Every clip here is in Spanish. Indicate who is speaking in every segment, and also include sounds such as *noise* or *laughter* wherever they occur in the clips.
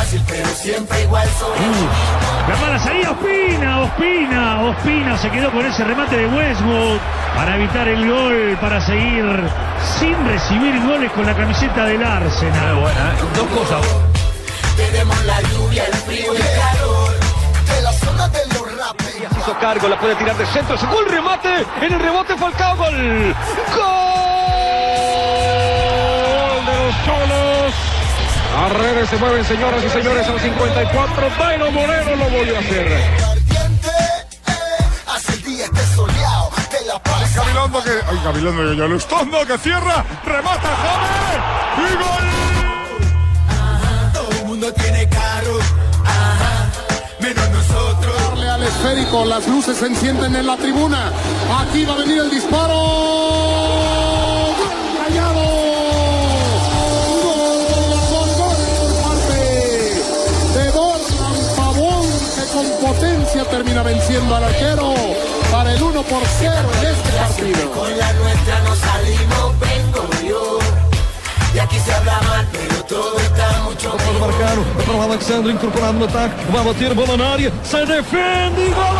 Speaker 1: Fácil, pero siempre igual soy.
Speaker 2: La mala salida, Ospina, Ospina, Ospina se quedó con ese remate de Westwood para evitar el gol, para seguir sin recibir goles con la camiseta del Arsenal.
Speaker 3: buena, dos cosas.
Speaker 1: Tenemos la lluvia, el frío y el calor. De la zona de los rapes.
Speaker 3: Hizo cargo, la puede tirar de centro, se gol, remate, en el rebote Falcao, gol. ¡Gol! de los Cholos. Las redes se mueven, señoras y señores, a los 54. Dairo Moreno lo volvió a hacer.
Speaker 4: Gabilondo que. Ay, Gabilondo, ya Lustondo que cierra, remata James y gol.
Speaker 1: Todo el mundo tiene carro, ajá, menos nosotros.
Speaker 5: Darle al esférico, las luces se encienden en la tribuna. Aquí va a venir el disparo. Con potencia termina venciendo al arquero para el 1 por 0 en este partido.
Speaker 1: Con la nuestra nos salimos, vengo yo. Y aquí se habla mal, pero todo está mucho mejor.
Speaker 3: marcar é para o Alexandre, incorporado no ataque. Vai bater, bola na área, se defende e gol!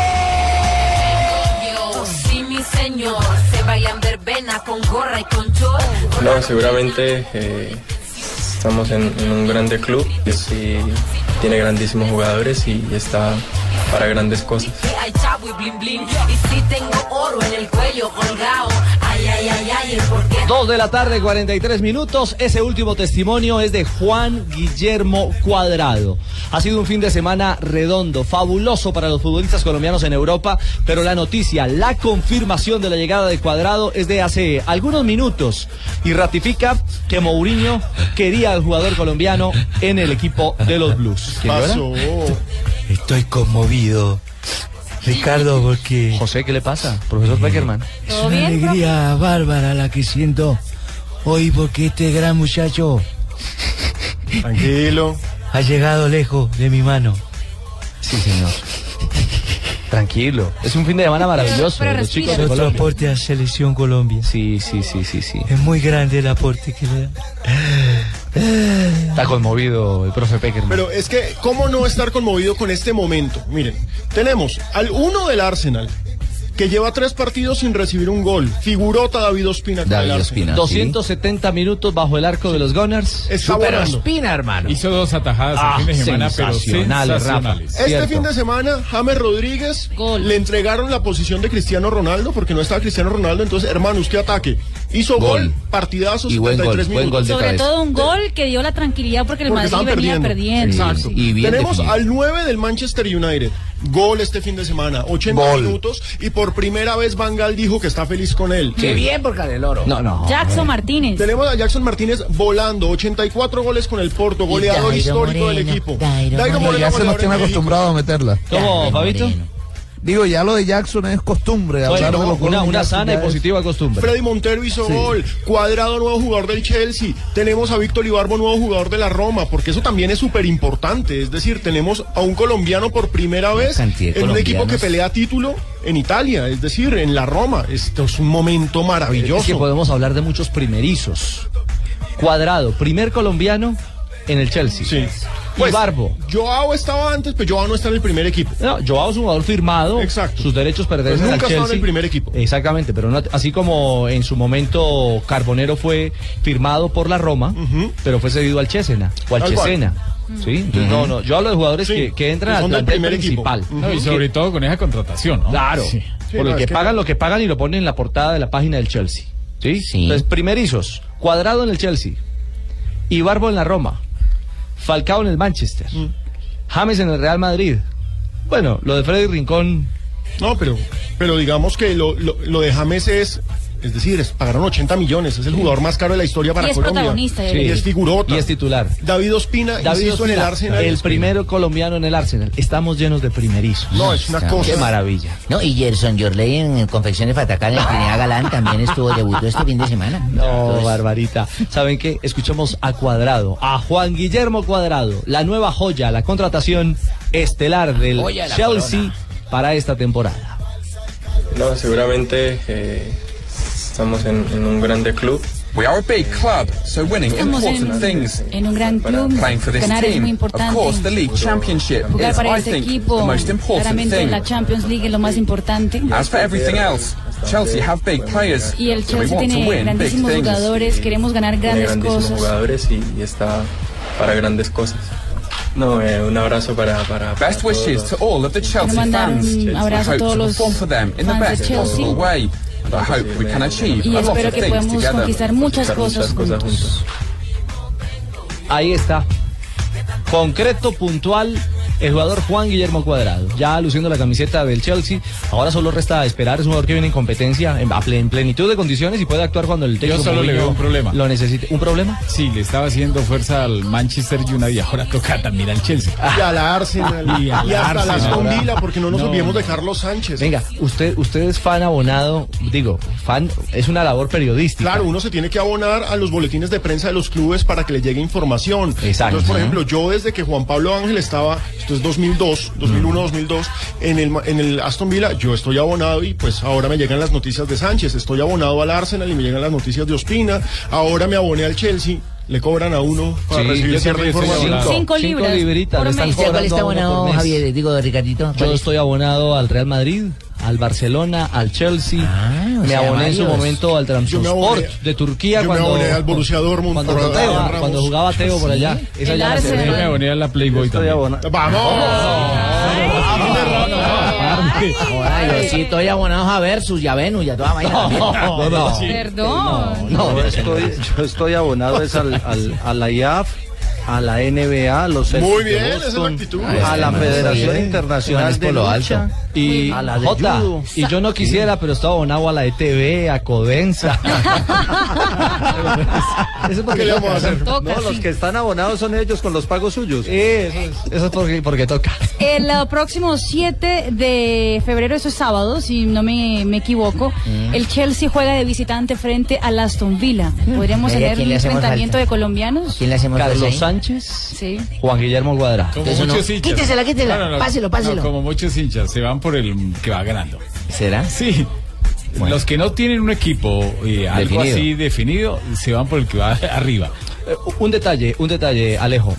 Speaker 6: Sí, mi señor, se verbena con gorra y con short.
Speaker 7: No, seguramente eh, estamos en, en un grande club que sí tiene grandísimos jugadores y está para grandes cosas.
Speaker 6: Hay chavo y bling bling. Y si tengo oro en el cuello colgado. Ay, ay, ay, ay, el por qué.
Speaker 8: Dos de la tarde, 43 minutos. Ese último testimonio es de Juan Guillermo Cuadrado. Ha sido un fin de semana redondo, fabuloso para los futbolistas colombianos en Europa, pero la noticia, la confirmación de la llegada de Cuadrado es de hace algunos minutos y ratifica que Mourinho quería al jugador colombiano en el equipo de los Blues. ¿Quién llora?
Speaker 4: Pasó.
Speaker 9: Estoy conmovido, Ricardo, porque
Speaker 8: José, ¿qué le pasa? Profesor Beckerman.
Speaker 9: es una alegría bárbara la que siento hoy porque este gran muchacho
Speaker 4: Tranquilo.
Speaker 9: ha llegado lejos de mi mano.
Speaker 8: Sí, señor. Tranquilo. Es un fin de semana maravilloso.
Speaker 10: Pero
Speaker 8: de los chicos de
Speaker 9: Otro aporte a Selección Colombia.
Speaker 8: Sí, sí, sí, sí, sí.
Speaker 9: Es muy grande el aporte que le da.
Speaker 8: Está conmovido el profe.
Speaker 4: Pero es que, ¿cómo no estar conmovido con este momento? Miren, tenemos al uno del Arsenal, que lleva tres partidos sin recibir un gol. Figurota David Ospina con el Arsenal.
Speaker 8: 270 minutos bajo el arco de los Gunners.
Speaker 4: Está volando.
Speaker 10: Espina, hermano.
Speaker 11: Hizo dos atajadas
Speaker 8: Ah,
Speaker 11: el fin de semana, pero
Speaker 8: sensacional,
Speaker 11: sensacionales.
Speaker 8: Rafa.
Speaker 4: Este
Speaker 8: Cierto.
Speaker 4: fin de semana, James Rodríguez le entregaron la posición de Cristiano Ronaldo porque no estaba Cristiano Ronaldo. Entonces, hermano, usted ataque. Hizo gol,
Speaker 8: Gol.
Speaker 4: partidazo,
Speaker 8: Y buen
Speaker 4: 73
Speaker 8: gol, buen
Speaker 4: minutos.
Speaker 10: Sobre
Speaker 8: cabeza.
Speaker 10: todo un gol que dio la tranquilidad porque el
Speaker 4: Porque
Speaker 10: Madrid venía
Speaker 4: perdiendo.
Speaker 10: perdiendo.
Speaker 4: Exacto.
Speaker 8: Y bien
Speaker 4: Tenemos
Speaker 8: definido.
Speaker 4: al 9 del Manchester United. Gol este fin de semana, 80
Speaker 9: Gol.
Speaker 4: minutos. Y por primera vez Van Gaal dijo que está feliz con él.
Speaker 10: Qué bien por Caneloro.
Speaker 8: No, no.
Speaker 10: Jackson Martínez.
Speaker 4: Tenemos a Jackson Martínez volando, 84 goles con el Porto, goleador
Speaker 9: Dairo
Speaker 4: histórico del equipo.
Speaker 9: Dairo
Speaker 4: Moreno,
Speaker 9: Moreno.
Speaker 4: goleador en México.
Speaker 9: a meterla.
Speaker 8: ¿Cómo, Fabito?
Speaker 9: Digo, ya lo de Jackson es costumbre.
Speaker 8: Bueno,
Speaker 9: hablar de los
Speaker 8: una, una sana y
Speaker 9: es-
Speaker 8: positiva costumbre.
Speaker 4: Freddy Montero hizo gol, Cuadrado nuevo jugador del Chelsea, tenemos a Víctor Ibarbo nuevo jugador de la Roma, porque eso también es súper importante, es decir, tenemos a un colombiano por primera vez en un equipo que pelea título en Italia, es decir, en la Roma, esto es un momento
Speaker 8: Es
Speaker 4: maravilloso.
Speaker 8: que podemos hablar de muchos primerizos. Cuadrado, primer colombiano en el Chelsea.
Speaker 4: Sí.
Speaker 8: Y
Speaker 4: Pues,
Speaker 8: Barbo.
Speaker 4: Joao estaba antes, pero Joao no está en el primer equipo.
Speaker 8: No, Joao es un jugador firmado.
Speaker 4: Exacto.
Speaker 8: Sus derechos pertenecen
Speaker 4: Pues nunca
Speaker 8: al Chelsea.
Speaker 4: en el primer equipo.
Speaker 8: Exactamente, pero no- así como en su momento Carbonero fue firmado por la Roma, pero fue cedido al Chesena o al
Speaker 4: cual.
Speaker 8: Chesena. ¿Sí? No, no, yo hablo de jugadores
Speaker 4: Sí,
Speaker 8: que, que entran
Speaker 4: que
Speaker 8: al plantel
Speaker 4: primer equipo.
Speaker 8: principal.
Speaker 11: No, y sobre todo con esa contratación, ¿no?
Speaker 8: Claro,
Speaker 11: Sí.
Speaker 4: Sí,
Speaker 8: por
Speaker 4: no,
Speaker 8: el que, pagan lo que pagan y lo ponen en la portada de la página del Chelsea. ¿Sí? Entonces, primerizos, Cuadrado en el Chelsea, Ibarbo en la Roma, Falcao en el Manchester,
Speaker 4: Mm.
Speaker 8: James en el Real Madrid. Bueno, lo de Freddy Rincón,
Speaker 4: No, pero, pero digamos que lo, lo, lo de James es Es decir, es- pagaron 80 millones. Es el jugador más caro de la historia para
Speaker 10: Y es
Speaker 4: Colombia.
Speaker 10: protagonista,
Speaker 4: Sí,
Speaker 10: y
Speaker 4: es figurota.
Speaker 8: Y es titular.
Speaker 4: David Ospina,
Speaker 8: David
Speaker 4: insisto, en el
Speaker 8: Ospina,
Speaker 4: Arsenal.
Speaker 8: el primero colombiano en el Arsenal. Estamos llenos de primerizos.
Speaker 4: No, es una cosa.
Speaker 8: Qué maravilla.
Speaker 9: No, y Gerson Yorley en Confecciones Fatacán, en Trinidad Galán, también estuvo, debutó este fin de semana.
Speaker 8: No,
Speaker 9: Entonces,
Speaker 8: Barbarita. ¿Saben qué? Escuchemos a Cuadrado, a Juan Guillermo Cuadrado, la nueva joya, la contratación estelar del Chelsea
Speaker 9: corona.
Speaker 8: para esta temporada.
Speaker 7: No, seguramente eh, estamos en, en un grande club.
Speaker 12: We are a big club, so winning
Speaker 10: Estamos en,
Speaker 12: important things.
Speaker 10: en un gran club.
Speaker 12: Playing for this
Speaker 10: Ganar es muy
Speaker 12: team, of
Speaker 10: importante.
Speaker 12: course, the league championship
Speaker 10: Jugar
Speaker 12: is,
Speaker 10: para
Speaker 12: I
Speaker 10: este
Speaker 12: think, the
Speaker 10: equipo,
Speaker 12: most important thing.
Speaker 10: la Champions League es lo más importante.
Speaker 12: As for everything else, Chelsea have big players,
Speaker 10: Y el
Speaker 12: so we
Speaker 10: Chelsea
Speaker 12: want to
Speaker 10: tiene
Speaker 12: win big things.
Speaker 10: queremos ganar
Speaker 7: Tiene
Speaker 10: grandes
Speaker 7: grandísimos
Speaker 10: cosas.
Speaker 7: jugadores y, y está para grandes cosas. No, eh, un abrazo para, para, para
Speaker 12: Best wishes to all of the Chelsea fans.
Speaker 10: un
Speaker 12: I
Speaker 10: abrazo
Speaker 12: hope
Speaker 10: todos
Speaker 12: to
Speaker 10: los
Speaker 12: perform for them in the best
Speaker 10: Chelsea.
Speaker 12: possible way. I hope we can achieve
Speaker 10: Y
Speaker 12: a lot
Speaker 10: espero
Speaker 12: of
Speaker 10: que
Speaker 12: things
Speaker 10: podamos
Speaker 12: together.
Speaker 10: conquistar muchas
Speaker 7: Conquistar
Speaker 10: cosas
Speaker 7: muchas cosas
Speaker 10: juntos.
Speaker 8: Ahí está. Concreto, puntual, el jugador Juan Guillermo Cuadrado. Ya luciendo la camiseta del Chelsea. Ahora solo resta esperar. Es un jugador que viene en competencia, en, plenitud de condiciones y puede actuar cuando el técnico
Speaker 11: solo le veo un problema.
Speaker 8: Lo necesite. ¿Un problema?
Speaker 11: Sí, le estaba haciendo fuerza al Manchester United y ahora toca también al Chelsea.
Speaker 4: Y a la Arsenal. *laughs*
Speaker 11: Y
Speaker 4: y,
Speaker 11: a la
Speaker 4: hasta la
Speaker 11: Arsenal.
Speaker 4: Aston Villa, porque no nos
Speaker 11: No,
Speaker 4: olvidemos de. Carlos Sánchez.
Speaker 8: Venga, usted, usted es fan abonado, digo, fan, es una labor periodística.
Speaker 4: Claro, uno se tiene que abonar a los boletines de prensa de los clubes para que le llegue información.
Speaker 8: Exacto.
Speaker 4: Entonces, por ejemplo, yo desde que Juan Pablo Ángel estaba, esto es 2002, 2001, 2002, en el, ma- en el Aston Villa, yo estoy abonado y pues ahora me llegan las noticias de Sánchez. Estoy abonado al Arsenal y me llegan las noticias de Ospina. Ahora me aboné al Chelsea. Le cobran a uno para
Speaker 8: Sí,
Speaker 4: recibir cierta información.
Speaker 11: abonado.
Speaker 10: Cinco libras
Speaker 8: libritas
Speaker 10: por
Speaker 8: le están
Speaker 10: mes.
Speaker 9: ¿Usted cuál
Speaker 8: cobrando
Speaker 9: está
Speaker 8: a uno por
Speaker 9: abonado,
Speaker 8: mes.
Speaker 9: Javier? Digo, Ricardito. ¿cuál
Speaker 8: Yo
Speaker 9: es?
Speaker 8: estoy abonado al Real Madrid, al Barcelona, al Chelsea.
Speaker 9: Ah,
Speaker 8: me
Speaker 9: sea,
Speaker 8: aboné en su momento al
Speaker 4: aboné-
Speaker 8: de Turquía
Speaker 4: yo me
Speaker 8: cuando,
Speaker 4: aboné al Borussia Dortmund
Speaker 8: cuando,
Speaker 4: por
Speaker 8: jugaba,
Speaker 4: Adrián Ramos.
Speaker 8: cuando jugaba Teo por allá. Esa ya la.
Speaker 11: Yo me aboné a la Playboy también. *laughs*
Speaker 9: Ahora, yo sí estoy abonado a Versus y a Venus y a toda vaina. también. *laughs*
Speaker 8: No, no.
Speaker 10: Perdón.
Speaker 8: No,
Speaker 13: yo estoy, yo estoy abonado es al, al- a la IAF, a la NBA, a los
Speaker 4: Muy
Speaker 13: Celtics de
Speaker 4: bien, esa es la
Speaker 13: Boston,
Speaker 4: actitud.
Speaker 13: a la
Speaker 9: Muy
Speaker 13: Federación
Speaker 9: bien.
Speaker 13: Internacional de Lucha
Speaker 9: alto.
Speaker 8: Y
Speaker 13: a la de
Speaker 8: Jota,
Speaker 13: judo.
Speaker 8: y yo no quisiera, pero estoy abonado a la ETV, a Codensa. *laughs* Eso es porque
Speaker 4: ¿Qué le vamos a hacer?
Speaker 10: Toca,
Speaker 13: No, los que están abonados son ellos con los pagos suyos.
Speaker 8: Eso es, eso es porque, porque toca.
Speaker 10: El uh, próximo 7 de febrero, eso es sábado, si no me, me equivoco,
Speaker 9: Mm.
Speaker 10: el Chelsea juega de visitante frente al Aston Villa. ¿Podríamos
Speaker 9: ¿Y a
Speaker 10: tener un enfrentamiento
Speaker 9: falta?
Speaker 10: de colombianos?
Speaker 9: ¿Quién le hacemos
Speaker 8: Carlos
Speaker 9: ahí?
Speaker 8: Sánchez,
Speaker 10: Sí.
Speaker 8: Juan Guillermo Cuadrado.
Speaker 11: Como
Speaker 9: Eso no.
Speaker 11: muchos hinchas.
Speaker 9: Quítesela, quítesela. Páselo, páselo.
Speaker 11: no, como muchos hinchas, se van por el que va ganando.
Speaker 9: ¿Será?
Speaker 11: Sí. Los que no tienen un equipo eh, algo
Speaker 9: Definido.
Speaker 11: así definido, se van por el que va *laughs* arriba.
Speaker 8: Eh, un detalle, un detalle, Alejo.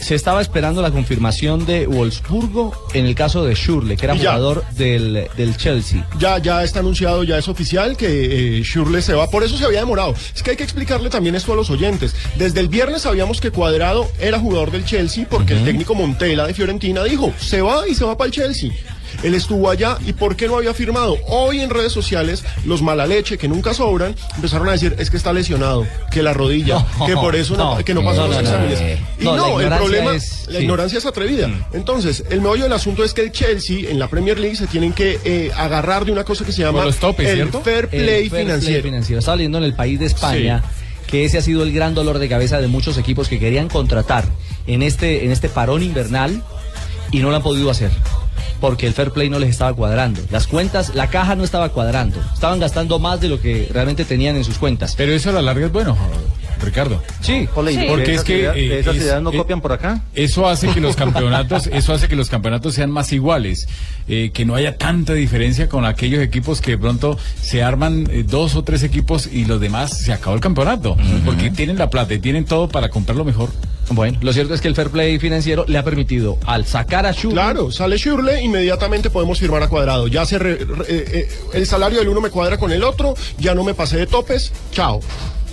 Speaker 8: Se estaba esperando la confirmación de Wolfsburgo en el caso de Schürrle, que era jugador del, del Chelsea.
Speaker 4: Ya, ya está anunciado, ya es oficial que eh, Schürrle se va. Por eso se había demorado. Es que hay que explicarle también esto a los oyentes. Desde el viernes sabíamos que Cuadrado era jugador del Chelsea porque el técnico Montela de Fiorentina dijo, se va y se va para el Chelsea. Él estuvo allá y ¿por qué no había firmado? Hoy en redes sociales, los mala leche que nunca sobran empezaron a decir es que está lesionado, que la rodilla,
Speaker 8: No,
Speaker 4: que *laughs* por eso no,
Speaker 8: no,
Speaker 4: que no pasó los exámenes.
Speaker 8: no.
Speaker 4: Y
Speaker 8: No,
Speaker 4: el problema,
Speaker 8: es-
Speaker 4: la
Speaker 8: sí.
Speaker 4: ignorancia es atrevida. Entonces, el meollo del asunto es que el Chelsea en la Premier League se tienen que eh, agarrar de una cosa que se llama
Speaker 11: topes,
Speaker 4: el fair
Speaker 8: El
Speaker 4: play
Speaker 8: fair
Speaker 4: financiero.
Speaker 8: financiero. Estaba leyendo en el país de España que ese ha sido el gran dolor de cabeza de muchos equipos que querían contratar en este, en este parón invernal y no lo han podido hacer. Porque el fair play no les estaba cuadrando. Las cuentas, la caja no estaba cuadrando. Estaban gastando más de lo que realmente tenían en sus cuentas.
Speaker 11: Pero eso a la larga es bueno, Ricardo.
Speaker 8: Sí,
Speaker 10: Sí.
Speaker 11: Porque
Speaker 13: ¿De
Speaker 11: es que eh,
Speaker 13: de esas
Speaker 11: es-
Speaker 13: ideas no
Speaker 11: eh,
Speaker 13: copian por acá.
Speaker 11: Eso hace que los *laughs* campeonatos, eso hace que los campeonatos sean más iguales, eh, que no haya tanta diferencia con aquellos equipos que de pronto se arman eh, dos o tres equipos y los demás se acabó el campeonato, porque tienen la plata y tienen todo para comprarlo mejor.
Speaker 8: Bueno, lo cierto es que el fair play financiero le ha permitido al sacar a Schürrle
Speaker 4: Claro, sale Schürrle, inmediatamente podemos firmar a cuadrado. Ya se re- re- eh, eh, el salario del uno me cuadra con el otro, ya no me pasé de topes, chao.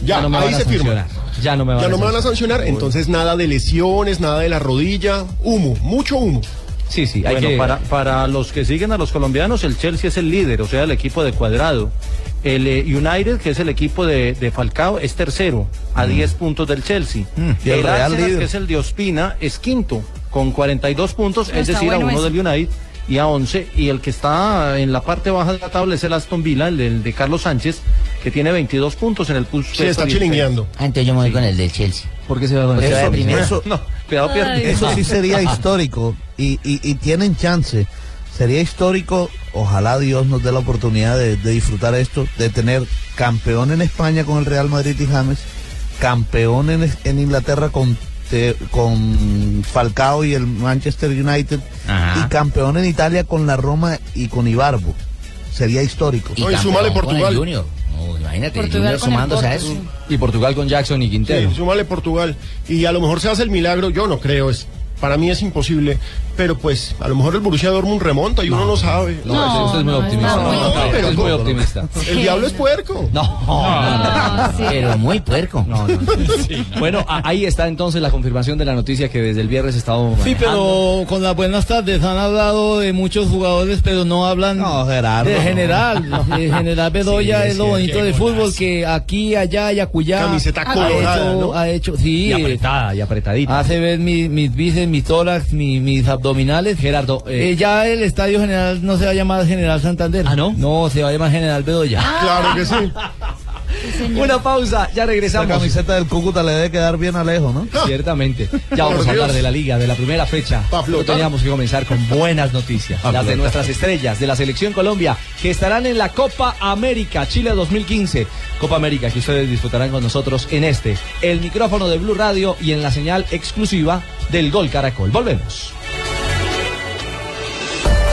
Speaker 4: Ya,
Speaker 8: Ya no me
Speaker 4: ahí
Speaker 8: van a
Speaker 4: se firma.
Speaker 8: sancionar. Ya no me van
Speaker 4: Ya
Speaker 8: a
Speaker 4: no me van a
Speaker 8: sancionar.
Speaker 4: entonces nada de lesiones, nada de la rodilla, humo, mucho humo.
Speaker 8: Sí, sí, hay
Speaker 13: Bueno,
Speaker 8: que...
Speaker 13: para, para los que siguen a los colombianos, el Chelsea es el líder, o sea, el equipo de cuadrado. El eh, United, que es el equipo de, de Falcao, es tercero, a 10 puntos del Chelsea.
Speaker 9: Mm, y el
Speaker 13: el
Speaker 9: Real
Speaker 13: Arsenal,
Speaker 9: líder.
Speaker 13: que es el de Ospina, es quinto, con 42 puntos,
Speaker 10: Pero
Speaker 13: es decir, a uno
Speaker 10: eso.
Speaker 13: del United y a 11. Y el que está en la parte baja de la tabla es el Aston Villa, el, de Carlos Sánchez, que tiene 22 puntos en el pulso.
Speaker 4: Sí, está chilingueando.
Speaker 14: Ah, entonces yo me voy con el del Chelsea.
Speaker 8: ¿Por qué se va con
Speaker 14: Porque
Speaker 8: el
Speaker 14: primero.
Speaker 15: Eso,
Speaker 13: No, cuidado, pierde.
Speaker 15: eso sí sería histórico y, y, y tienen chance. Sería histórico, ojalá Dios nos dé la oportunidad de, de disfrutar esto, de tener campeón en España con el Real Madrid y James, campeón en, en Inglaterra con, te- con Falcao y el Manchester United
Speaker 14: Ajá.
Speaker 15: y campeón en Italia con la Roma y con Ibarbo. Sería histórico.
Speaker 4: No, y
Speaker 14: con el
Speaker 4: Portugal.
Speaker 14: Junior. No, imagínate,
Speaker 10: Portugal
Speaker 14: sumándose a eso.
Speaker 8: Y Portugal con Jackson y Quintero.
Speaker 4: Sí, súmale Portugal. Y a lo mejor se hace el milagro, yo no creo, es, para mí es imposible. Pero pues, a lo mejor el Borussia Dortmund remonta y uno no sabe.
Speaker 8: No,
Speaker 10: No,
Speaker 8: usted es muy
Speaker 10: no,
Speaker 8: optimista. No, usted es muy
Speaker 4: Pero-
Speaker 8: optimista.
Speaker 4: El diablo es puerco.
Speaker 8: No,
Speaker 10: No, sí.
Speaker 14: Pero muy puerco.
Speaker 8: no, no. Bueno, ahí está entonces la confirmación de la noticia que desde el viernes estaba
Speaker 9: Sí, pero con las buenas tardes han hablado de muchos jugadores, pero no hablan
Speaker 15: No, Gerardo,
Speaker 9: de
Speaker 15: no.
Speaker 9: general. *laughs* El general Bedoya
Speaker 8: Sí,
Speaker 9: es lo
Speaker 8: sí,
Speaker 9: bonito del fútbol, que aquí, allá y acullá
Speaker 4: Camiseta
Speaker 9: ha
Speaker 4: colorada,
Speaker 9: hecho,
Speaker 4: ¿no?
Speaker 9: ha hecho, sí,
Speaker 8: Y apretada, y apretadita.
Speaker 9: hace ver mi- mis bíceps, mis tórax, mi- mis abdominales.
Speaker 8: Gerardo, eh,
Speaker 9: Eh, ya el estadio general no se va a llamar General Santander.
Speaker 8: ¿Ah, no?
Speaker 9: No, se va a llamar General Bedoya.
Speaker 4: Claro que sí.
Speaker 8: una pausa, ya
Speaker 15: Esa
Speaker 8: regresamos.
Speaker 15: camiseta del Cúcuta le debe quedar bien a lejos, ¿no? *laughs*
Speaker 8: Ciertamente. Ya vamos a hablar de la liga, de la primera fecha.
Speaker 4: Pa'
Speaker 8: Pero teníamos que comenzar con buenas noticias.
Speaker 15: Pa'
Speaker 8: las de nuestras estrellas de la Selección Colombia, que estarán en la Copa América Chile 2015. Copa América que ustedes disfrutarán con nosotros en este, el micrófono de Blue Radio y en la señal exclusiva del Gol Caracol. Volvemos.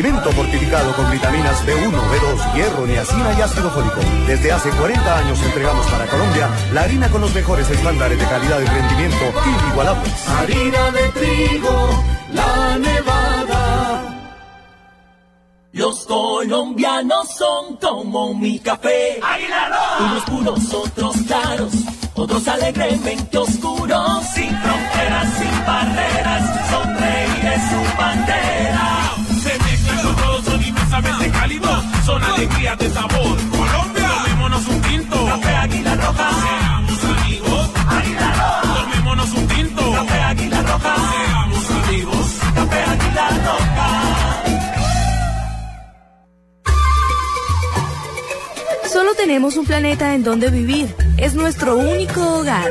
Speaker 1: Alimento
Speaker 16: fortificado con vitaminas B1, B2, hierro, niacina y ácido fólico. Desde hace 40 años entregamos para Colombia la harina con los mejores estándares de calidad y rendimiento inigualables.
Speaker 1: Harina de trigo, la nevada. Los colombianos son como mi café. Unos puros, otros claros, otros alegremente oscuros. Sin fronteras, sin barreras, sonreír es su bandera. Son alegrías de sabor. Colombia, tomémonos un tinto. Café Águila Roja. Seamos amigos. Águila Roja. Tomémonos un tinto. Café Águila Roja. Seamos amigos. Café Águila Roja.
Speaker 17: Solo tenemos un planeta en donde vivir. Es nuestro único hogar.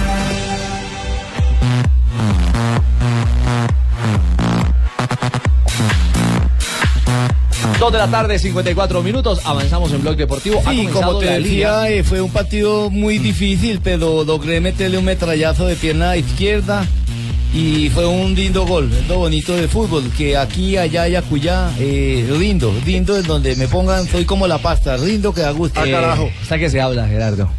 Speaker 8: Dos de la tarde, 54 minutos. Avanzamos en Blog Deportivo.
Speaker 9: Sí, como te
Speaker 8: la
Speaker 9: decía, eh, fue un partido muy difícil, pero logré meterle un metrallazo de pierna izquierda y fue un lindo gol. Lo bonito del fútbol, que aquí, allá y acullá, eh, lindo, lindo es donde me pongan, soy como la pasta, lindo que da gusto.
Speaker 8: Eh, Hasta que se habla, Gerardo.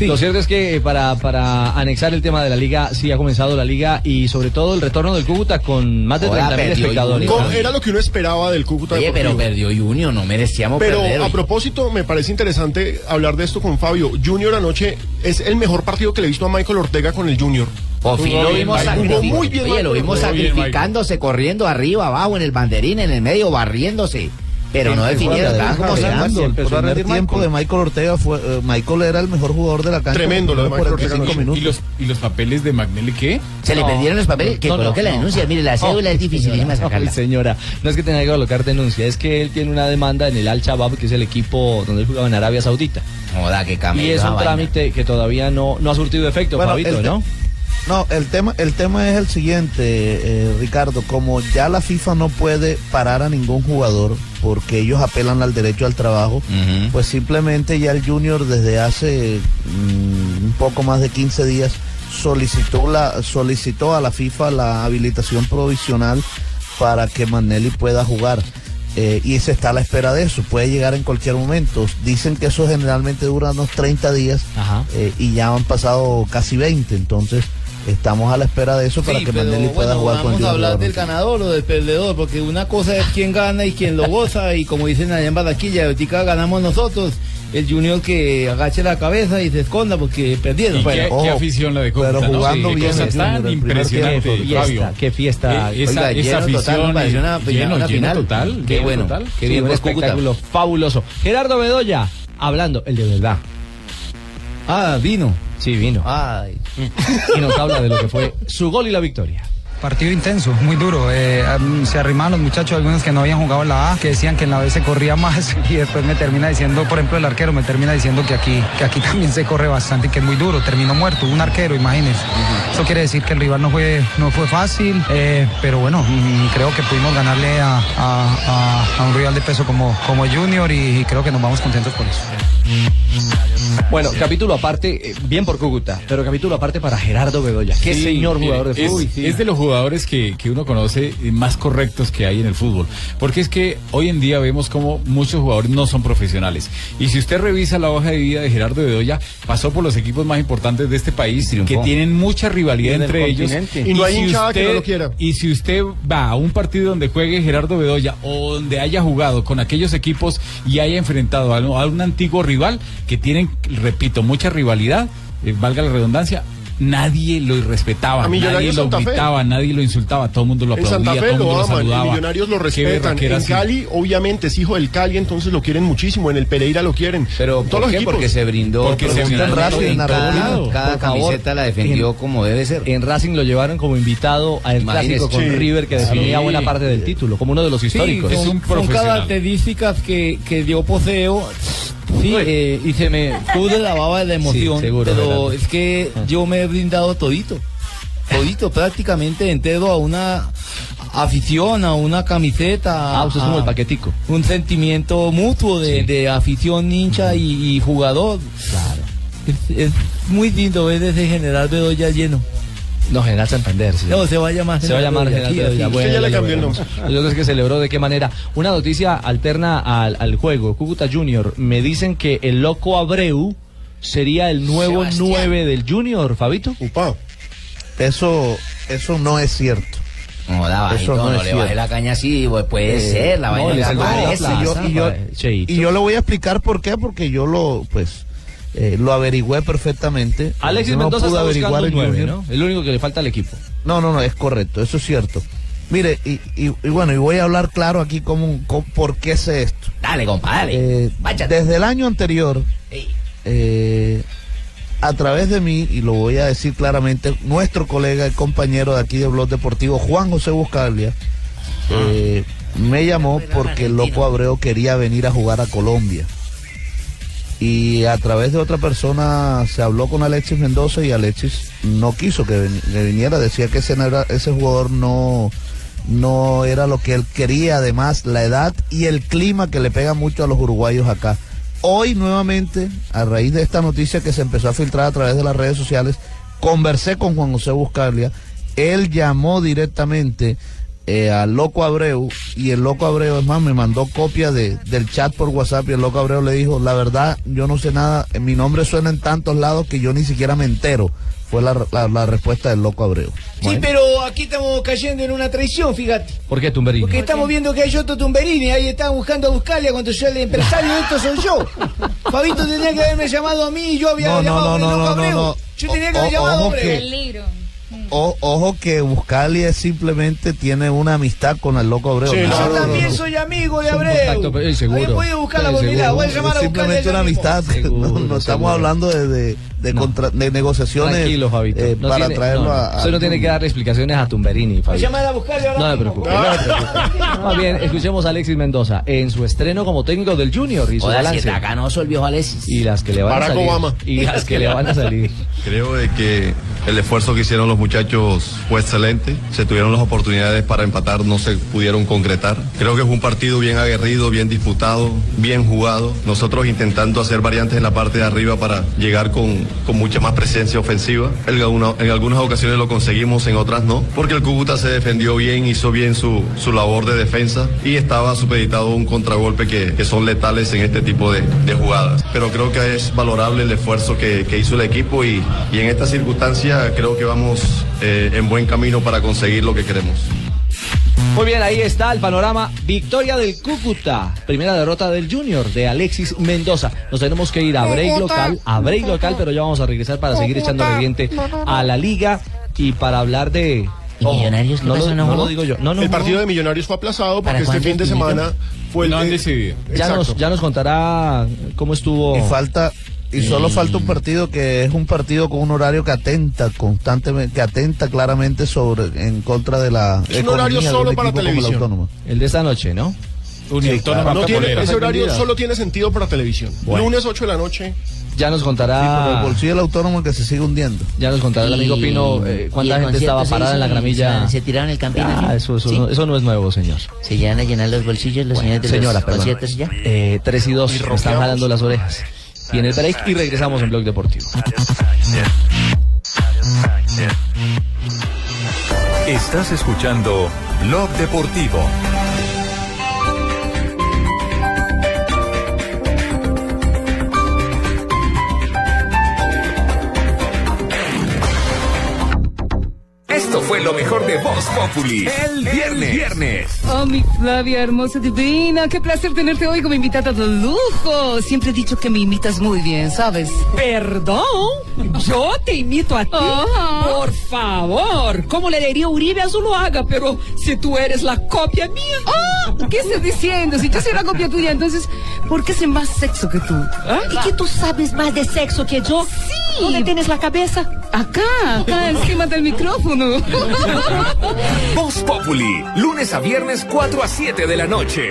Speaker 8: Lo cierto es que eh, para, para anexar el tema de la liga, sí ha comenzado la liga y sobre todo el retorno del Cúcuta con más de
Speaker 14: Joda,
Speaker 8: 30.000
Speaker 14: perdió
Speaker 8: espectadores.
Speaker 4: Era lo que uno esperaba del Cúcuta
Speaker 14: Oye, pero perdió Junior, no merecíamos
Speaker 4: Pero
Speaker 14: perder.
Speaker 4: a propósito, me parece interesante hablar de esto con Fabio. Junior anoche es el mejor partido que le he visto a Michael Ortega con el Junior.
Speaker 14: Por fin lo vimos
Speaker 4: Jugó
Speaker 14: sacrificando.
Speaker 4: muy bien.
Speaker 14: Oye, lo vimos sacrificándose, corriendo arriba, abajo, en el banderín, en el medio, barriéndose. Pero no definieron, estaban como
Speaker 15: El primer tiempo de Michael Ortega fue. eh, Michael era el mejor jugador de la cancha.
Speaker 4: Tremendo lo de
Speaker 15: Por
Speaker 4: Michael Ortega
Speaker 15: 45
Speaker 4: anoche.
Speaker 11: ¿Y los, ¿Y los papeles de Magnelli qué?
Speaker 14: Se le perdieron los papeles, que
Speaker 8: no,
Speaker 14: coloque
Speaker 8: no,
Speaker 14: la
Speaker 8: no.
Speaker 14: denuncia. Mire, la cédula es dificilísima sacarla.
Speaker 8: señora, no es que tenga que colocar denuncia, es que él tiene una demanda en el Al Shabab, que es el equipo donde él jugaba en Arabia Saudita.
Speaker 14: Joda, camello
Speaker 8: Y es un
Speaker 14: vaina.
Speaker 8: trámite que todavía no, no ha surtido efecto,
Speaker 15: Bueno,
Speaker 8: Fabito, ¿no?
Speaker 15: No, el tema, el tema es el siguiente, eh, Ricardo. Como ya la FIFA no puede parar a ningún jugador porque ellos apelan al derecho al trabajo, pues simplemente ya el Junior desde hace mm, un poco más de 15 días solicitó la solicitó a la FIFA la habilitación provisional para que Manelli pueda jugar. Eh, y se está a la espera de eso, puede llegar en cualquier momento. Dicen que eso generalmente dura unos 30 días eh, y ya han pasado casi 20, entonces estamos a la espera de eso para
Speaker 9: Sí,
Speaker 15: que
Speaker 9: pero
Speaker 15: Mandelli pueda
Speaker 9: bueno,
Speaker 15: jugar con
Speaker 9: vamos a
Speaker 15: Junior
Speaker 9: hablar del ganador o del perdedor, porque una cosa es quién gana y quién lo goza, y como dicen allá en Barranquilla, ahorita ganamos nosotros, el Junior que agache la cabeza y se esconda porque perdieron.
Speaker 11: Y
Speaker 9: Bueno,
Speaker 11: qué, qué afición la de Cúcuta,
Speaker 9: pero
Speaker 11: ¿no?
Speaker 9: jugando
Speaker 11: Sí, qué
Speaker 9: bien
Speaker 11: cosa
Speaker 9: Junior,
Speaker 11: tan
Speaker 9: primer
Speaker 11: impresionante.
Speaker 9: Qué
Speaker 11: Fabio.
Speaker 9: fiesta, qué fiesta.
Speaker 11: Eh, esa,
Speaker 9: Oiga,
Speaker 11: esa
Speaker 9: lleno total,
Speaker 11: afición, eh,
Speaker 9: una
Speaker 11: lleno, lleno
Speaker 9: final.
Speaker 11: total,
Speaker 8: Qué
Speaker 11: lleno
Speaker 8: bueno,
Speaker 11: total.
Speaker 8: qué
Speaker 11: Sí,
Speaker 8: bien, un
Speaker 11: por Cúcuta.
Speaker 8: espectáculo fabuloso. Gerardo Bedoya, hablando, el de verdad.
Speaker 9: Ah, vino.
Speaker 8: Sí, vino.
Speaker 9: Ay.
Speaker 8: Y nos habla de lo que fue su gol y la victoria.
Speaker 18: Partido intenso, muy duro. Eh, se arrimaron los muchachos, algunos que no habían jugado en la A, que decían que en la B se corría *laughs* más y después me termina diciendo, por ejemplo, el arquero me termina diciendo que aquí, que aquí también se corre bastante y que es muy duro. Terminó muerto, un arquero, imagínense. Eso quiere decir que el rival no fue, no fue fácil, eh, pero bueno, creo que pudimos ganarle a, a- a- a un rival de peso como, como Junior y, y creo que nos vamos contentos por eso.
Speaker 8: Bueno, capítulo aparte, eh, bien por Cúcuta, pero capítulo aparte para Gerardo Bedoya. Qué
Speaker 11: Sí,
Speaker 8: señor
Speaker 11: mire,
Speaker 8: jugador de
Speaker 11: es,
Speaker 8: fútbol.
Speaker 11: es de los jugadores que, que uno conoce más correctos que hay en el fútbol. Porque es que hoy en día vemos como muchos jugadores no son profesionales. Y si usted revisa la hoja de vida de Gerardo Bedoya, pasó por los equipos más importantes de este país que tienen mucha rivalidad
Speaker 4: el
Speaker 11: entre ellos.
Speaker 4: Y no hay hinchada que no lo quiera.
Speaker 11: Y si usted va a un partido donde juegue Gerardo Bedoya o donde haya jugado con aquellos equipos y haya enfrentado a un, a un antiguo rival que tienen, repito, mucha rivalidad, eh, valga la redundancia, nadie lo respetaba,
Speaker 4: A
Speaker 11: nadie lo gritaba, nadie lo insultaba, todo el mundo lo
Speaker 4: En
Speaker 11: aplaudía,
Speaker 4: Santa Fe
Speaker 11: todo el mundo lo
Speaker 4: aman, en
Speaker 11: saludaba.
Speaker 4: Millonarios lo respetan. En. Cali, obviamente, es hijo del Cali, entonces lo quieren muchísimo. En el Pereira lo quieren. Pero
Speaker 14: ¿Por qué? Porque se brindó
Speaker 8: Porque se brindó
Speaker 14: en
Speaker 8: en
Speaker 14: cada,
Speaker 8: Racing,
Speaker 14: cada
Speaker 8: por
Speaker 14: camiseta la defendió
Speaker 8: En-
Speaker 14: como debe ser.
Speaker 8: En Racing lo llevaron como invitado al clásico con
Speaker 14: Sí.
Speaker 8: River que definía
Speaker 14: Sí.
Speaker 8: buena parte del título, como uno de los históricos.
Speaker 9: Sí, son, son características que, que dio poseo. Sí, eh, y se me pude la baba de la emoción,
Speaker 8: Sí, seguro,
Speaker 9: pero es que yo me he brindado todito, todito, prácticamente entero a una afición, a una camiseta.
Speaker 8: Ah, usted es como
Speaker 9: a
Speaker 8: el paquetico.
Speaker 9: Un sentimiento mutuo de, de afición, hincha y, y jugador.
Speaker 8: Claro.
Speaker 9: Es, es muy lindo ver ese general Bedoya lleno.
Speaker 8: No, General Santander. sí.
Speaker 9: No, se va a llamar
Speaker 8: Se va a llamar
Speaker 9: General
Speaker 8: General
Speaker 9: Bedoya,
Speaker 8: Bedoya.
Speaker 9: aquí,
Speaker 8: Bueno,
Speaker 9: así.
Speaker 8: ya veremos. Yo creo que celebró de qué manera. Una noticia alterna al, al juego. Cúcuta Junior. Me dicen que el loco Abreu sería el nuevo
Speaker 15: Sebastián.
Speaker 8: 9 del Junior, Fabito.
Speaker 15: Eso, eso no es cierto.
Speaker 14: No, la bajito,
Speaker 15: Eso
Speaker 14: no,
Speaker 15: no es
Speaker 14: le bajé
Speaker 15: cierto.
Speaker 14: la caña así, pues puede
Speaker 15: Eh,
Speaker 14: ser, la
Speaker 15: no,
Speaker 14: vaina
Speaker 15: le salvó la
Speaker 14: aparece.
Speaker 15: plaza,
Speaker 14: yo-
Speaker 15: y yo, y yo le voy a explicar por qué, porque yo lo, pues, eh, lo averigüé perfectamente.
Speaker 8: Alexis
Speaker 15: no
Speaker 8: Mendoza está
Speaker 15: averiguar
Speaker 8: un
Speaker 15: en
Speaker 8: 9,
Speaker 15: Junior.
Speaker 8: ¿no? El único que le falta al equipo.
Speaker 15: No, no, no, es correcto, eso es cierto. Mire, y, y- y bueno, y voy a hablar claro aquí cómo, cómo- por qué sé esto.
Speaker 14: Dale, compadre.
Speaker 15: Eh, desde el año anterior, eh, a través de mí, y lo voy a decir claramente, nuestro colega y compañero de aquí de Blog Deportivo, Juan José Buscaglia, eh, me llamó porque el Loco Abreu quería venir a jugar a Colombia. Y a través de otra persona se habló con Alexis Mendoza y Alexis no quiso que, viniera, decía que ese, ese jugador no, no era lo que él quería, además la edad y el clima que le pega mucho a los uruguayos acá. Hoy nuevamente, a raíz de esta noticia que se empezó a filtrar a través de las redes sociales, conversé con Juan José Buscaglia, él llamó directamente eh, al Loco Abreu y el Loco Abreu, es más, me mandó copia de, del chat por WhatsApp y el Loco Abreu le dijo, la verdad, yo no sé nada, mi nombre suena en tantos lados que yo ni siquiera me entero. Fue la, la- la respuesta del Loco Abreu.
Speaker 9: Sí, pero aquí estamos cayendo en una traición, fíjate.
Speaker 8: ¿Por qué Tumberini?
Speaker 9: Porque estamos viendo que hay otro Tumberini, ahí están buscando a buscarle cuando yo el empresario de *laughs* esto soy yo. Fabito tenía que haberme llamado a mí y yo había
Speaker 15: No,
Speaker 9: llamado
Speaker 15: no,
Speaker 9: a
Speaker 15: no,
Speaker 9: Loco
Speaker 15: no,
Speaker 9: Abreu.
Speaker 15: no.
Speaker 9: Yo tenía que
Speaker 15: O-
Speaker 9: haber llamado a Abreu.
Speaker 15: O- ojo que Buscali es simplemente tiene una amistad con el Loco Abreu.
Speaker 9: yo
Speaker 15: No, no, no,
Speaker 9: también
Speaker 15: no.
Speaker 9: soy amigo de Abreu.
Speaker 15: contacto, pero, eh, seguro.
Speaker 9: Buscar la
Speaker 15: Eh.
Speaker 9: Voy a llamar a
Speaker 15: simplemente una
Speaker 9: mismo.
Speaker 15: amistad. *laughs* no, no estamos hablando de, de, de contra- de negociaciones
Speaker 8: Tranquilo, Fabito.
Speaker 15: eh,
Speaker 8: No
Speaker 15: para
Speaker 8: tiene-
Speaker 15: traerlo
Speaker 8: no, no.
Speaker 15: a, a-
Speaker 8: Usted no tiene que darle explicaciones a Tumberini, Fabito.
Speaker 9: a buscarle ahora
Speaker 8: No me
Speaker 9: mismo.
Speaker 8: preocupe. no me preocupe. Más bien, escuchemos a Alexis Mendoza en su estreno como técnico del Junior y su
Speaker 14: Joda, si
Speaker 8: balance.
Speaker 14: está ganoso el viejo Alexis.
Speaker 8: Y las que le van a
Speaker 14: Barack
Speaker 8: salir.
Speaker 14: Obama.
Speaker 8: Y las que le van a salir. *laughs*
Speaker 19: Creo de que el esfuerzo que hicieron los muchachos muchachos fue excelente. Se tuvieron las oportunidades para empatar, no se pudieron concretar. Creo que fue un partido bien aguerrido, bien disputado, bien jugado. Nosotros intentando hacer variantes en la parte de arriba para llegar con, con mucha más presencia ofensiva. En, alguna- en algunas ocasiones lo conseguimos, en otras no, porque el Cúcuta se defendió bien, hizo bien su, su labor de defensa y estaba supeditado a un contragolpe que, que son letales en este tipo de, de jugadas. Pero creo que es valorable el esfuerzo que, que hizo el equipo y, y en esta circunstancia creo que vamos eh, en buen camino para conseguir lo que queremos.
Speaker 8: Muy bien, ahí está el panorama. Victoria del Cúcuta. Primera derrota del Junior, de Alexis Mendoza. Nos tenemos que ir a break local, a break local, pero ya vamos a regresar para seguir echándole diente a la liga y para hablar de...
Speaker 20: ¿Y Millonarios qué
Speaker 8: no,
Speaker 20: pasó,
Speaker 8: lo,
Speaker 20: no
Speaker 8: no lo digo yo. No, no,
Speaker 4: el partido de Millonarios fue aplazado
Speaker 20: ¿Para
Speaker 4: porque este fin de semana fue el
Speaker 11: No han
Speaker 4: de-
Speaker 11: decidido.
Speaker 8: Ya nos, ya nos contará cómo estuvo.
Speaker 15: Y falta y solo falta un partido que es un partido con un horario que atenta constantemente, que atenta claramente sobre en contra de la
Speaker 4: Es un horario solo
Speaker 15: un
Speaker 4: para televisión.
Speaker 15: Autónoma.
Speaker 8: El de esta noche, ¿no?
Speaker 11: Uniautónoma
Speaker 4: No tiene- ese horario solo tiene sentido para televisión.
Speaker 8: Bueno.
Speaker 4: Lunes 8 de la noche.
Speaker 8: Ya nos
Speaker 15: Sí,
Speaker 8: contará.
Speaker 15: el bolsillo del autónomo que se sigue hundiendo.
Speaker 8: Ya nos contará el amigo
Speaker 20: Y-
Speaker 8: Pino eh,
Speaker 20: y
Speaker 8: cuánta gente estaba parada en la gramilla.
Speaker 20: Se, tiraron el campín.
Speaker 8: Ah, eso, eso,
Speaker 20: ¿Sí?
Speaker 8: no, eso no es nuevo, señor.
Speaker 20: Se llegan a llenar los bolsillos los señores de
Speaker 8: Señora,
Speaker 20: los conciertos y ya.
Speaker 8: Eh, 3 y 2, me están jalando las orejas. Viene el break y regresamos en Blog Deportivo.
Speaker 21: Estás escuchando Blog Deportivo.
Speaker 22: Fue lo mejor de Voz Populi. El viernes. viernes.
Speaker 23: Oh, mi Flavia, hermosa, divina. Qué placer tenerte hoy como invitada de lujo. Siempre he dicho que me imitas muy bien, ¿sabes?
Speaker 24: Perdón, yo te imito a ti. Por favor, como le diría Uribe a Zuluaga, pero si tú eres la copia mía.
Speaker 23: Oh, ¿Qué estás diciendo? Si yo soy una copia tuya, entonces, ¿por qué sé más sexo que tú?
Speaker 24: ¿Ah? ¿Y que tú sabes más de sexo que yo?
Speaker 23: Sí.
Speaker 24: ¿Dónde tienes la cabeza?
Speaker 23: Acá, acá, encima del micrófono.
Speaker 22: Voz Populi. Lunes a viernes 4 a 7 de la noche.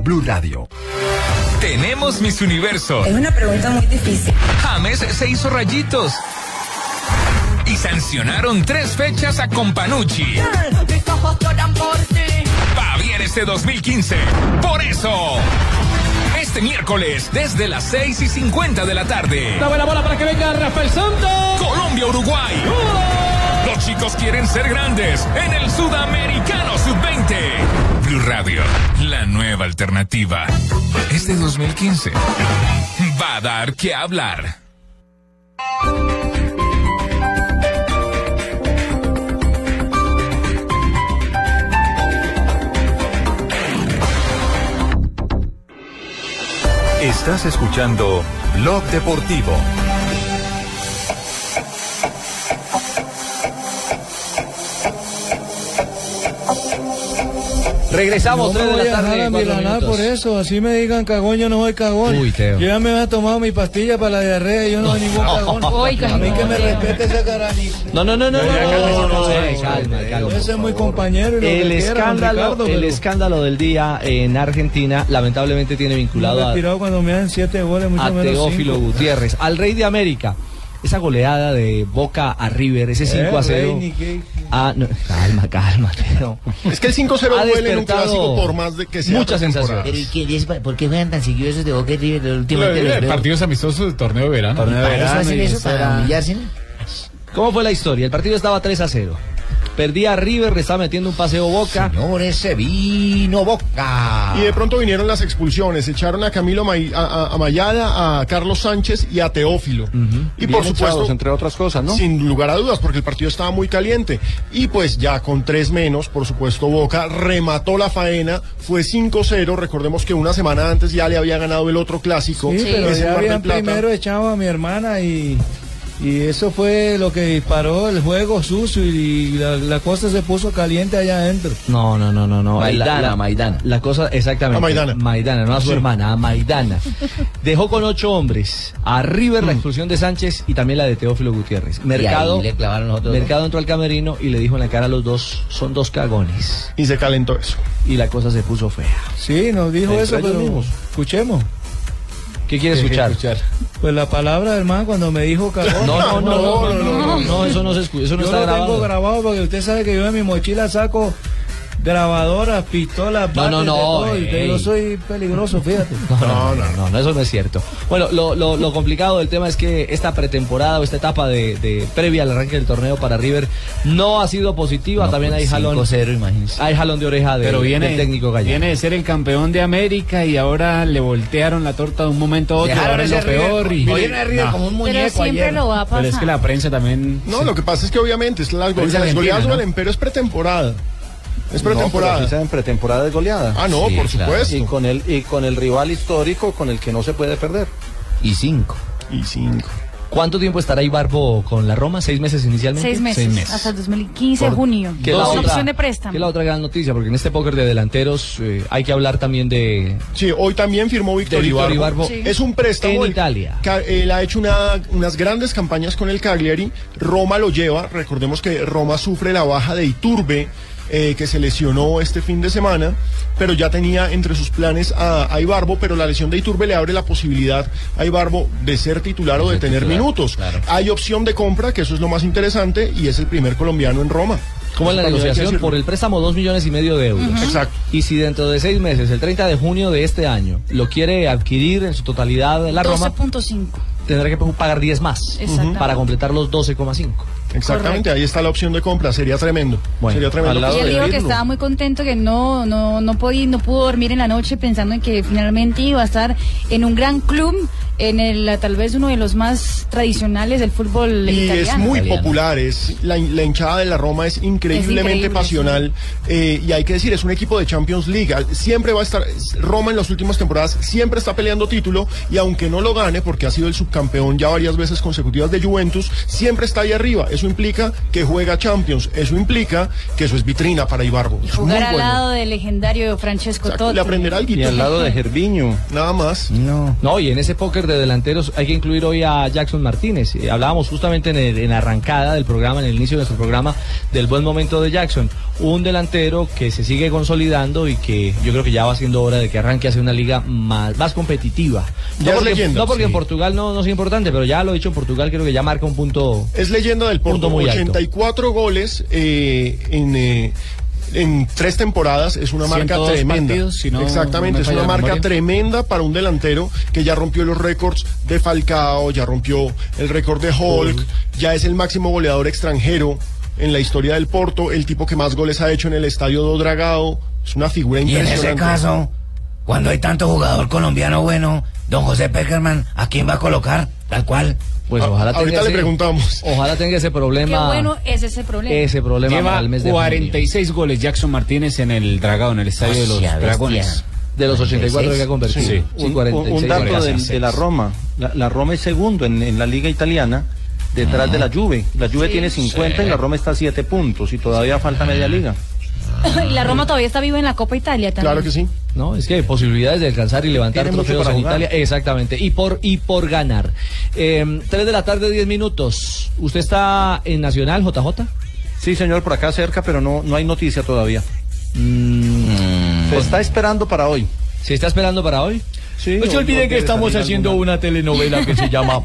Speaker 25: Blue Radio.
Speaker 22: Tenemos Miss Universo.
Speaker 23: Es una pregunta muy difícil.
Speaker 22: James se hizo rayitos. Y sancionaron tres fechas a Companucci.
Speaker 23: Mis ojos lloran por ti.
Speaker 22: Va bien este 2015. Por eso. Este miércoles, desde las 6 y 50 de la tarde.
Speaker 24: Dame la bola para que venga Rafael Santos.
Speaker 22: Colombia-Uruguay. Los chicos quieren ser grandes en el Sudamericano Sub-20. Radio, la nueva alternativa. Este 2015 va a dar que hablar.
Speaker 21: Estás escuchando Blog Deportivo.
Speaker 8: Regresamos,
Speaker 26: No me
Speaker 8: 3 de
Speaker 26: voy
Speaker 8: la
Speaker 26: a
Speaker 8: tarde.
Speaker 26: dejar a por eso, así me digan cagón, yo no soy cagón.
Speaker 8: Uy, Teo.
Speaker 26: Yo ya me había tomado mi pastilla para la diarrea y yo no soy ningún cagón. A mí que me
Speaker 23: no,
Speaker 26: respete ese.
Speaker 8: No, no, no, no, no, calma, calma.
Speaker 26: Ese es muy compañero y lo
Speaker 8: El escándalo, el escándalo del día en Argentina, lamentablemente tiene
Speaker 26: me
Speaker 8: vinculado a,
Speaker 26: cuando me dan siete goles, mucho
Speaker 8: a
Speaker 26: menos
Speaker 8: Teófilo. Gutiérrez, al rey de América. Esa goleada de Boca a River, ese 5 a
Speaker 26: Eh,
Speaker 8: 0.
Speaker 26: ni qué-
Speaker 8: Ah, no, calma, calma, Teo.
Speaker 4: Es que el 5-0 *laughs*
Speaker 8: Ha
Speaker 4: duele en un clásico por más de que sea.
Speaker 8: mucha
Speaker 4: pretemporada.
Speaker 20: Pero ¿y qué, y es- por qué juegan tan seguidos esos de Boca y River? El último
Speaker 11: Eh,
Speaker 20: los.
Speaker 11: Partidos amistosos de torneo de verano.
Speaker 26: Torneo de
Speaker 20: ¿Para eso
Speaker 26: verano
Speaker 20: hacen eso? ¿Para humillarse?
Speaker 8: ¿Cómo fue la historia? El partido estaba 3 a 0. Perdía River, le estaba metiendo un paseo Boca.
Speaker 20: Señores, se vino Boca.
Speaker 4: Y de pronto vinieron las expulsiones, echaron a Camilo May- a, a- a Mayada, a Carlos Sánchez y a Teófilo. Y
Speaker 13: Bien
Speaker 4: por supuesto,
Speaker 13: echados, entre otras cosas, ¿no?
Speaker 4: sin lugar a dudas, porque el partido estaba muy caliente. Y pues ya con tres menos, por supuesto, Boca remató la faena, fue 5-0. Recordemos que una semana antes ya le había ganado el otro clásico.
Speaker 26: Sí, pero ya habían primero echado a mi hermana y, Y eso fue lo que disparó el juego sucio y la, la cosa se puso caliente allá adentro.
Speaker 8: No, no, no, no, no.
Speaker 26: Maidana,
Speaker 8: La-
Speaker 26: Maidana.
Speaker 8: La cosa, exactamente.
Speaker 26: A Maidana.
Speaker 8: Maidana, no a su
Speaker 26: Sí.
Speaker 8: hermana, a Maidana. *laughs* Dejó con ocho hombres. A River
Speaker 26: Mm.
Speaker 8: la expulsión de Sánchez y también la de Teófilo Gutiérrez. Mercado,
Speaker 20: ahí le clavaron los otros dos.
Speaker 8: Mercado entró al camerino y le dijo en la cara a los dos, son dos cagones.
Speaker 4: Y se calentó eso.
Speaker 8: Y la cosa se puso fea.
Speaker 26: Sí, nos dijo eso, pero
Speaker 8: mismos.
Speaker 26: escuchemos.
Speaker 8: ¿Qué quiere
Speaker 26: ¿Qué quiere
Speaker 8: escuchar?
Speaker 26: Pues la palabra del man cuando me dijo cagón.
Speaker 8: No, no, no, no, no, no, no, *laughs* eso no se escucha, eso no
Speaker 26: Yo
Speaker 8: está
Speaker 26: lo
Speaker 8: grabado.
Speaker 26: tengo grabado porque usted sabe que yo en mi mochila saco grabadoras, pistolas,
Speaker 8: No, no,
Speaker 26: de
Speaker 8: no,
Speaker 26: todo, yo soy peligroso, fíjate. *laughs*
Speaker 8: No, no, no, no, no, eso no es cierto. Bueno, lo, lo- lo complicado del tema es que esta pretemporada o esta etapa de, de previa al arranque del torneo para River no ha sido positiva. También hay jalón.
Speaker 20: 5-0, imagínese.
Speaker 8: Hay jalón de oreja de,
Speaker 27: Pero viene,
Speaker 8: del técnico gallego.
Speaker 27: viene de ser el campeón de América y ahora le voltearon la torta de un momento a otro.
Speaker 4: Dejaron
Speaker 27: Ahora es lo peor.
Speaker 4: River-
Speaker 27: y,
Speaker 4: a River como un
Speaker 28: Pero muñeco siempre ayer. lo va a
Speaker 27: Pero es
Speaker 28: pasar.
Speaker 27: que la prensa también.
Speaker 4: No, lo que pasa es que obviamente es las, las goleadas
Speaker 27: ¿no?
Speaker 4: del Empero es pretemporada. Es
Speaker 13: No, pero
Speaker 4: pretemporada.
Speaker 13: se en pretemporada de goleada.
Speaker 4: Ah, no, Sí, por claro. supuesto.
Speaker 13: Y con, el, y con el rival histórico con el que no se puede perder.
Speaker 20: Y cinco.
Speaker 4: Y cinco.
Speaker 8: ¿Cuánto tiempo estará Ibarbo con la Roma? ¿Seis meses inicialmente?
Speaker 28: Seis meses, hasta el 2015 de junio.
Speaker 8: Que la otra-
Speaker 28: opción de préstamo.
Speaker 8: que la otra gran noticia, porque en este póker de delanteros eh, hay que hablar también de...
Speaker 4: Sí, hoy también firmó Víctor Ibarbo.
Speaker 8: Ibarbo. Sí.
Speaker 4: Es un préstamo.
Speaker 8: En Italia.
Speaker 4: Ca- Él ha hecho una- unas grandes campañas con el Cagliari. Roma lo lleva. Recordemos que Roma sufre la baja de Iturbe, eh, que se lesionó este fin de semana, pero ya tenía entre sus planes a, a Ibarbo, pero la lesión de Iturbe le abre la posibilidad a Ibarbo de ser titular o de tener
Speaker 20: titular,
Speaker 4: minutos. Hay opción de compra, que eso es lo más interesante, y es el primer colombiano en Roma.
Speaker 8: ¿Cómo es la negociación? Por el préstamo, dos millones y medio de euros.
Speaker 4: Exacto.
Speaker 8: Y si dentro de seis meses, el 30 de junio de este año, lo quiere adquirir en su totalidad la Roma,
Speaker 28: 12.5.
Speaker 8: tendrá que pagar 10 más para completar los 12,5.
Speaker 4: Exactamente, ahí está la opción de compra, sería tremendo. sería tremendo.
Speaker 28: Y él dijo que estaba muy contento, que no, no, no, podía, no pudo dormir en la noche pensando en que finalmente iba a estar en un gran club, en el tal vez uno de los más tradicionales del fútbol
Speaker 4: Y
Speaker 28: italiano.
Speaker 4: es muy popular, es la, la hinchada de la Roma es increíblemente
Speaker 28: Es increíble,
Speaker 4: pasional eh, y hay que decir, es un equipo de Champions League, siempre va a estar, Roma en las últimas temporadas siempre está peleando título y aunque no lo gane porque ha sido el subcampeón ya varias veces consecutivas de Juventus, siempre está ahí arriba, eso implica que juega Champions, eso implica que eso es vitrina para Ibarbo. Muy
Speaker 28: Jugar al
Speaker 4: bueno.
Speaker 28: lado del legendario Francesco Totti.
Speaker 4: Le aprenderá algo.
Speaker 13: Y al lado de Gerviño.
Speaker 4: Nada más.
Speaker 8: No. No, y en ese póker de delanteros hay que incluir hoy a Jackson Martínez. Eh, hablábamos justamente en, el- en la arrancada del programa, en el inicio de nuestro programa, del buen momento de Jackson. Un delantero que se sigue consolidando y que yo creo que ya va siendo hora de que arranque hacia una liga más, más competitiva.
Speaker 4: Ya
Speaker 8: no
Speaker 4: es
Speaker 8: porque,
Speaker 4: leyenda,
Speaker 8: no porque
Speaker 4: sí.
Speaker 8: en Portugal no, no es importante, pero ya lo he dicho en Portugal, creo que ya marca un punto.
Speaker 4: Es leyenda del
Speaker 8: Punto muy alto.
Speaker 4: 84 goles eh, en, eh, en tres temporadas, es una marca
Speaker 27: 102
Speaker 4: tremenda.
Speaker 27: partidos, si no
Speaker 4: Exactamente,
Speaker 27: me
Speaker 4: es una marca
Speaker 27: memoria.
Speaker 4: tremenda para un delantero que ya rompió los récords de Falcao, ya rompió el récord de Hulk, ya es el máximo goleador extranjero en la historia del Porto, el tipo que más goles ha hecho en el estadio do Dragao, es una figura
Speaker 20: Y en
Speaker 4: impresionante.
Speaker 20: ese caso, cuando hay tanto jugador colombiano bueno, don José Peckerman, ¿a quién va a colocar? Tal cual.
Speaker 8: Pues ojalá
Speaker 4: ahorita
Speaker 8: tenga
Speaker 4: le
Speaker 8: ese-
Speaker 4: preguntamos.
Speaker 8: Ojalá tenga ese
Speaker 28: Qué
Speaker 8: problema.
Speaker 28: bueno es ese problema.
Speaker 8: Ese problema
Speaker 27: Lleva
Speaker 8: para el mes de junio.
Speaker 27: 46 goles Jackson Martínez en el Dragado, en el estadio de los
Speaker 8: Hostia, bestia.
Speaker 27: Dragones.
Speaker 8: De los 84 que ha convertido.
Speaker 27: Sí.
Speaker 8: Sí,
Speaker 13: un,
Speaker 8: 46,
Speaker 13: un dato de,
Speaker 8: 46.
Speaker 13: de la Roma. La, la Roma es segundo en, en la liga italiana, detrás de la Juve. La Juve
Speaker 28: Sí.
Speaker 13: tiene 50 y la Roma está a 7 puntos y todavía falta media liga. *laughs*
Speaker 28: y la Roma todavía está viva en la Copa Italia también.
Speaker 4: sí.
Speaker 8: No, es que hay posibilidades de alcanzar y levantar
Speaker 13: Tiene
Speaker 8: trofeos en
Speaker 13: jugar.
Speaker 8: Italia. Exactamente. Y por, y por ganar. Eh, 3 de la tarde, 10 minutos. ¿Usted está en Nacional, JJ?
Speaker 13: Sí, señor, por acá cerca, pero no, no hay noticia todavía.
Speaker 8: Mm.
Speaker 13: Se está esperando para hoy.
Speaker 8: ¿Se está esperando para hoy?
Speaker 13: Sí,
Speaker 8: No se olviden que estamos haciendo
Speaker 13: alguna.
Speaker 8: una telenovela que se llama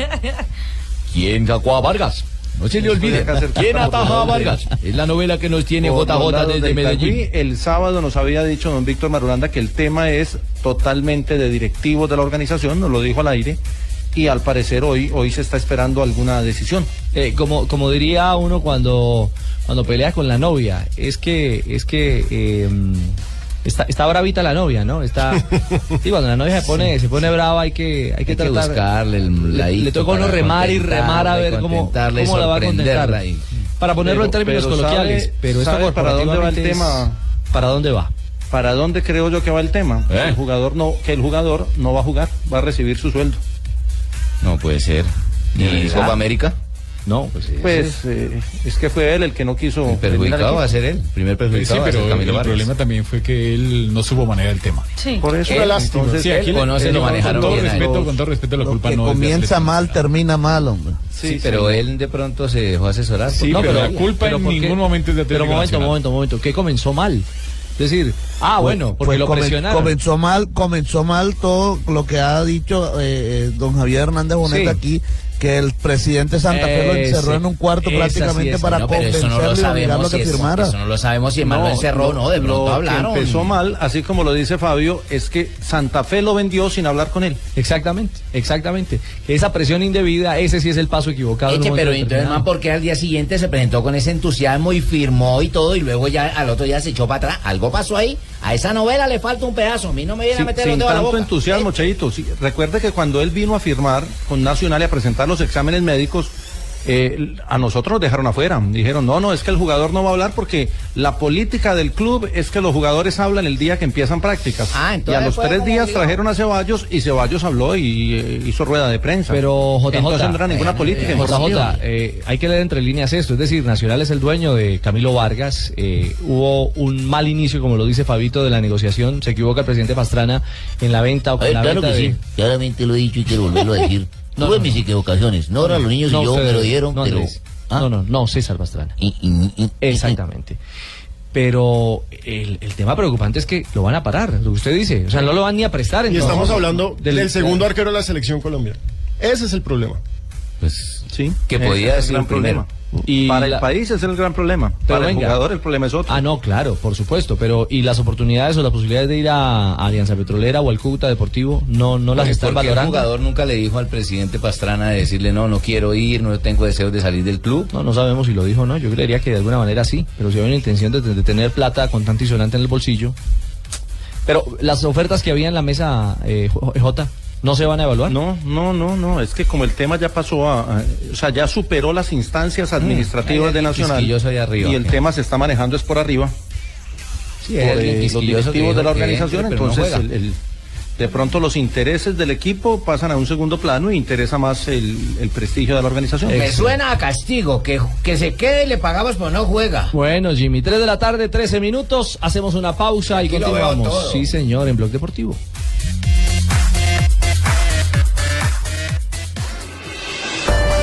Speaker 8: *laughs* ¿Quién sacó a Vargas? No se le olvide. ¿Quién
Speaker 13: estamos
Speaker 8: ataja a Vargas? Es la novela que nos tiene
Speaker 13: Por
Speaker 8: JJ desde
Speaker 13: del
Speaker 8: Medellín.
Speaker 13: El sábado nos había dicho don Víctor Marulanda que el tema es totalmente de directivos de la organización, nos lo dijo al aire, y al parecer hoy, hoy se está esperando alguna decisión.
Speaker 8: Eh, como, como diría uno cuando, cuando pelea con la novia, es que, es que eh, está, está bravita la novia, ¿no? Está, *laughs* sí, cuando la novia se pone, se pone brava hay que, hay que
Speaker 20: Hay que buscarle el
Speaker 8: le,
Speaker 20: ladito
Speaker 8: le toca uno remar y remar a ver cómo, cómo la va a contentar.
Speaker 20: y-
Speaker 8: Para ponerlo en términos
Speaker 13: pero
Speaker 8: coloquiales,
Speaker 13: sabe-
Speaker 8: pero esto
Speaker 13: sabe para dónde va el tema.
Speaker 8: ¿Para dónde va?
Speaker 13: ¿Para dónde creo yo que va el tema?
Speaker 20: ¿Eh?
Speaker 13: El jugador no, que el jugador no va a jugar, va a recibir su sueldo.
Speaker 20: No puede ser. ¿Y. Copa América?
Speaker 8: No, pues,
Speaker 13: Pues eh, es que fue él el que no quiso. al
Speaker 9: perjudicado va a ser él. Primer perjudicado
Speaker 11: Sí,
Speaker 9: va a ser
Speaker 11: pero el problema también fue que él no supo manejar el tema.
Speaker 10: Sí.
Speaker 13: Por eso,
Speaker 9: Él,
Speaker 13: entonces,
Speaker 11: Sí, aquí
Speaker 9: él no se
Speaker 11: eh,
Speaker 9: lo
Speaker 11: con
Speaker 9: manejaron
Speaker 11: todo
Speaker 9: bien a él.
Speaker 11: respeto, con todo respeto, la
Speaker 15: Lo
Speaker 11: culpa
Speaker 15: que
Speaker 11: no
Speaker 15: comienza mal, termina mal, hombre.
Speaker 9: Sí, pero él de pronto se dejó asesorar.
Speaker 11: Sí,
Speaker 9: por-
Speaker 11: pero
Speaker 9: No,
Speaker 11: la culpa
Speaker 8: pero
Speaker 11: en ningún momento es de
Speaker 8: Pero momento,
Speaker 11: Nacional.
Speaker 8: momento, momento. ¿Qué comenzó mal? Es decir, ah, bueno, porque
Speaker 15: Pues
Speaker 8: lo
Speaker 15: comen-
Speaker 8: presionaron.
Speaker 15: Comenzó mal, comenzó mal todo lo que ha dicho eh, eh, don Javier Hernández Bonet
Speaker 8: Sí.
Speaker 15: aquí, que el presidente Santa Fe lo
Speaker 8: Ese-
Speaker 15: encerró en un cuarto
Speaker 8: sí
Speaker 15: prácticamente
Speaker 8: es,
Speaker 15: para
Speaker 9: No, eso no lo
Speaker 15: convencerlo y obligarlo a que
Speaker 9: es-
Speaker 15: firmara.
Speaker 9: eso no lo sabemos si el man lo encerró o no, de pronto
Speaker 13: lo
Speaker 9: hablaron.
Speaker 13: que empezó mal, así como lo dice Fabio, es que Santa Fe lo vendió sin hablar con él.
Speaker 8: Exactamente, exactamente. Esa presión indebida, ese sí es el paso equivocado.
Speaker 14: Eche, pero entonces, man, ¿por qué al día siguiente se presentó con ese entusiasmo y firmó y todo y luego ya al otro día se echó para atrás? Algo pasó ahí. A esa novela le falta un pedazo. A mí no me viene a
Speaker 13: Sin,
Speaker 14: meter los dedos a la boca.
Speaker 13: entusiasmo, Cheito. Sí, recuerde que cuando él vino a firmar con Nacional y a presentar los exámenes médicos, eh, a nosotros nos dejaron afuera. Dijeron, no, no, es que el jugador no va a hablar porque la política del club es que los jugadores hablan el día que empiezan prácticas.
Speaker 14: Ah,
Speaker 13: y
Speaker 14: entonces
Speaker 13: a los tres días trajeron a Ceballos y Ceballos habló y eh, hizo rueda de prensa.
Speaker 8: Pero JJ,
Speaker 13: Entonces no era ninguna
Speaker 8: eh,
Speaker 13: política.
Speaker 8: eh, JJ, eh, hay que leer entre líneas esto, es decir, Nacional es el dueño de Camilo Vargas, eh, hubo un mal inicio, como lo dice Fabito, de la negociación, se equivoca el presidente Pastrana en la venta o con
Speaker 29: Ay,
Speaker 8: la
Speaker 29: claro
Speaker 8: venta
Speaker 29: que
Speaker 8: de...
Speaker 29: sí, claramente lo he dicho y quiero volverlo a decir.
Speaker 8: No,
Speaker 29: Tuve
Speaker 8: no,
Speaker 29: mis
Speaker 8: no.
Speaker 29: equivocaciones, no ahora los niños
Speaker 8: No,
Speaker 29: y yo
Speaker 8: usted-
Speaker 29: me lo dieron,
Speaker 8: no,
Speaker 29: pero... ¿Ah?
Speaker 8: No, no, no, César Pastrana. Exactamente. Pero el, el tema preocupante es que lo van a parar, lo que usted dice. O sea, no lo van ni a prestar.
Speaker 4: Y
Speaker 8: entonces.
Speaker 4: estamos hablando
Speaker 8: Del-
Speaker 4: del segundo arquero de la selección colombiana. Ese es el problema.
Speaker 9: Pues
Speaker 13: sí,
Speaker 9: que podía ser un primero.
Speaker 13: problema. para
Speaker 8: la-
Speaker 13: el país es el gran problema.
Speaker 8: Pero
Speaker 13: para el jugador el problema es otro.
Speaker 8: Ah, no, claro, por supuesto. Pero ¿y las oportunidades o las posibilidades de ir a, a Alianza Petrolera o al Cúcuta Deportivo no, no las
Speaker 9: Pues,
Speaker 8: están
Speaker 9: ¿por qué
Speaker 8: valorando?
Speaker 9: El jugador nunca le dijo al presidente Pastrana de decirle no, no quiero ir, no tengo deseos de salir del club.
Speaker 8: No, no sabemos si lo dijo o no. Yo creería que de alguna manera sí. Pero si hay una intención de, de tener plata con tanto isonante en el bolsillo. Pero las ofertas que había en la mesa, eh, J, ¿no se van a evaluar?
Speaker 13: No, no, no, no. Es que como el tema ya pasó a, a- o sea, ya superó las instancias administrativas
Speaker 9: Hay
Speaker 13: de Nacional
Speaker 9: quisquilloso ahí arriba,
Speaker 13: y el
Speaker 9: ¿qué?
Speaker 13: tema se está manejando es por arriba.
Speaker 9: Sí,
Speaker 13: por eh, los directivos de la organización,
Speaker 9: entre, pero no
Speaker 13: entonces el- el- de pronto los intereses del equipo pasan a un segundo plano y interesa más el, el prestigio de la organización.
Speaker 14: Me suena a castigo. Que, que se quede y le pagamos, pero no juega.
Speaker 8: Bueno, Jimmy, 3 de la tarde, 13 minutos. Hacemos una pausa y
Speaker 14: veo
Speaker 8: continuamos. Sí, señor, en Blog Deportivo.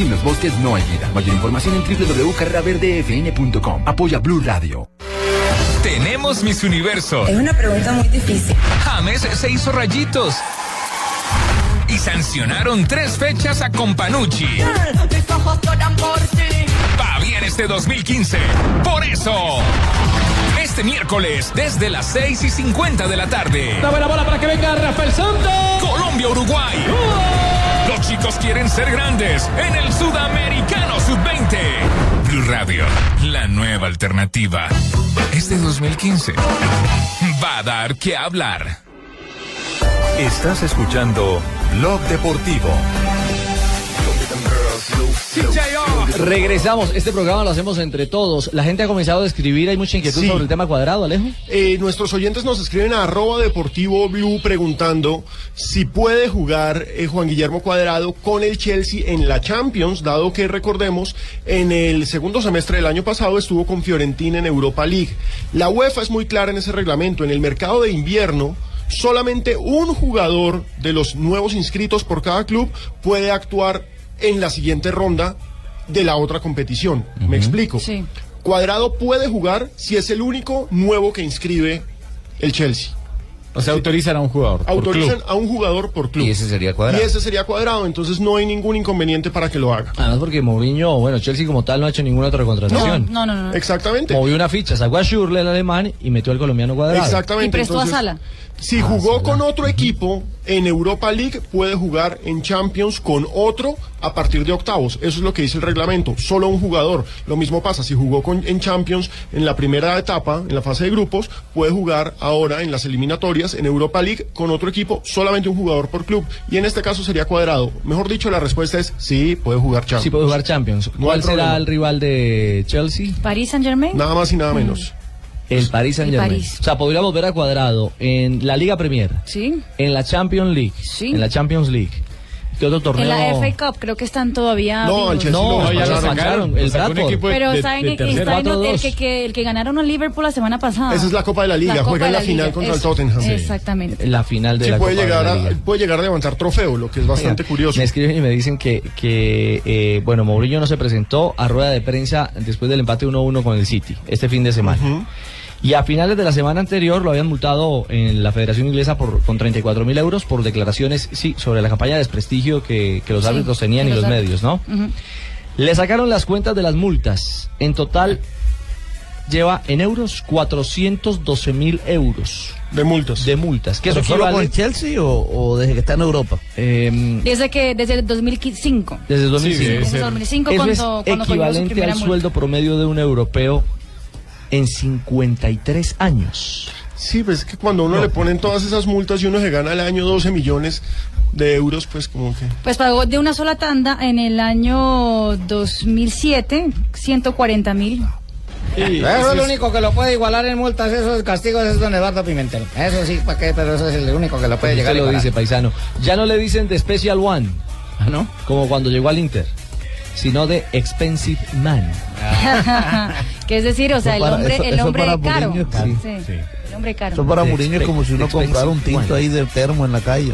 Speaker 25: Sin los bosques no hay vida. Mayor información en www.carreraverdefn.com. Apoya Blue Radio.
Speaker 22: Tenemos Miss Universo.
Speaker 30: Es una pregunta muy difícil.
Speaker 22: James se hizo rayitos. Y sancionaron tres fechas a Companucci.
Speaker 30: Mis ojos lloran por ti.
Speaker 22: Va bien este 2015. Por eso, este miércoles, desde las 6 y 50 de la tarde.
Speaker 31: Una buena bola para que venga Rafael Santos.
Speaker 22: Colombia-Uruguay. Chicos quieren ser grandes en el Sudamericano Sub-20. Blue Radio, la nueva alternativa. Este 2015 va a dar que hablar.
Speaker 21: Estás escuchando Blog Deportivo.
Speaker 8: Regresamos. Este programa lo hacemos entre todos. La gente ha comenzado a escribir. Hay mucha inquietud
Speaker 4: Sí.
Speaker 8: sobre el tema cuadrado, Alejo.
Speaker 4: Eh, nuestros oyentes nos escriben a arroba deportivo blue preguntando si puede jugar eh, Juan Guillermo Cuadrado con el Chelsea en la Champions, dado que recordemos, en el segundo semestre del año pasado estuvo con Fiorentina en Europa League. La UEFA es muy clara en ese reglamento. En el mercado de invierno, solamente un jugador de los nuevos inscritos por cada club puede actuar en la siguiente ronda de la otra competición. ¿Me explico?
Speaker 10: Sí.
Speaker 4: Cuadrado puede jugar si es el único nuevo que inscribe el Chelsea.
Speaker 11: O sea, autorizan a un jugador. por
Speaker 4: Autorizan
Speaker 11: club.
Speaker 4: a un jugador por club.
Speaker 9: Y ese sería Cuadrado.
Speaker 4: Y ese sería cuadrado, entonces no hay ningún inconveniente para que lo haga.
Speaker 8: Además porque Mourinho, bueno, Chelsea como tal no ha hecho ninguna otra contratación.
Speaker 10: No, no, no.
Speaker 4: Exactamente.
Speaker 8: Movió una ficha, sacó a Schürrle, el alemán, y metió al colombiano cuadrado.
Speaker 4: Exactamente.
Speaker 10: Y prestó a Sala.
Speaker 4: Si jugó con otro equipo en Europa League puede jugar en Champions con otro a partir de octavos. Eso es lo que dice el reglamento. Solo un jugador. Lo mismo pasa si jugó con, en Champions en la primera etapa, en la fase de grupos, puede jugar ahora en las eliminatorias en Europa League con otro equipo, solamente un jugador por club. Y en este caso sería cuadrado. Mejor dicho, la respuesta es sí, puede jugar Champions.
Speaker 8: Sí puede jugar Champions. ¿Cuál será
Speaker 4: problema.
Speaker 8: el rival de Chelsea?
Speaker 28: París Saint Germain.
Speaker 4: Nada más y nada menos.
Speaker 8: El Paris Saint Germain. O sea, podría volver a cuadrado en la Liga Premier,
Speaker 28: Sí.
Speaker 8: en la Champions League,
Speaker 28: Sí.
Speaker 8: en la Champions League. ¿Qué otro torneo?
Speaker 28: En la FA Cup creo que están todavía.
Speaker 4: No, al Chelsea
Speaker 8: No, ya lo sacaron. El Bradford.
Speaker 28: Pero
Speaker 11: de-
Speaker 28: saben
Speaker 11: de
Speaker 28: está en el,
Speaker 8: 4-2.
Speaker 28: que, que- el que ganaron al Liverpool la semana pasada.
Speaker 4: Esa es la Copa de la Liga, juega en la final
Speaker 28: Liga,
Speaker 4: contra el. Tottenham. Sí.
Speaker 28: Exactamente.
Speaker 8: La final de
Speaker 4: Sí,
Speaker 8: la
Speaker 4: puede
Speaker 8: Copa de
Speaker 4: llegar,
Speaker 8: la
Speaker 4: a,
Speaker 8: Liga.
Speaker 4: puede llegar a levantar trofeo, lo que es bastante curioso.
Speaker 8: Me escriben y me dicen que, que eh, bueno, Mourinho no se presentó a rueda de prensa después del empate 1-1 con el City este fin de semana. Y a finales de la semana anterior lo habían multado en la Federación Inglesa por, con 34 mil euros por declaraciones, sí, sobre la campaña de desprestigio que, que los
Speaker 28: Sí,
Speaker 8: árbitros tenían y
Speaker 28: los árbitros.
Speaker 8: medios, ¿no? Le sacaron las cuentas de las multas. En total lleva en euros 412 mil euros.
Speaker 4: De multas.
Speaker 8: De multas. Que eso
Speaker 15: ¿Pero solo con
Speaker 8: equivale,
Speaker 15: el Chelsea o, o desde que está en Europa?
Speaker 8: em,
Speaker 28: Desde que desde el 2005.
Speaker 8: desde 2005.
Speaker 11: debe
Speaker 28: Desde
Speaker 11: ser.
Speaker 28: 2005
Speaker 8: Eso
Speaker 28: cuando,
Speaker 8: es
Speaker 28: cuando
Speaker 8: equivalente al
Speaker 28: multa.
Speaker 8: sueldo promedio de un europeo en 53 años.
Speaker 4: Sí, pues es que cuando uno le ponen todas esas multas y uno se gana al año 12 millones de euros, pues como que...
Speaker 28: Pues pagó de una sola tanda en el año 2007 140 mil.
Speaker 20: Eso es lo único que lo puede igualar en multas, esos castigos es don Eduardo Pimentel. Eso sí, ¿para qué? Pero eso es el único que lo puede llegar
Speaker 8: Usted
Speaker 20: a
Speaker 8: lo
Speaker 20: igualar.
Speaker 8: dice, paisano. Ya no le dicen de Special One,
Speaker 20: ¿Ah, no?
Speaker 8: como cuando llegó al Inter, sino de Expensive Man. *laughs*
Speaker 28: que es decir, o sea, el hombre,
Speaker 15: eso-
Speaker 28: el
Speaker 15: eso
Speaker 28: hombre
Speaker 15: para
Speaker 28: caro. Sí,
Speaker 15: sí.
Speaker 28: Hombre caro.
Speaker 15: Eso para
Speaker 8: De
Speaker 15: Mourinho es como si uno comprara un tinto ahí de termo en la calle.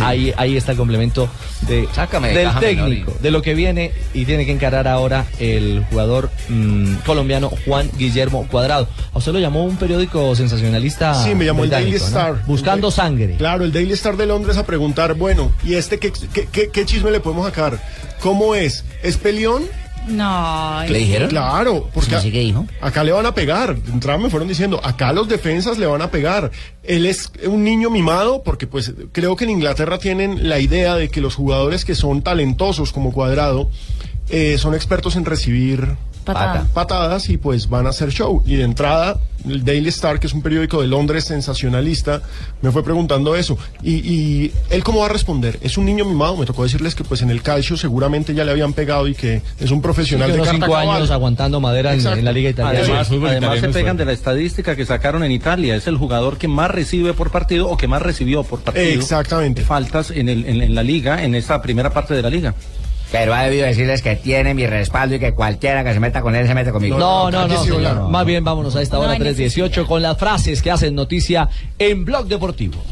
Speaker 8: Ahí, ahí está el complemento de,
Speaker 20: Sácame de
Speaker 8: del
Speaker 20: menor
Speaker 8: técnico, de lo que viene y tiene que encarar ahora el jugador mm, colombiano Juan Guillermo Cuadrado. A usted lo llamó un periódico sensacionalista.
Speaker 4: Sí, me llamó el Daily. Star.
Speaker 8: Buscando
Speaker 4: El-
Speaker 8: sangre.
Speaker 4: Claro, el Daily Star de Londres a preguntar, bueno, ¿y este qué, qué, qué- qué chisme le podemos sacar? ¿Cómo es? ¿Es peleón?
Speaker 28: No.
Speaker 20: ¿Le dijeron?
Speaker 4: Claro, porque
Speaker 20: No sé
Speaker 4: a-
Speaker 20: qué dijo.
Speaker 4: acá le van a pegar. De entrada me fueron diciendo, acá los defensas le van a pegar. Él es un niño mimado porque pues creo que en Inglaterra tienen la idea de que los jugadores que son talentosos como Cuadrado eh, son expertos en recibir
Speaker 28: Patada.
Speaker 4: patadas y pues van a hacer show. Y de entrada, el Daily Star, que es un periódico de Londres sensacionalista, me fue preguntando eso. Y, y él cómo va a responder? Es un niño mimado, me tocó decirles que pues en el calcio seguramente ya le habían pegado y que es un profesional
Speaker 8: Sí,
Speaker 4: de carta
Speaker 8: cinco años aguantando madera en, la liga italiana.
Speaker 13: Además, se pegan de la estadística que sacaron en Italia. Es el jugador que más recibe por partido o que más recibió por partido.
Speaker 4: Exactamente.
Speaker 13: Faltas en, el, en, en la liga, en esta primera parte de la liga.
Speaker 20: Pero ha debido decirles que tiene mi respaldo y que cualquiera que se meta con él se mete conmigo.
Speaker 8: No, no, no, señor.
Speaker 4: hola.
Speaker 8: Más bien vámonos a esta
Speaker 28: No
Speaker 8: hora
Speaker 28: hay
Speaker 8: 3.18 con las frases que hacen noticia en Blog Deportivo.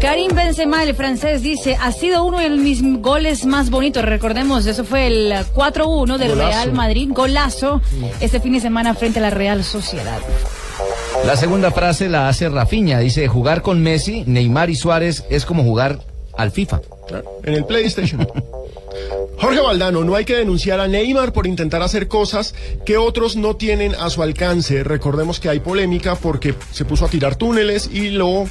Speaker 28: Karim Benzema, el francés, dice, ha sido uno de mis goles más bonitos. Recordemos, eso fue el 4-1 del
Speaker 4: Golazo.
Speaker 28: Real Madrid, golazo, este fin de semana frente a la Real Sociedad.
Speaker 26: La segunda frase la hace Rafinha. Dice, jugar con Messi, Neymar y Suárez es como jugar al FIFA.
Speaker 4: En el PlayStation. Jorge Valdano, no hay que denunciar a Neymar por intentar hacer cosas que otros no tienen a su alcance. Recordemos que hay polémica porque se puso a tirar túneles y lo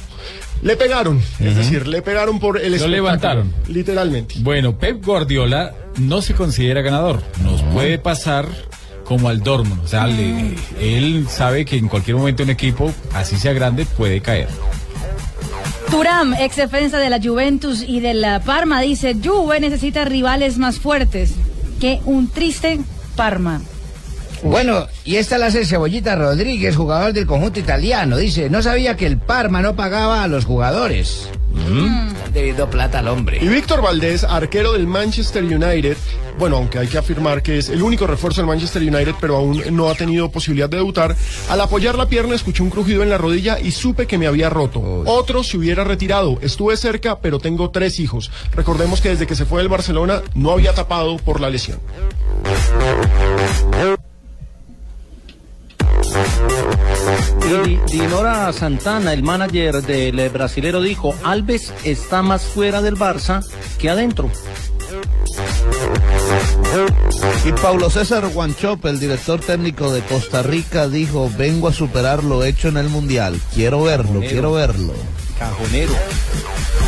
Speaker 4: le pegaron. Es decir, le pegaron por el
Speaker 11: Lo levantaron.
Speaker 4: Literalmente.
Speaker 11: Bueno, Pep Guardiola no se considera ganador. Nos puede pasar como al Dortmund. O sea, le- él sabe que en cualquier momento un equipo, así sea grande, puede caer.
Speaker 28: Turam, ex defensa de la Juventus y de la Parma, dice, Juve necesita rivales más fuertes que un triste Parma.
Speaker 20: Bueno, y esta la hace Cebollita Rodríguez, jugador del conjunto italiano. Dice, no sabía que el Parma no pagaba a los jugadores.
Speaker 28: Mm.
Speaker 20: Están debiendo plata al hombre.
Speaker 4: Y Víctor Valdés, arquero del Manchester United, bueno, aunque hay que afirmar que es el único refuerzo del Manchester United, pero aún no ha tenido posibilidad de debutar, al apoyar la pierna escuché un crujido en la rodilla y supe que me había roto. Otro se hubiera retirado. Estuve cerca, pero tengo tres hijos. Recordemos que desde que se fue del Barcelona no había tapado por la lesión.
Speaker 13: Dinora Santana, el manager del eh, brasilero, dijo, Alves está más fuera del Barça que adentro.
Speaker 15: Y Paulo César Guanchope, el director técnico de Costa Rica, dijo, vengo a superar lo hecho en el Mundial. Quiero verlo, quiero verlo.
Speaker 13: Cajonero.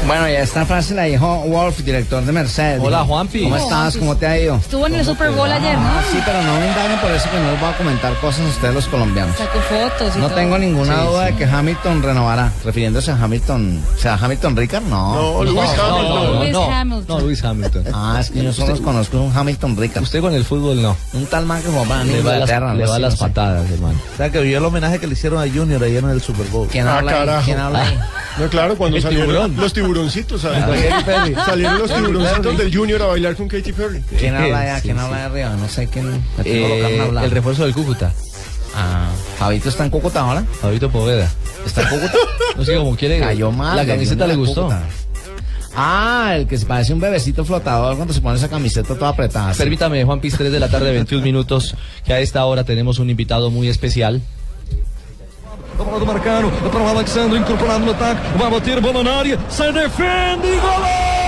Speaker 20: Bueno, ya esta frase la dijo Wolf, director de Mercedes.
Speaker 8: Hola,
Speaker 20: Dijo,
Speaker 8: Juanpi.
Speaker 20: ¿Cómo estás? ¿Cómo te ha ido?
Speaker 28: Estuvo en el Super Bowl ayer, ¿no?
Speaker 20: Ah, sí, pero no me indaguen por eso que no les voy a comentar cosas a ustedes los colombianos.
Speaker 28: Sacó fotos y
Speaker 20: No
Speaker 28: todo.
Speaker 20: tengo ninguna
Speaker 8: Sí,
Speaker 20: duda
Speaker 8: sí.
Speaker 20: de que Hamilton renovará. Refiriéndose a Hamilton. ¿Sea Hamilton Ricard? No.
Speaker 4: No, Lewis Hamilton.
Speaker 8: no, no,
Speaker 28: Hamilton.
Speaker 8: no, Lewis Hamilton. *laughs*
Speaker 20: Ah, es que yo solo los conozco un Hamilton Ricard.
Speaker 8: Usted con el fútbol no.
Speaker 20: Un tal man que en
Speaker 8: Le va a las,
Speaker 20: Inglaterra.
Speaker 8: le va las patadas, hermano.
Speaker 15: O sea, que vio el homenaje que le hicieron a Junior ayer en el Super Bowl.
Speaker 20: ¿Quién
Speaker 4: Ah,
Speaker 20: habla
Speaker 4: carajo.
Speaker 20: ¿Quién habla ahí?
Speaker 4: No, claro, cuando
Speaker 8: El
Speaker 4: salieron
Speaker 8: tiburón.
Speaker 4: Tiburoncitos, ¿sabes? Salieron los tiburoncitos del Junior a bailar con Katy Perry.
Speaker 20: ¿Quién habla allá?
Speaker 8: Sí,
Speaker 20: ¿Quién
Speaker 8: sí.
Speaker 20: habla de arriba? No sé quién.
Speaker 8: Eh, el refuerzo del Cúcuta,
Speaker 20: Ah, Fabito está en Cúcuta ahora.
Speaker 8: Fabito Poveda.
Speaker 20: ¿Está en Cúcuta? *laughs*
Speaker 8: No sé cómo quiere.
Speaker 20: Cayó mal.
Speaker 8: La camiseta le gustó.
Speaker 20: Ah, el que se parece un bebecito flotador cuando se pone esa camiseta toda apretada. sí.
Speaker 8: Permítame, Juan Piz, 3 de la tarde, 21 minutos, que a esta hora tenemos un invitado muy especial.
Speaker 32: Bola do Marcano, para o Alexandre, incorporado no ataque, vai bater, bola na área, se defende e gol!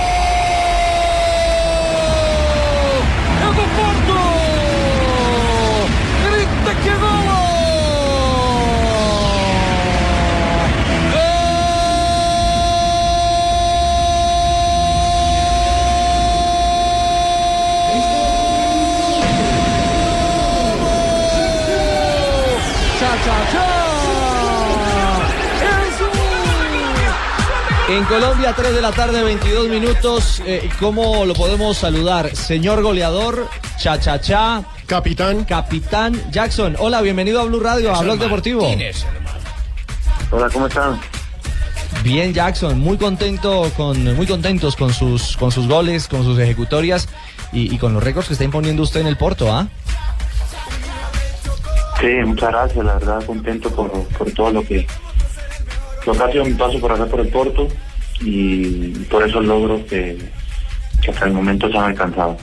Speaker 8: En Colombia, 3 de la tarde, 22 minutos. Eh, ¿Cómo lo podemos saludar? Señor goleador, cha, cha, cha.
Speaker 4: Capitán.
Speaker 8: Capitán Jackson. Hola, bienvenido a Blue Radio, a Blog Deportivo.
Speaker 33: Hola, ¿cómo están?
Speaker 8: Bien, Jackson, muy contento con, muy contentos con sus, con sus goles, con sus ejecutorias y, y con los récords que está imponiendo usted en el Porto, ¿ah?
Speaker 33: Sí, muchas gracias, la verdad contento por, por todo lo que, ha sido mi paso por acá por el Porto y por esos logros que, que hasta el momento se han alcanzado.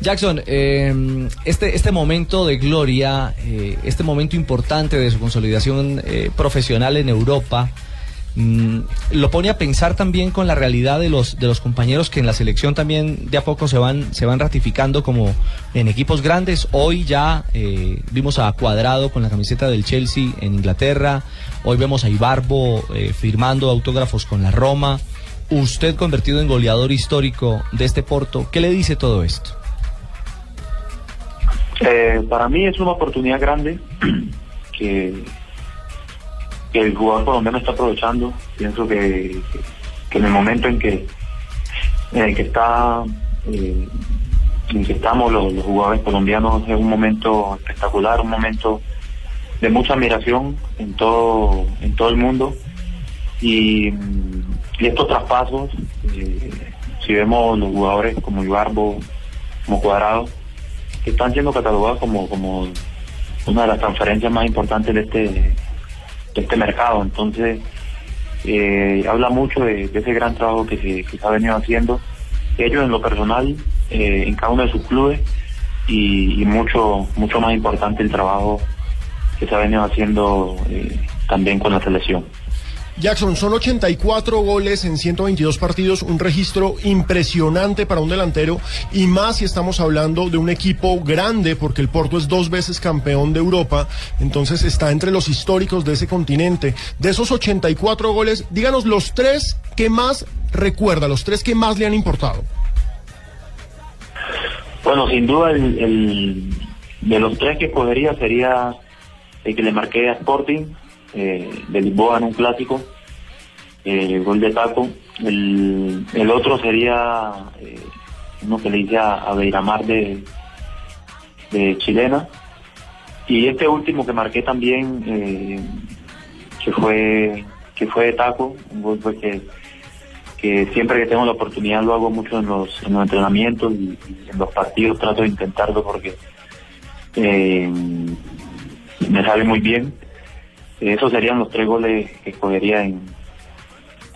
Speaker 8: Jackson, eh, este, este momento de gloria, eh, este momento importante de su consolidación eh, profesional en Europa, mm, lo pone a pensar también con la realidad de los, de los compañeros que en la selección también de a poco se van, se van ratificando como en equipos grandes. Hoy ya eh, vimos a Cuadrado con la camiseta del Chelsea en Inglaterra, hoy vemos a Ibarbo eh, firmando autógrafos con la Roma. Usted convertido en goleador histórico de este Porto, ¿qué le dice todo esto?
Speaker 33: Eh, para mí es una oportunidad grande *clears throat* que, que el jugador colombiano está aprovechando. Pienso que, que en el momento en que el que está eh, que estamos los, jugadores colombianos es un momento espectacular, un momento de mucha admiración en todo en todo el mundo y, y estos traspasos eh, si vemos los jugadores como Ibarbo como Cuadrado que están siendo catalogados como, como una de las transferencias más importantes de este, este mercado. Entonces, eh, habla mucho de, ese gran trabajo que se, que se ha venido haciendo, ellos en lo personal, eh, en cada uno de sus clubes, y, y mucho, mucho más importante el trabajo que se ha venido haciendo eh, también con la selección.
Speaker 4: Jackson, son 84 goles en 122 partidos, un registro impresionante para un delantero y más si estamos hablando de un equipo grande porque el Porto es dos veces campeón de Europa, entonces está entre los históricos de ese continente. De esos 84 goles, díganos los tres que más recuerda, los tres que más le han importado.
Speaker 33: Bueno, sin duda el, de los tres que escogería sería el que le marqué a Sporting, eh, de Lisboa en un clásico, eh, el gol de Taco. El, el otro sería eh, uno que le hice a, a Beiramar de, de Chilena. Y este último que marqué también, eh, que fue que fue de Taco, un gol pues, que, que siempre que tengo la oportunidad lo hago mucho en los, en los entrenamientos y, en los partidos trato de intentarlo porque me sale muy bien. Esos serían los tres goles que escogería en,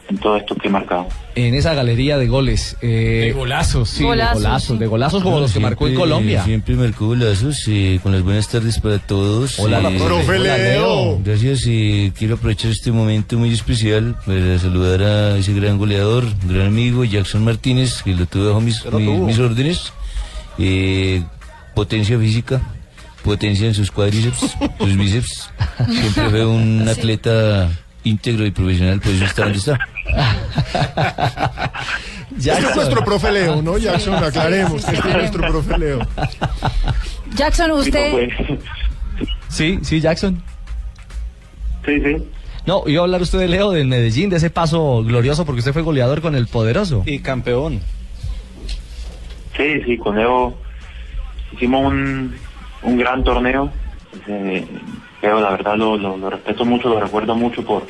Speaker 33: en todo esto que he marcado.
Speaker 8: En esa galería de goles. eh,
Speaker 11: De golazos.
Speaker 8: Sí,
Speaker 11: Golazos,
Speaker 8: de golazos,
Speaker 11: sí.
Speaker 8: de golazos como los que marcó en
Speaker 9: Siempre-
Speaker 8: Colombia.
Speaker 9: Siempre marcó golazos, eh, con las buenas tardes para todos.
Speaker 8: Hola,
Speaker 9: eh,
Speaker 8: profe Hola, Leo. Leo.
Speaker 9: Gracias, eh, quiero aprovechar este momento muy especial para saludar a ese gran goleador, gran amigo, Jackson Martínez, que lo tuve bajo mis,
Speaker 8: Pero
Speaker 9: mi-
Speaker 8: tuvo.
Speaker 9: mis órdenes. eh, potencia física, potencia en sus cuádriceps, *laughs* sus bíceps. Siempre fue un atleta íntegro y profesional, por eso está donde está. *laughs*
Speaker 4: Este es nuestro profe Leo, ¿no, Jackson? Aclaremos que este es nuestro profe Leo.
Speaker 28: Jackson, usted...
Speaker 8: Sí, sí, Jackson.
Speaker 33: Sí, sí.
Speaker 8: No, iba a hablar usted de Leo, del Medellín, de ese paso glorioso, porque usted fue goleador con el poderoso.
Speaker 13: Y campeón.
Speaker 33: Sí, sí, con Leo hicimos un, un gran torneo. Eh, Leo, la verdad, lo, respeto mucho, lo recuerdo mucho por,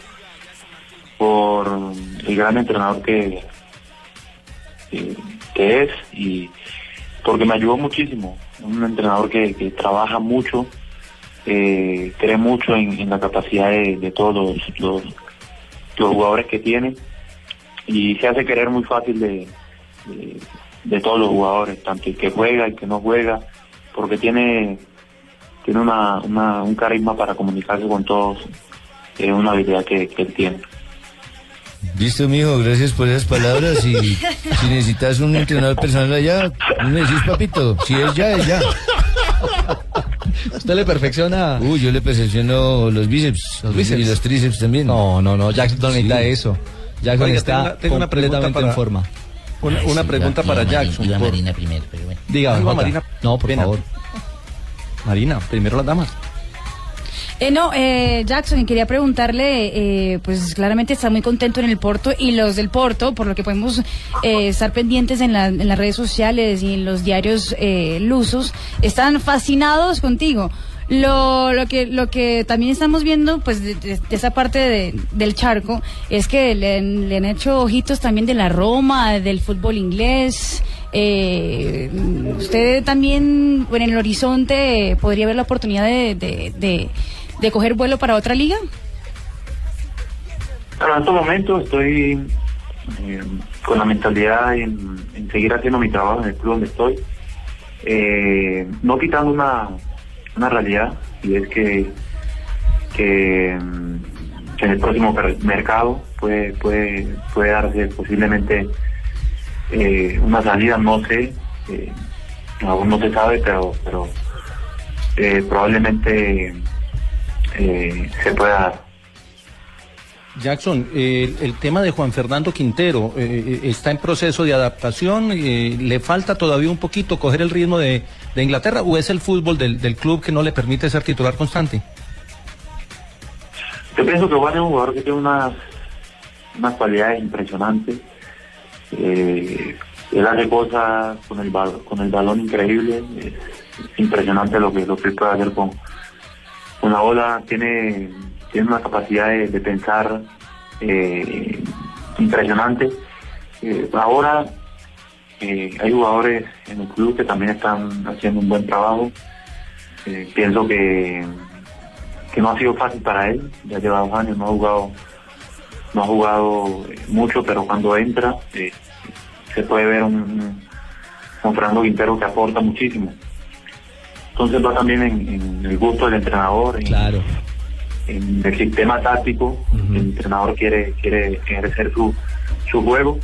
Speaker 33: por el gran entrenador que, que, es y porque me ayudó muchísimo. Un entrenador que, trabaja mucho, cree mucho en, la capacidad de, todos los, jugadores que tiene y se hace querer muy fácil de, de, de todos los jugadores, tanto el que juega, el que no juega, porque tiene tiene una, una, un carisma para comunicarse con todos, es una habilidad que, que él tiene.
Speaker 9: Listo, mijo, gracias por esas palabras. Y *laughs* si necesitas un entrenador personal allá, me decís, papito. Si es ya, es ya.
Speaker 8: ¿Usted le perfecciona?
Speaker 9: Uy, yo le perfecciono los bíceps, los
Speaker 8: bíceps.
Speaker 9: y los tríceps también.
Speaker 8: No, no, no, Jackson no necesita
Speaker 9: Sí.
Speaker 8: eso. Jackson
Speaker 13: Oiga,
Speaker 8: está
Speaker 13: tengo una- tengo una pregunta
Speaker 8: completamente
Speaker 13: para-
Speaker 8: en forma.
Speaker 13: Una, una pregunta para Jackson.
Speaker 20: Iba
Speaker 13: por-
Speaker 20: Marina primero, pero bueno.
Speaker 8: Diga, Jota.
Speaker 13: Marina.
Speaker 8: No, por
Speaker 13: Pena.
Speaker 8: favor.
Speaker 13: Marina, primero las damas.
Speaker 28: Eh, no, eh, Jackson, quería preguntarle, eh, pues claramente está muy contento en el Porto y los del Porto, por lo que podemos eh, estar pendientes en, la- en las redes sociales y en los diarios eh, lusos, están fascinados contigo. Lo, lo que lo que también estamos viendo, pues de, esa parte de- del charco, es que le, han- le han hecho ojitos también de la Roma, del fútbol inglés. Eh, usted también, en el horizonte, podría ver la oportunidad de, de, coger vuelo para otra liga.
Speaker 33: En estos momentos estoy eh, con la mentalidad en, en seguir haciendo mi trabajo en el club donde estoy, eh, no quitando una, una realidad, y es que, que, mm, en el próximo mercado puede, puede, puede darse posiblemente eh, una salida, no sé, eh, aún no se sabe, pero, pero eh, probablemente se pueda dar.
Speaker 13: Jackson, el tema de Juan Fernando Quintero está en proceso de adaptación. ¿Le falta todavía un poquito coger el ritmo de, de Inglaterra o es el fútbol del, del club que no le permite ser titular constante?
Speaker 33: Yo pienso que Juan es un jugador que tiene unas, unas cualidades impresionantes. Eh, él hace cosas con el, con el balón increíble. Es, es impresionante lo que, lo puede hacer con, con la bola. Tiene, tiene una capacidad de, de pensar eh, impresionante. Eh, ahora eh, hay jugadores en el club que también están haciendo un buen trabajo. Eh, pienso que que no ha sido fácil para él, ya lleva dos años, no ha jugado, no ha jugado mucho, pero cuando entra eh, se puede ver un, un- Fernando Quintero que aporta muchísimo. Entonces va también en, en el gusto del entrenador, en, en el sistema táctico, el entrenador quiere, quiere ejercer su, su juego.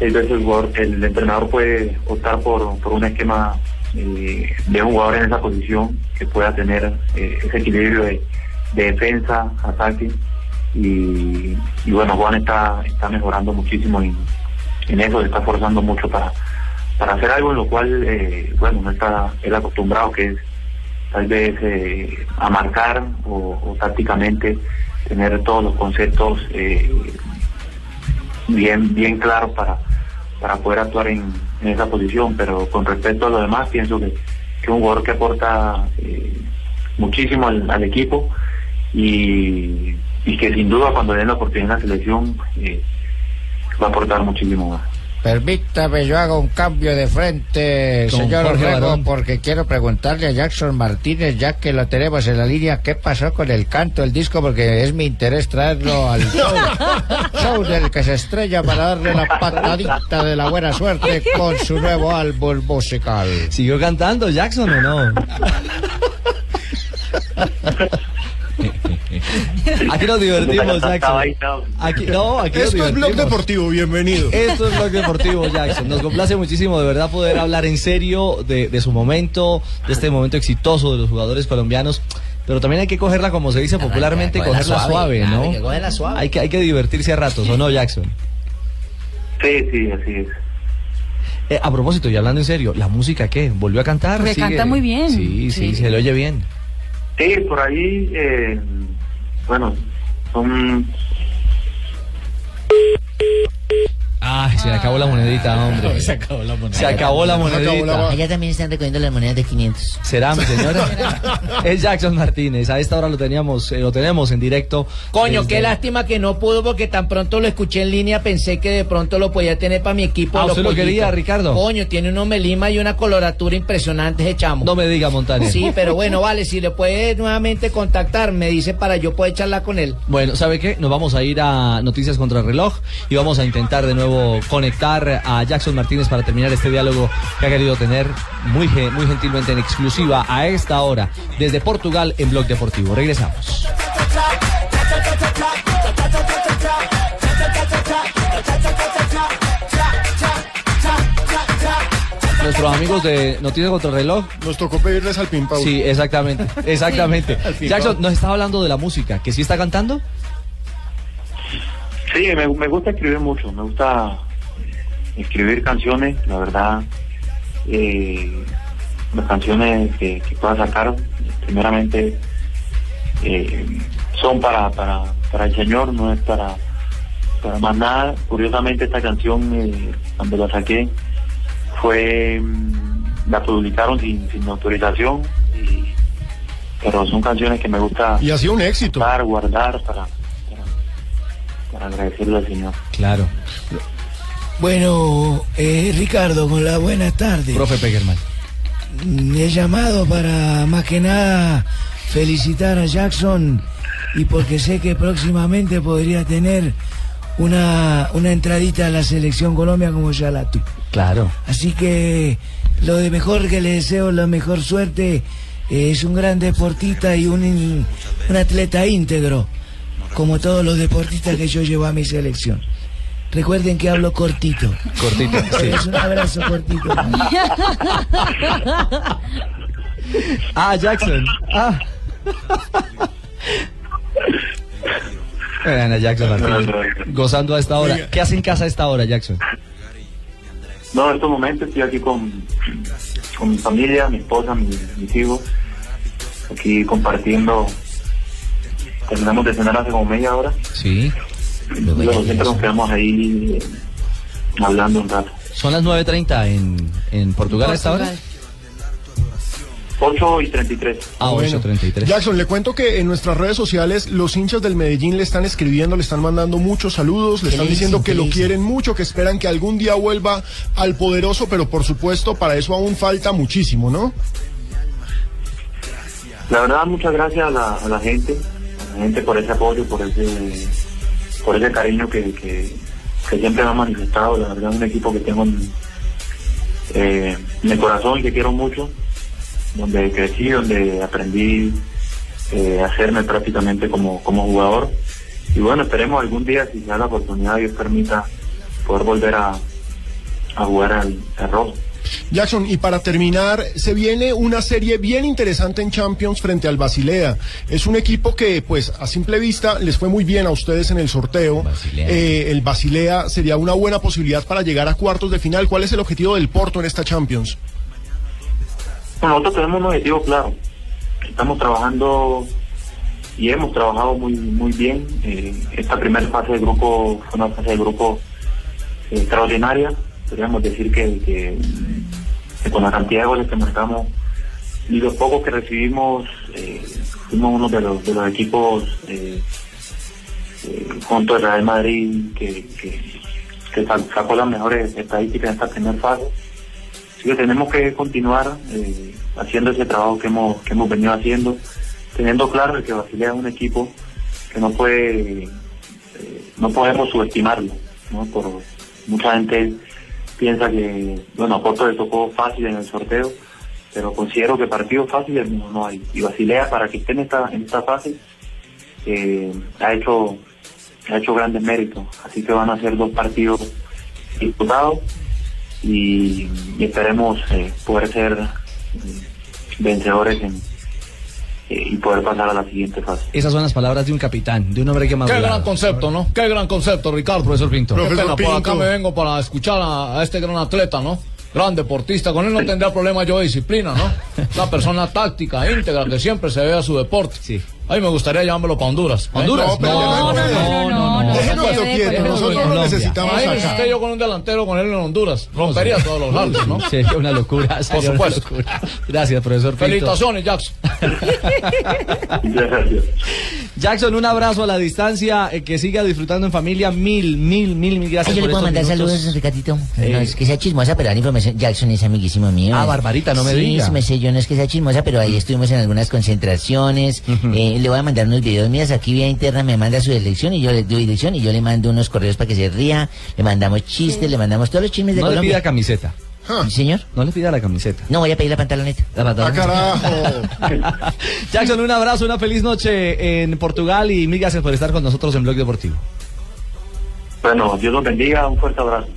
Speaker 33: Entonces el, entrenador puede optar por, por un esquema eh, de un jugador en esa posición que pueda tener eh, ese equilibrio de, de defensa, ataque. Y, bueno, Juan está, está mejorando muchísimo en, en eso, está esforzando mucho para, para hacer algo en lo cual, eh, bueno, no está él acostumbrado, que es tal vez eh, a marcar o, tácticamente tener todos los conceptos bien bien claros para, para poder actuar en, esa posición, pero con respecto a lo demás, pienso que, que un jugador que aporta eh, muchísimo al, equipo y, que sin duda cuando den la oportunidad en la selección eh, va a aportar muchísimo más.
Speaker 34: Permítame, yo hago un cambio de frente,
Speaker 8: Con
Speaker 34: señor
Speaker 8: Jorge
Speaker 34: Orrego,
Speaker 8: Barón.
Speaker 34: porque quiero preguntarle a Jackson Martínez, ya que lo tenemos en la línea, ¿qué pasó con el canto del disco? Porque es mi interés traerlo al *laughs* show, show del que se estrella para darle la patadita de la buena suerte con su nuevo álbum musical.
Speaker 8: ¿Siguió cantando Jackson o no? *laughs* Aquí nos divertimos, Jackson. Aquí, no, aquí nos
Speaker 4: Esto es Blog. Deportivo, bienvenido.
Speaker 8: Esto es Blog Deportivo, Jackson. Nos complace muchísimo de verdad poder hablar en serio de, de su momento, de este momento exitoso de los jugadores colombianos. Pero también hay que cogerla, como se dice popularmente,
Speaker 14: cogerla
Speaker 8: cogerla suave,
Speaker 14: suave,
Speaker 8: ¿no?
Speaker 14: hay que cogerla suave.
Speaker 8: Hay que, hay que divertirse a ratos, ¿o no, Jackson?
Speaker 33: Sí, sí, así es.
Speaker 8: Eh, a propósito, y hablando en serio, ¿la música qué? ¿Volvió a cantar? ¿Sigue?
Speaker 10: canta muy bien.
Speaker 8: Sí, sí,
Speaker 10: Sí.
Speaker 8: se le oye bien.
Speaker 33: Sí, por ahí, eh, bueno, son
Speaker 8: Ay, se le acabó la monedita, hombre. *laughs*
Speaker 11: Se acabó la moneda.
Speaker 8: Se acabó la monedita.
Speaker 14: Allá también están recogiendo las monedas de 500.
Speaker 8: ¿Será, mi señora? *laughs* es Jackson Martínez. A esta hora lo teníamos, eh, lo tenemos en directo.
Speaker 14: Coño,
Speaker 8: desde-
Speaker 14: qué lástima que no pudo porque tan pronto lo escuché en línea, pensé que de pronto lo podía tener para mi equipo.
Speaker 8: Ah, ¿usted lo quería, Ricardo?
Speaker 14: Coño, tiene unos melima y una coloratura impresionante ese chamo.
Speaker 8: No me diga, Montaner.
Speaker 14: Sí, pero bueno, vale, si le puede nuevamente contactar, me dice para yo poder charlar con él.
Speaker 8: Bueno, ¿sabe qué? Nos vamos a ir a Noticias contra el Reloj y vamos a intentar de nuevo conectar a Jackson Martínez para terminar este diálogo que ha querido tener muy, muy gentilmente en exclusiva a esta hora desde Portugal en Blog Deportivo. Regresamos. Nuestros amigos de Noticias contra el Reloj.
Speaker 4: Nos tocó pedirles al Pimpau.
Speaker 8: Sí, exactamente, *laughs* exactamente. Jackson, nos estaba hablando de la música, que sí está cantando.
Speaker 33: Sí, me, me gusta escribir mucho, me gusta escribir canciones, la verdad, eh, las canciones que, que pueda sacar, primeramente, eh, son para, para, para el Señor, no es para, para más nada. Curiosamente esta canción, eh, cuando la saqué, fue, mm, la publicaron sin, sin autorización, y- pero son canciones que me gusta
Speaker 4: Y ha sido un éxito.
Speaker 33: guardar, guardar para, para agradecerle al Señor.
Speaker 8: Claro.
Speaker 35: Bueno, eh, Ricardo, con la buena tarde.
Speaker 8: Profe Pegerman.
Speaker 35: Mm, He llamado para más que nada felicitar a Jackson y porque sé que próximamente podría tener una, una entradita a la selección Colombia como ya la tuvo.
Speaker 8: Claro.
Speaker 35: Así que lo de mejor que le deseo, la mejor suerte, eh, es un gran deportista y un, un atleta íntegro, como todos los deportistas que yo llevo a mi selección. Recuerden que hablo cortito.
Speaker 8: Cortito, *laughs* sí.
Speaker 35: Es un abrazo cortito. *laughs*
Speaker 8: Ah, Jackson. Ah. *laughs* Vean a Jackson Martínez gozando a esta hora. ¿Qué hace en casa a esta hora, Jackson?
Speaker 33: No, en estos momentos estoy aquí con, con mi familia, mi esposa, mi- mis hijos, aquí compartiendo. Terminamos de cenar hace como media hora.
Speaker 8: Sí.
Speaker 33: Luego siempre nos quedamos ahí eh, hablando un rato.
Speaker 8: Son las 9.30 en, en Portugal a esta hora.
Speaker 33: 8 y 33.
Speaker 8: Ah,
Speaker 4: Bueno.
Speaker 8: 8.33.
Speaker 4: Jackson, le cuento que en nuestras redes sociales los hinchas del Medellín le están escribiendo, le están mandando muchos saludos, le
Speaker 35: ¿Qué
Speaker 4: están diciendo que
Speaker 35: ¿Qué
Speaker 4: lo quieren mucho, que esperan que algún día vuelva al poderoso, pero por supuesto para eso aún falta muchísimo, ¿no?
Speaker 33: La verdad, muchas gracias a la, a la gente, gente por ese apoyo, por ese, por ese cariño que, que, siempre me ha manifestado. La verdad, es un equipo que tengo en, eh, en el corazón y que quiero mucho, donde crecí, donde aprendí eh, a hacerme prácticamente como, como jugador. Y bueno, esperemos algún día, si se da la oportunidad, Dios permita, poder volver a, a jugar al, al rojo.
Speaker 4: Jackson, y para terminar, se viene una serie bien interesante en Champions frente al Basilea. Es un equipo que, pues, a simple vista, les fue muy bien a ustedes en el sorteo. Eh, el Basilea sería una buena posibilidad para llegar a cuartos de final. ¿Cuál es el objetivo del Porto en esta Champions?
Speaker 33: Bueno, nosotros tenemos un objetivo claro. Estamos trabajando y hemos trabajado muy muy bien. Eh, esta primera fase de grupo fue una fase de grupo eh, extraordinaria. Podríamos decir que, con la cantidad de goles que marcamos y los pocos que recibimos, eh, fuimos uno de los, de los equipos eh, eh, junto al Real Madrid que, que, que sa- sacó las mejores estadísticas en esta primera fase. Así que tenemos que continuar haciendo ese trabajo que hemos, venido haciendo, teniendo claro que Basilea es un equipo que no puede, no podemos subestimarlo. Por, mucha gente piensa que, bueno, a Porto le tocó fácil en el sorteo, pero considero que partidos fáciles no, no hay. Y Basilea, para que esté en esta, en esta fase, eh, ha hecho ha hecho grandes méritos, así que van a ser dos partidos disputados y, esperemos eh, poder ser mm, vencedores en, eh, y poder pasar a la siguiente fase.
Speaker 8: Esas son las palabras de un capitán, de un hombre que
Speaker 32: Qué
Speaker 8: madura.
Speaker 32: gran concepto, ¿no? Qué gran concepto, Ricardo, profesor Pinto. Qué
Speaker 4: Profesor
Speaker 32: pena, por acá me vengo para escuchar a, a este gran atleta, ¿no? Gran deportista, con él no tendría problema yo de disciplina, ¿no? *laughs* Una persona táctica, íntegra, que siempre se ve a su deporte. Sí. Ay, me gustaría llevármelo para Honduras. ¿Pa Honduras?
Speaker 4: No, pero no, no, no, no. Déjenos quieto, nosotros lo
Speaker 32: Colombia.
Speaker 4: necesitamos
Speaker 32: Ahí yo con un delantero con él en Honduras. Rompería todos los lados, ¿no?
Speaker 8: Sería una locura.
Speaker 32: Por supuesto.
Speaker 8: locura. Gracias, profesor Pinto.
Speaker 32: Felicitaciones, Jackson. *laughs*
Speaker 8: Jackson, un abrazo a la distancia, eh, que siga disfrutando en familia. Mil, mil, mil, mil gracias
Speaker 20: Ay, yo le puedo mandar
Speaker 8: minutos.
Speaker 20: saludos, Ricardito.
Speaker 8: Eh.
Speaker 20: No es que sea chismosa, pero la información. Jackson es amiguísimo mío.
Speaker 8: Ah. Barbarita, no me
Speaker 20: sí,
Speaker 8: diga.
Speaker 20: Sí, me sé, yo no es que sea chismosa, pero ahí estuvimos en algunas concentraciones. Eh, le voy a mandar unos videos míos aquí vía interna, me manda su dirección y yo le doy dirección y yo le mando unos correos para que se ría. Le mandamos chistes, le mandamos todos los chismes de
Speaker 8: No le
Speaker 20: Colombia.
Speaker 8: pida camiseta.
Speaker 20: ¿Sí, señor?
Speaker 8: No le pida la camiseta.
Speaker 20: No, voy a pedir la pantaloneta. La
Speaker 4: Ah, *laughs*
Speaker 8: Jackson, un abrazo, una feliz noche en Portugal y mil gracias por estar con nosotros en Blog Deportivo.
Speaker 33: Bueno, Dios los bendiga, un fuerte abrazo.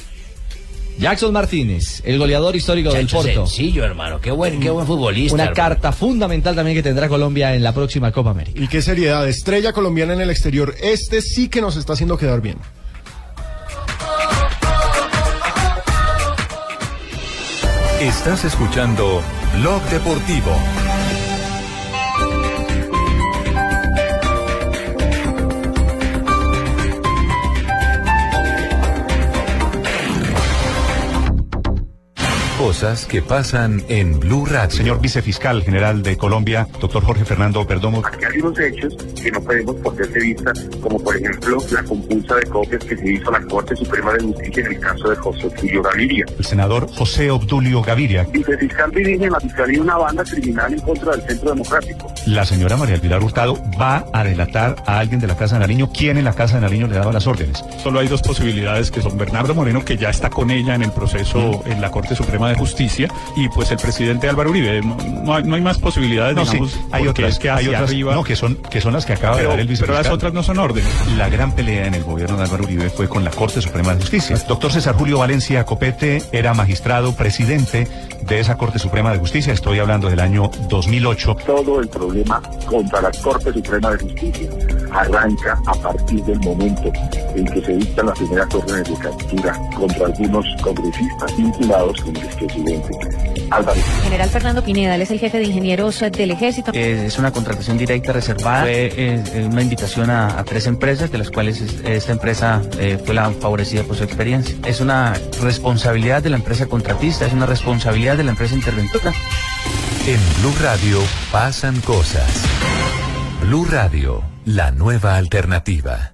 Speaker 8: Jackson Martínez, el goleador histórico del Porto.
Speaker 20: sencillo, hermano. Qué buen, qué buen futbolista.
Speaker 8: Una
Speaker 20: hermano.
Speaker 8: carta fundamental también que tendrá Colombia en la próxima Copa América.
Speaker 4: Y qué seriedad, estrella colombiana en el exterior. Este sí que nos está haciendo quedar bien.
Speaker 21: Estás escuchando Blog Deportivo. Cosas que pasan en Blue Radio.
Speaker 35: Señor vicefiscal general de Colombia, doctor Jorge Fernando Perdomo.
Speaker 36: Aquí hay unos hechos que no podemos perder de vista, como por ejemplo la compulsa de copias que se hizo a la Corte Suprema de Justicia en el caso de José Obdulio Gaviria.
Speaker 35: El senador José Obdulio Gaviria.
Speaker 36: Vicefiscal dirige en la Fiscalía una banda criminal en contra del Centro Democrático.
Speaker 35: La señora María Elvira Hurtado va a delatar a alguien de la Casa de Nariño. ¿Quién en la Casa de Nariño le daba las órdenes?
Speaker 37: Solo hay dos posibilidades que son Bernardo Moreno, que ya está con ella en el proceso en la Corte Suprema de Justicia, y pues el presidente Álvaro Uribe. No, no hay, no hay más posibilidades,
Speaker 35: No, sí,
Speaker 37: digamos,
Speaker 35: hay
Speaker 37: porque
Speaker 35: otras,
Speaker 37: es que
Speaker 35: hay otras,
Speaker 37: arriba...
Speaker 35: no, que son, que son las que acaba
Speaker 37: Pero-
Speaker 35: de dar el
Speaker 37: pero
Speaker 35: vicefiscal.
Speaker 37: las otras no son órdenes.
Speaker 35: La gran pelea en el gobierno de Álvaro Uribe fue con la Corte Suprema de Justicia. Doctor César Julio Valencia Copete era magistrado, presidente de esa Corte Suprema de Justicia. Estoy hablando del año 2008.
Speaker 36: Todo el problema contra la Corte Suprema de Justicia arranca a partir del momento en que se dictan las primeras órdenes de captura contra algunos congresistas vinculados con el expresidente Álvaro.
Speaker 24: General Fernando Pineda, él es el jefe de ingenieros del ejército.
Speaker 38: Eh, es una contratación directa reservada. Fue eh, eh, una invitación a, a tres empresas, de las cuales es- esta empresa eh, fue la favorecida por su experiencia. Es una responsabilidad de la empresa contratista, es una responsabilidad de la empresa interventora.
Speaker 21: En Blue Radio pasan cosas. Blue Radio, la nueva alternativa.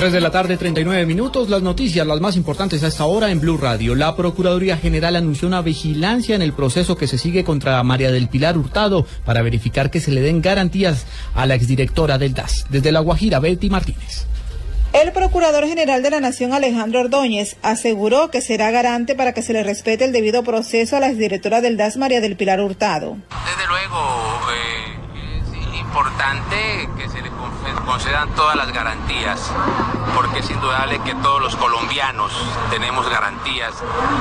Speaker 39: 3 de la tarde, 39 minutos. Las noticias, las más importantes a esta hora en Blue Radio. La Procuraduría General anunció una vigilancia en el proceso que se sigue contra María del Pilar Hurtado para verificar que se le den garantías a la exdirectora del DAS. Desde La Guajira, Betty Martínez.
Speaker 40: El Procurador General de la Nación, Alejandro Ordóñez, aseguró que será garante para que se le respete el debido proceso a la exdirectora del DAS, María del Pilar Hurtado.
Speaker 22: Desde luego, eh, es importante que se le concedan todas las garantías, porque es indudable que todos los colombianos tenemos garantías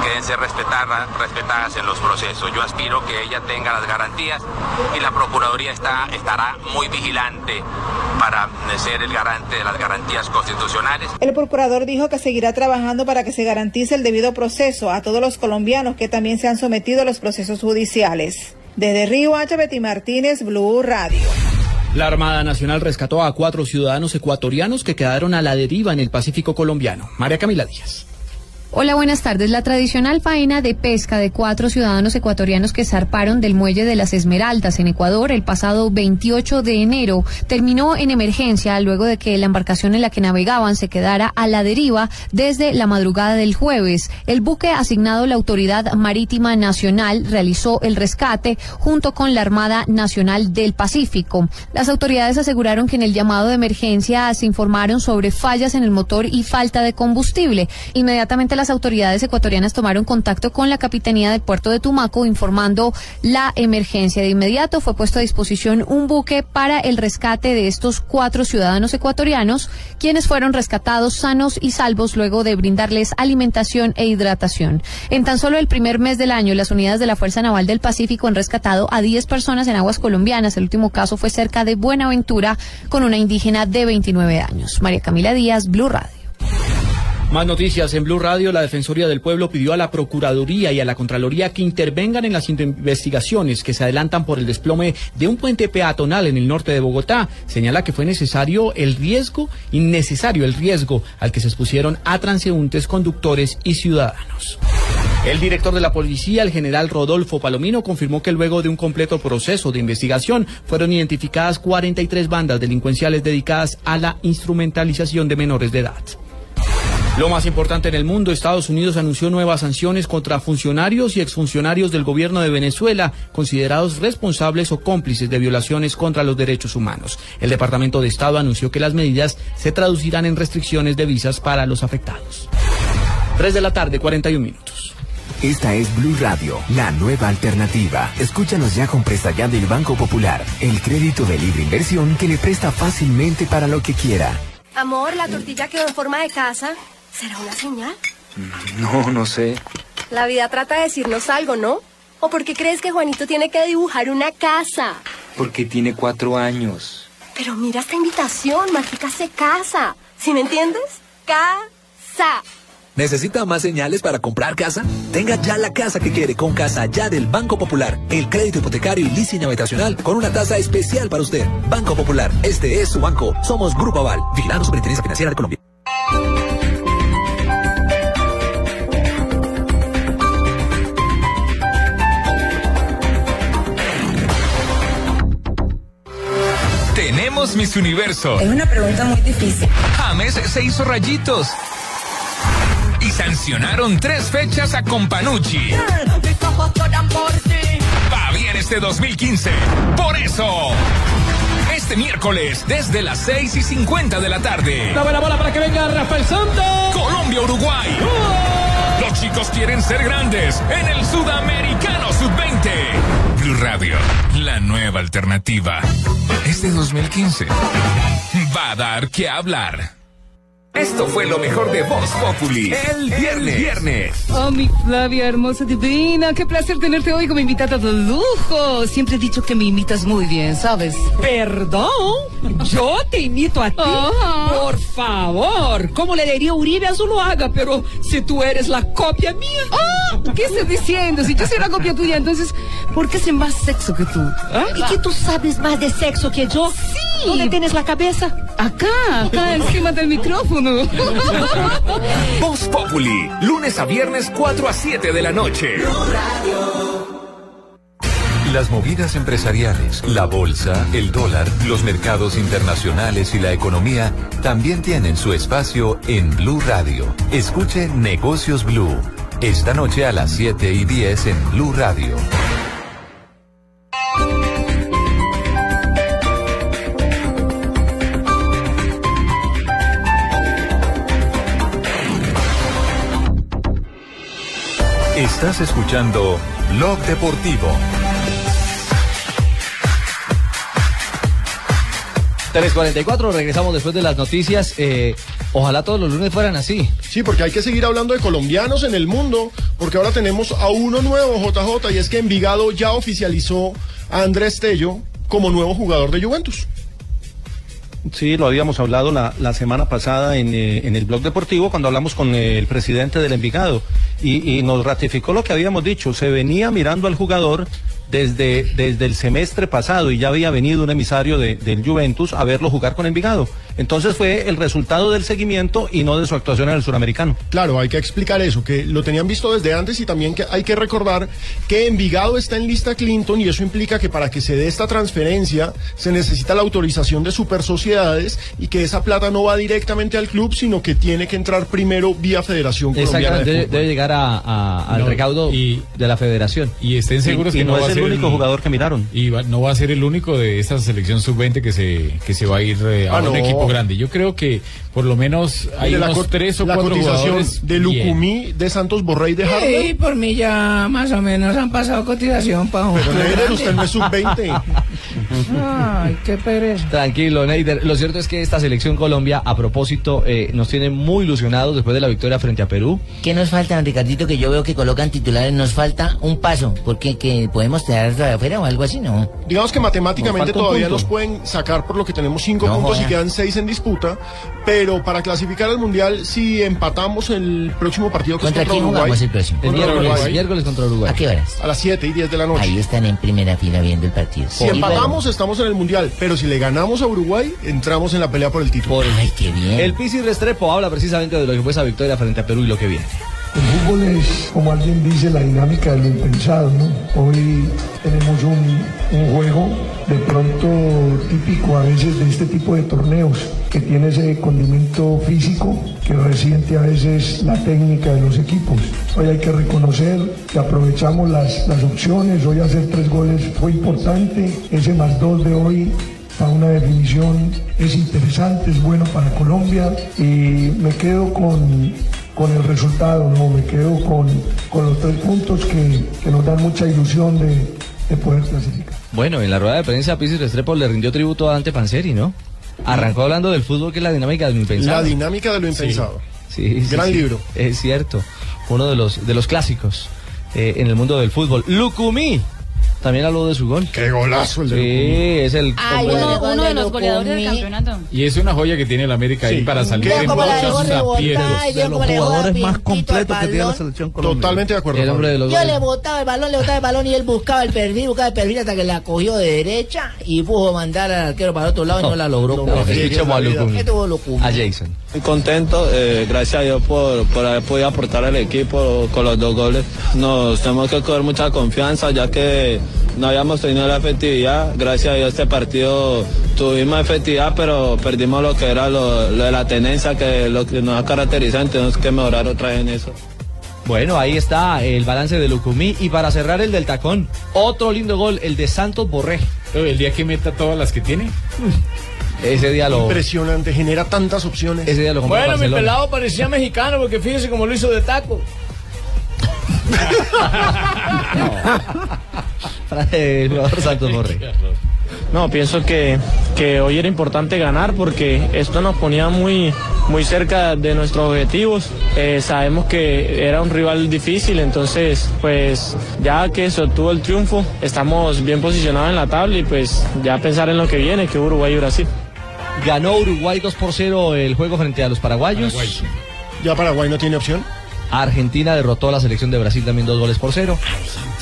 Speaker 22: que deben ser respetadas, respetadas en los procesos. Yo aspiro que ella tenga las garantías y la Procuraduría está, estará muy vigilante para ser el garante de las garantías constitucionales.
Speaker 40: El procurador dijo que seguirá trabajando para que se garantice el debido proceso a todos los colombianos que también se han sometido a los procesos judiciales. Desde Río Hacha, Betty Martínez, Blue Radio.
Speaker 39: La Armada Nacional rescató a cuatro ciudadanos ecuatorianos que quedaron a la deriva en el Pacífico colombiano. María Camila Díaz.
Speaker 24: Hola, buenas tardes. La tradicional faena de pesca de cuatro ciudadanos ecuatorianos que zarparon del muelle de las Esmeraldas en Ecuador el pasado 28 de enero terminó en emergencia luego de que la embarcación en la que navegaban se quedara a la deriva desde la madrugada del jueves. El buque asignado a la Autoridad Marítima Nacional realizó el rescate junto con la Armada Nacional del Pacífico. Las autoridades aseguraron que en el llamado de emergencia se informaron sobre fallas en el motor y falta de combustible. Inmediatamente las autoridades ecuatorianas tomaron contacto con la Capitanía del Puerto de Tumaco informando la emergencia. De inmediato fue puesto a disposición un buque para el rescate de estos cuatro ciudadanos ecuatorianos, quienes fueron rescatados sanos y salvos luego de brindarles alimentación e hidratación. En tan solo el primer mes del año, las unidades de la Fuerza Naval del Pacífico han rescatado a 10 personas en aguas colombianas. El último caso fue cerca de Buenaventura con una indígena de 29 años. María Camila Díaz, Blue Radio.
Speaker 39: Más noticias en Blue Radio. La Defensoría del Pueblo pidió a la Procuraduría y a la Contraloría que intervengan en las investigaciones que se adelantan por el desplome de un puente peatonal en el norte de Bogotá. Señala que fue necesario el riesgo, innecesario el riesgo al que se expusieron a transeúntes, conductores y ciudadanos. El director de la policía, el general Rodolfo Palomino, confirmó que luego de un completo proceso de investigación fueron identificadas 43 bandas delincuenciales dedicadas a la instrumentalización de menores de edad. Lo más importante en el mundo, Estados Unidos anunció nuevas sanciones contra funcionarios y exfuncionarios del gobierno de Venezuela, considerados responsables o cómplices de violaciones contra los derechos humanos. El Departamento de Estado anunció que las medidas se traducirán en restricciones de visas para los afectados. 3 de la tarde, 41 minutos.
Speaker 41: Esta es Blue Radio, la nueva alternativa. Escúchanos ya con presta ya del Banco Popular, el crédito de libre inversión que le presta fácilmente para lo que quiera.
Speaker 42: Amor, la tortilla quedó en forma de casa. ¿Será una señal?
Speaker 43: No, no sé.
Speaker 42: La vida trata de decirnos algo, ¿no? ¿O por qué crees que Juanito tiene que dibujar una casa?
Speaker 43: Porque tiene cuatro años.
Speaker 42: Pero mira esta invitación, Mágica se casa. ¿Sí me entiendes? Casa.
Speaker 44: ¿Necesita más señales para comprar casa? Tenga ya la casa que quiere con Casa Ya del Banco Popular. El crédito hipotecario y leasing habitacional con una tasa especial para usted. Banco Popular, este es su banco. Somos Grupo Aval, vigilando Superintendencia Financiera de Colombia.
Speaker 21: Tenemos Miss Universo.
Speaker 45: Es una pregunta muy difícil.
Speaker 21: James se hizo rayitos. Y sancionaron tres fechas a Companucci. Va bien este 2015. Por eso. Este miércoles, desde las 6 y 50 de la tarde.
Speaker 39: Dame la bola para que venga Rafael Santos.
Speaker 21: Colombia-Uruguay. Los chicos quieren ser grandes en el Sudamericano Sub-20. Blue Radio, la nueva alternativa. Este 2015 va a dar que hablar. Esto fue lo mejor de Voz Populi. El viernes. viernes.
Speaker 23: Oh, mi Flavia, hermosa, divina. Qué placer tenerte hoy como invitada de lujo. Siempre he dicho que me imitas muy bien, ¿sabes?
Speaker 46: Perdón, yo te imito a ti. Por favor, ¿cómo le diría Uribe a Zuluaga? Pero si tú eres la copia mía.
Speaker 23: Ah, ¿Qué estás diciendo? Si yo soy una copia tuya, entonces, ¿por qué sé más sexo que tú? ¿Ah?
Speaker 46: ¿Y que tú sabes más de sexo que yo?
Speaker 23: Sí.
Speaker 46: ¿Dónde tienes la cabeza?
Speaker 23: Acá, acá encima del micrófono. *laughs*
Speaker 21: Voz Populi, lunes a viernes 4 a 7 de la noche. Las movidas empresariales, la bolsa, el dólar, los mercados internacionales y la economía también tienen su espacio en Blue Radio. Escuche Negocios Blue. Esta noche a las 7 y 10 en Blue Radio. Estás escuchando Blog Deportivo.
Speaker 8: 3.44, regresamos después de las noticias. Eh, ojalá todos los lunes fueran así.
Speaker 4: Sí, porque hay que seguir hablando de colombianos en el mundo, porque ahora tenemos a uno nuevo, JJ, y es que Envigado ya oficializó a Andrés Tello como nuevo jugador de Juventus.
Speaker 13: Sí, lo habíamos hablado la, la semana pasada en, eh, en el blog deportivo cuando hablamos con eh, el presidente del Envigado y, y nos ratificó lo que habíamos dicho. Se venía mirando al jugador desde, desde el semestre pasado y ya había venido un emisario de- del Juventus a verlo jugar con Envigado. Entonces fue el resultado del seguimiento y no de su actuación en el suramericano.
Speaker 4: Claro, hay que explicar eso, que lo tenían visto desde antes y también que hay que recordar que Envigado está en lista Clinton y eso implica que para que se dé esta transferencia se necesita la autorización de super sociedades y que esa plata no va directamente al club, sino que tiene que entrar primero vía Federación Colombiana
Speaker 8: Exactamente,
Speaker 4: de
Speaker 8: debe, llegar a- a- al
Speaker 11: No,
Speaker 8: recaudo
Speaker 11: y-
Speaker 8: de la federación.
Speaker 11: Y estén seguros que no, va a ser
Speaker 13: que miraron.
Speaker 11: Y va- no va a ser el único de esta selección sub-20 que se, que se va a ir eh, a
Speaker 4: Ah,
Speaker 11: un
Speaker 4: no.
Speaker 11: equipo grande. Yo creo que por lo menos hay
Speaker 4: la
Speaker 11: tres o
Speaker 4: la
Speaker 11: cuatro
Speaker 4: cotización de
Speaker 11: bien.
Speaker 4: Lucumí, de Santos Borrey de
Speaker 26: Sí,
Speaker 4: Harvard.
Speaker 26: por mí ya más o menos han pasado cotización para
Speaker 4: Pero Neider, usted no es sub-20. *laughs*
Speaker 26: Ay, qué pereza.
Speaker 8: Tranquilo, Neider. Lo cierto es que esta selección Colombia, a propósito, eh, nos tiene muy ilusionados después de la victoria frente a Perú.
Speaker 20: ¿Qué nos falta, Ricardito? Que yo veo que colocan titulares. Nos falta un paso. Porque que podemos quedar afuera o algo así, ¿no?
Speaker 4: Digamos que matemáticamente
Speaker 20: un
Speaker 4: todavía nos pueden sacar por lo que tenemos cinco
Speaker 20: No
Speaker 4: puntos y quedan seis en disputa, pero para clasificar al Mundial, si empatamos el próximo partido que
Speaker 20: ¿Contra
Speaker 4: es
Speaker 20: quién
Speaker 4: contra Uruguay,
Speaker 20: jugamos el próximo?
Speaker 4: contra Uruguay,
Speaker 8: miércoles contra Uruguay.
Speaker 20: ¿A qué horas?
Speaker 4: a las 7 y 10 de la noche.
Speaker 20: Ahí están en primera fila viendo el partido.
Speaker 4: Si
Speaker 20: Y
Speaker 4: empatamos, estamos en el Mundial, pero si le ganamos a Uruguay, entramos en la pelea por el título.
Speaker 20: Ay, qué bien.
Speaker 8: El Pisi Restrepo habla precisamente de lo que fue esa victoria frente a Perú y lo que viene.
Speaker 47: El fútbol es, como alguien dice, la dinámica de lo impensado. Hoy tenemos un, un juego de pronto típico a veces de este tipo de torneos, que tiene ese condimento físico que resiente a veces la técnica de los equipos. Hoy hay que reconocer que aprovechamos las, las opciones, hoy hacer tres goles fue importante, ese más dos de hoy para una definición es interesante, es bueno para Colombia y me quedo con, con el resultado, ¿no? me quedo con, con los tres puntos que, que nos dan mucha ilusión de, de poder clasificar.
Speaker 8: Bueno, en la rueda de prensa Pisi Restrepo le rindió tributo a Dante Panseri, ¿no? Arrancó hablando del fútbol, que es la dinámica de lo impensado.
Speaker 4: La dinámica de lo impensado.
Speaker 8: Sí, sí,
Speaker 4: Gran
Speaker 8: sí.
Speaker 4: libro.
Speaker 8: Es cierto. Uno de los, de los clásicos eh, en el mundo del fútbol. Lucumí también habló de su gol.
Speaker 4: Qué golazo el de
Speaker 8: Sí, es el.
Speaker 28: Ay, uno, uno de los goleadores del campeonato.
Speaker 11: Y es una joya que tiene el América ahí para salir en
Speaker 20: la
Speaker 11: muchos aprietos.
Speaker 20: veo cómo le dejó dar pintito al balón.
Speaker 13: selección
Speaker 4: Totalmente de acuerdo.
Speaker 8: El hombre de los
Speaker 20: Yo
Speaker 8: goles.
Speaker 20: le botaba el balón, le botaba el balón y él buscaba el perfil, buscaba el perfil hasta que la cogió de derecha y pudo mandar al arquero para el otro lado y no la logró.
Speaker 8: No, no, escuchemos a Lucumí.
Speaker 20: ¿Qué tuvo Lucumí?
Speaker 8: A Jason.
Speaker 38: Muy contento, eh, gracias a Dios por, por haber podido aportar al equipo con los dos goles. Nos tenemos que coger mucha confianza ya que no habíamos tenido la efectividad. Gracias a Dios este partido tuvimos efectividad, pero perdimos lo que era lo, lo de la tenencia, que lo que nos ha caracterizado, tenemos que mejorar otra vez en eso.
Speaker 8: Bueno, ahí está el balance de Lucumí. Y para cerrar el del tacón, otro lindo gol, el de Santos Borré.
Speaker 11: El día que meta todas las que tiene. *laughs*
Speaker 8: Ese lo.
Speaker 4: Impresionante, genera tantas opciones.
Speaker 8: Ese compró
Speaker 26: Bueno, mi pelado parecía mexicano porque fíjese cómo lo hizo de taco. *laughs*
Speaker 8: Borré.
Speaker 38: No, pienso que, que hoy era importante ganar porque esto nos ponía muy, muy cerca de nuestros objetivos. Eh, sabemos que era un rival difícil, entonces pues ya que se obtuvo el triunfo, estamos bien posicionados en la tabla y pues ya pensar en lo que viene, que Uruguay y Brasil.
Speaker 8: Ganó Uruguay 2 por 0 el juego frente a los paraguayos.
Speaker 4: Ya Paraguay no tiene opción.
Speaker 8: Argentina derrotó a la selección de Brasil también dos goles por cero.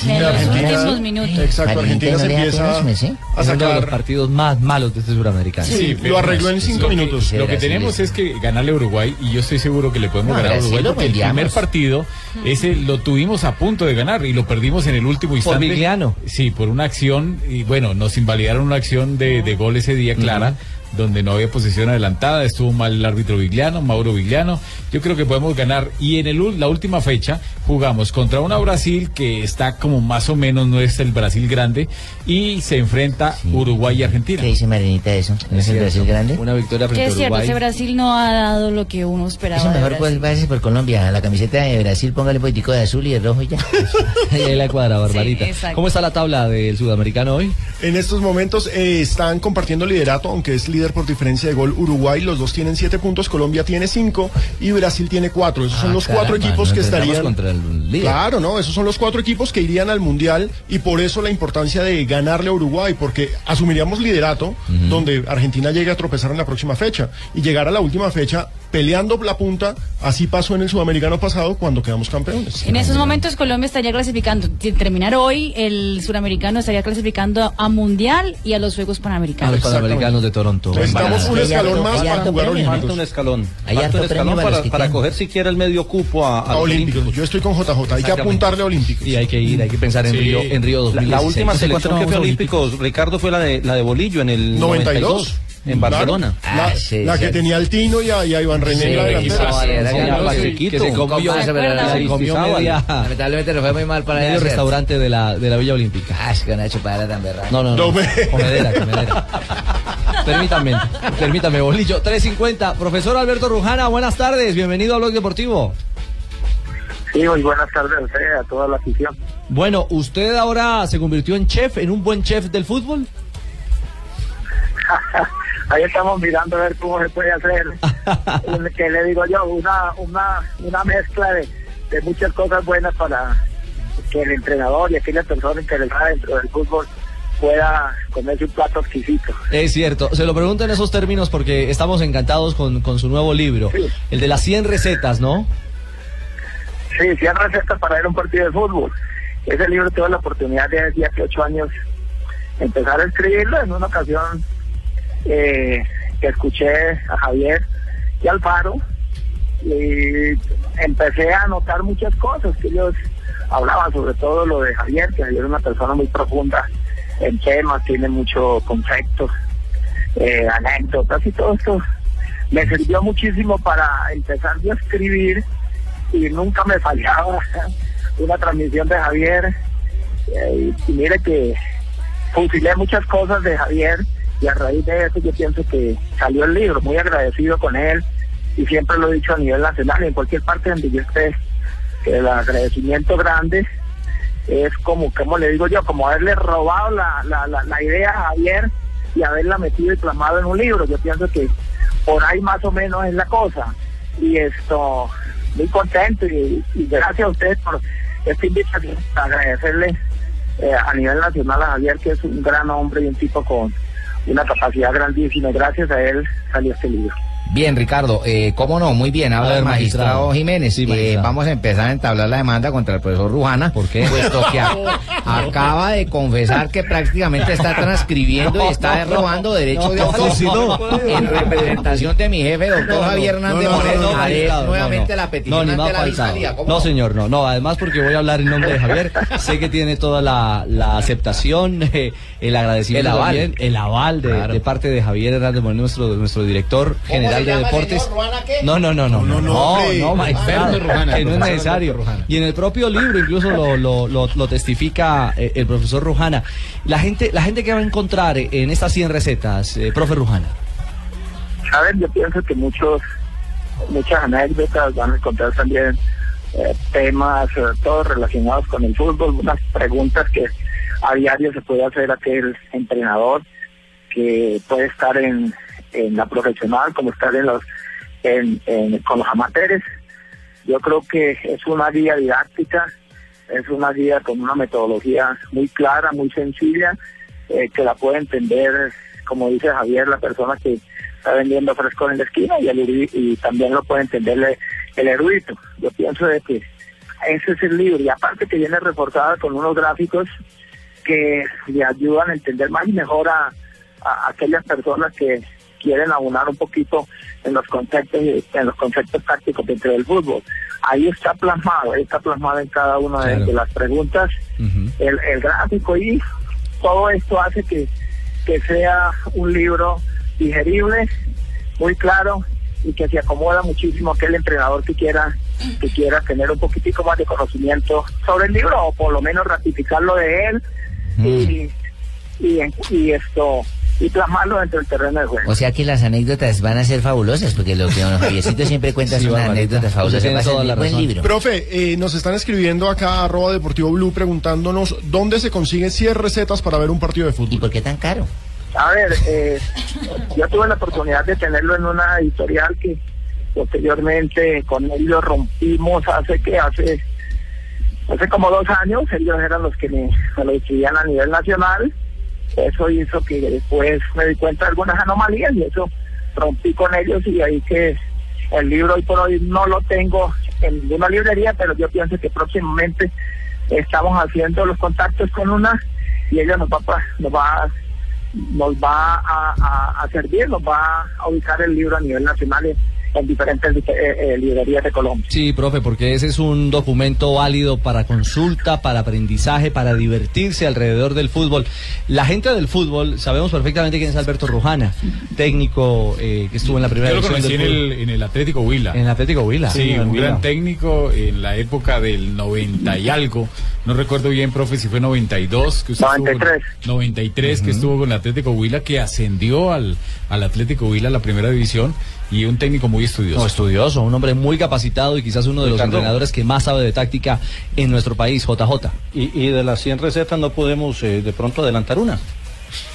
Speaker 28: En los últimos minutos.
Speaker 4: Exacto, Argentina se empieza a
Speaker 8: Es uno de los
Speaker 4: sacar.
Speaker 8: partidos más malos de este suramericano.
Speaker 11: Sí, pero
Speaker 4: lo arregló en cinco
Speaker 11: lo que-
Speaker 4: minutos.
Speaker 11: Lo que tenemos es que ganarle a Uruguay y yo estoy seguro que le podemos
Speaker 20: No,
Speaker 11: ganar a Uruguay porque el primer partido ese lo tuvimos a punto de ganar y lo perdimos en el último instante.
Speaker 8: Vigliano.
Speaker 11: Sí, por una acción y bueno, nos invalidaron una acción de, de gol ese día clara. Donde no había posición adelantada, estuvo mal el árbitro Vigliano, Mauro Vigliano. Yo creo que podemos ganar. Y en el, la última fecha jugamos contra una Brasil que está como más o menos, no es el Brasil grande, y se enfrenta Uruguay y Argentina.
Speaker 20: ¿Qué dice Marinita eso? ¿No es el Brasil grande?
Speaker 8: Una victoria
Speaker 28: Que es cierto, ese Brasil no ha dado lo que uno esperaba.
Speaker 20: Eso mejor pues váyase por Colombia. A la camiseta de Brasil póngale poquitico de azul y de rojo y ya. *laughs*
Speaker 8: Y ahí la cuadra, Barbarita.
Speaker 28: Sí.
Speaker 8: ¿Cómo está la tabla del sudamericano hoy?
Speaker 4: En estos momentos eh, están compartiendo liderato, aunque es líder por diferencia de gol Uruguay. Los dos tienen siete puntos, Colombia tiene cinco y Brasil tiene cuatro. Esos son
Speaker 8: Ah,
Speaker 4: los cuatro equipos que estarían.
Speaker 8: contra el líder.
Speaker 4: Claro, no, esos son los cuatro equipos que irían al mundial y por eso la importancia de ganarle a Uruguay, porque asumiríamos liderato donde Argentina llegue a tropezar en la próxima fecha y llegar a la última fecha peleando la punta. Así pasó en el sudamericano pasado cuando quedamos campeones.
Speaker 28: En esos momentos Colombia estaría clasificando, si terminar hoy, el suramericano estaría clasificando a Mundial y a los Juegos
Speaker 8: A
Speaker 28: Panamericanos.
Speaker 8: los Panamericanos de Toronto.
Speaker 4: Estamos un escalón más para jugar
Speaker 13: Falta
Speaker 4: olímpicos.
Speaker 13: un escalón.
Speaker 20: Hay
Speaker 13: Falta un escalón
Speaker 20: para
Speaker 13: coger siquiera el medio cupo a, a
Speaker 4: A olímpicos. Yo estoy con JJ. Hay que apuntarle a olímpicos.
Speaker 8: Y hay que ir, hay que pensar en
Speaker 27: Sí.
Speaker 8: Río, en Río
Speaker 13: La,
Speaker 8: 2016.
Speaker 13: la última
Speaker 8: ¿Hace cuánto
Speaker 13: selección que fue
Speaker 8: a
Speaker 13: olímpicos, Ricardo, fue la de la de Bolillo en el 92,
Speaker 4: 92.
Speaker 13: En Barcelona.
Speaker 4: La,
Speaker 20: Ah, sí,
Speaker 4: la
Speaker 20: sí.
Speaker 4: que tenía al Tino y a, y a Iván René en la
Speaker 20: Sí,
Speaker 4: delantera.
Speaker 20: sí,
Speaker 13: Sí,
Speaker 20: no, sí,
Speaker 8: se comió,
Speaker 20: ¿Cómo se
Speaker 8: comió
Speaker 20: Lamentablemente le fue muy mal para ¿cierto?
Speaker 8: restaurante de la, de la Villa Olímpica.
Speaker 20: Ah, es que una chupada tan berraca.
Speaker 8: No, no, no.
Speaker 4: No me-
Speaker 8: Comedera, comedera. permítame, permítame, Bolillo. 350. Profesor Alberto Rujana, buenas tardes. Bienvenido a Blog Deportivo.
Speaker 48: Sí, muy buenas tardes a usted, a toda la afición.
Speaker 8: Bueno, ¿usted ahora se convirtió en chef, en un buen chef del fútbol? *laughs*
Speaker 48: Ahí estamos mirando a ver cómo se puede hacer, *laughs* eh, que le digo yo, una, una, una mezcla de, de muchas cosas buenas para que el entrenador y aquella persona interesada dentro del fútbol pueda comerse un plato exquisito.
Speaker 8: Es cierto, se lo pregunto en esos términos porque estamos encantados con, con su nuevo libro, el de las 100 recetas, ¿no?
Speaker 48: Sí, 100 recetas para ver un partido de fútbol. Ese libro tuve la oportunidad de hace 8 años empezar a escribirlo en una ocasión eh, que escuché a Javier y Alfaro y empecé a notar muchas cosas que ellos hablaban, sobre todo lo de Javier, que Javier es una persona muy profunda en temas, tiene mucho conceptos, eh, anécdotas y todo esto. Me sirvió muchísimo para empezar a escribir y nunca me fallaba *laughs* una transmisión de Javier. Eh, y mire que fusilé muchas cosas de Javier y a raíz de eso yo pienso que salió el libro, muy agradecido con él y siempre lo he dicho a nivel nacional, en cualquier parte donde yo esté, el agradecimiento grande es como, como le digo yo, como haberle robado la, la, la, idea a Javier y haberla metido y plasmado en un libro. Yo pienso que por ahí más o menos es la cosa. Y esto, muy contento y, y gracias a ustedes por esta invitación, agradecerle eh, a nivel nacional a Javier, que es un gran hombre y un tipo con una capacidad grandísima. Gracias a él salió este libro.
Speaker 20: Bien, Ricardo, eh, cómo no, muy bien, habla
Speaker 8: A ver,
Speaker 20: el magistrado,
Speaker 8: magistrado.
Speaker 20: Jiménez.
Speaker 8: Sí,
Speaker 20: Eh,
Speaker 8: magistrado.
Speaker 20: vamos a empezar a entablar la demanda contra el profesor Rujana. ¿Por
Speaker 8: qué?
Speaker 20: Puesto que a- *laughs* acaba de confesar que prácticamente está transcribiendo y está
Speaker 8: No, no,
Speaker 20: robando derechos
Speaker 8: no,
Speaker 20: de autor.
Speaker 8: no, sí, no.
Speaker 20: En representación de mi jefe, doctor
Speaker 8: No, no,
Speaker 20: Javier
Speaker 8: no,
Speaker 20: Hernández
Speaker 8: no, no,
Speaker 20: Moreno,
Speaker 8: no,
Speaker 20: haré
Speaker 8: no,
Speaker 20: nuevamente
Speaker 8: no.
Speaker 20: la petición
Speaker 8: No, ni
Speaker 20: ante
Speaker 8: más
Speaker 20: la
Speaker 8: faltado.
Speaker 20: fiscalía. ¿Cómo
Speaker 8: No, señor, no, no. Además, porque voy a hablar en nombre de Javier. sé que tiene toda la, la aceptación, *laughs* eh, el agradecimiento,
Speaker 20: El aval.
Speaker 8: también, el aval de,
Speaker 20: Claro.
Speaker 8: de parte de Javier Hernández Moreno, nuestro, nuestro director general de deportes. No, no, no, no, no, no, no, no, magistrado,
Speaker 27: Alberto Rujana,
Speaker 8: que no es necesario. Y en el propio libro incluso lo, lo, lo, lo testifica eh, el profesor Rujana. La gente, la gente que va a encontrar en estas 100 recetas, eh, profe Rujana.
Speaker 48: A ver, yo pienso que muchos, muchas anécdotas van a encontrar también eh, temas, eh, todos relacionados con el fútbol, unas preguntas que a diario se puede hacer aquel entrenador que puede estar en, en la profesional como estar en los en, en- con los amateurs. Yo creo que es una guía didáctica, es una guía con una metodología muy clara, muy sencilla, eh, que la puede entender, como dice Javier, la persona que está vendiendo frescos en la esquina y, el, y también lo puede entender el erudito. Yo pienso de que ese es el libro y aparte que viene reforzada con unos gráficos que le ayudan a entender más y mejor a, a aquellas personas que quieren abonar un poquito en los conceptos en los conceptos tácticos dentro del fútbol. Ahí está plasmado, ahí está plasmado en cada una de-
Speaker 8: Claro.
Speaker 48: de, las preguntas el, el gráfico y todo esto hace que, que sea un libro digerible, muy claro y que se acomoda muchísimo a aquel entrenador que quiera que quiera tener un poquitico más de conocimiento sobre el libro o por lo menos ratificarlo de él y, y, y esto y plasmarlo dentro del terreno de juego.
Speaker 20: O sea que las anécdotas van a ser fabulosas, porque lo que don Javiercito siempre cuenta
Speaker 8: Sí,
Speaker 20: son anécdotas fabulosas. Va a ser un buen libro.
Speaker 4: Profe, eh, nos están escribiendo acá arroba Deportivo Blue preguntándonos dónde se consiguen 100 recetas para ver un partido de fútbol.
Speaker 20: ¿Y por qué tan caro?
Speaker 48: A ver, eh, yo tuve la oportunidad de tenerlo en una editorial que posteriormente con ellos rompimos hace que hace hace como dos años, ellos eran los que me, lo distribuían a nivel nacional, eso hizo que después me di cuenta de algunas anomalías y eso rompí con ellos y ahí que El libro hoy por hoy no lo tengo en ninguna librería, pero yo pienso que próximamente estamos haciendo los contactos con una y ella nos va, nos va, nos va a, servir, nos va a ubicar el libro a nivel nacional en diferentes eh, eh, librerías de Colombia.
Speaker 8: Sí, profe, porque ese es un documento válido para consulta, para aprendizaje, para divertirse alrededor del fútbol. La gente del fútbol, sabemos perfectamente quién es Alberto Rujana, técnico eh, que estuvo en la primera
Speaker 27: Yo lo en el, en el Atlético Huila.
Speaker 8: En el Atlético Huila.
Speaker 27: Sí,
Speaker 8: en
Speaker 27: un
Speaker 8: Huila.
Speaker 27: gran técnico en la época del 90 y algo. No recuerdo bien, profe, si fue 92. Que usted estuvo con-
Speaker 48: 93.
Speaker 27: 93 que estuvo con el Atlético Huila, que ascendió al, al Atlético Huila a la primera división y un técnico muy estudioso.
Speaker 8: No, estudioso, un hombre muy capacitado y quizás uno de los entrenadores que más sabe de táctica en nuestro país, JJ.
Speaker 13: Y, y de las 100 recetas no podemos eh, de pronto adelantar una.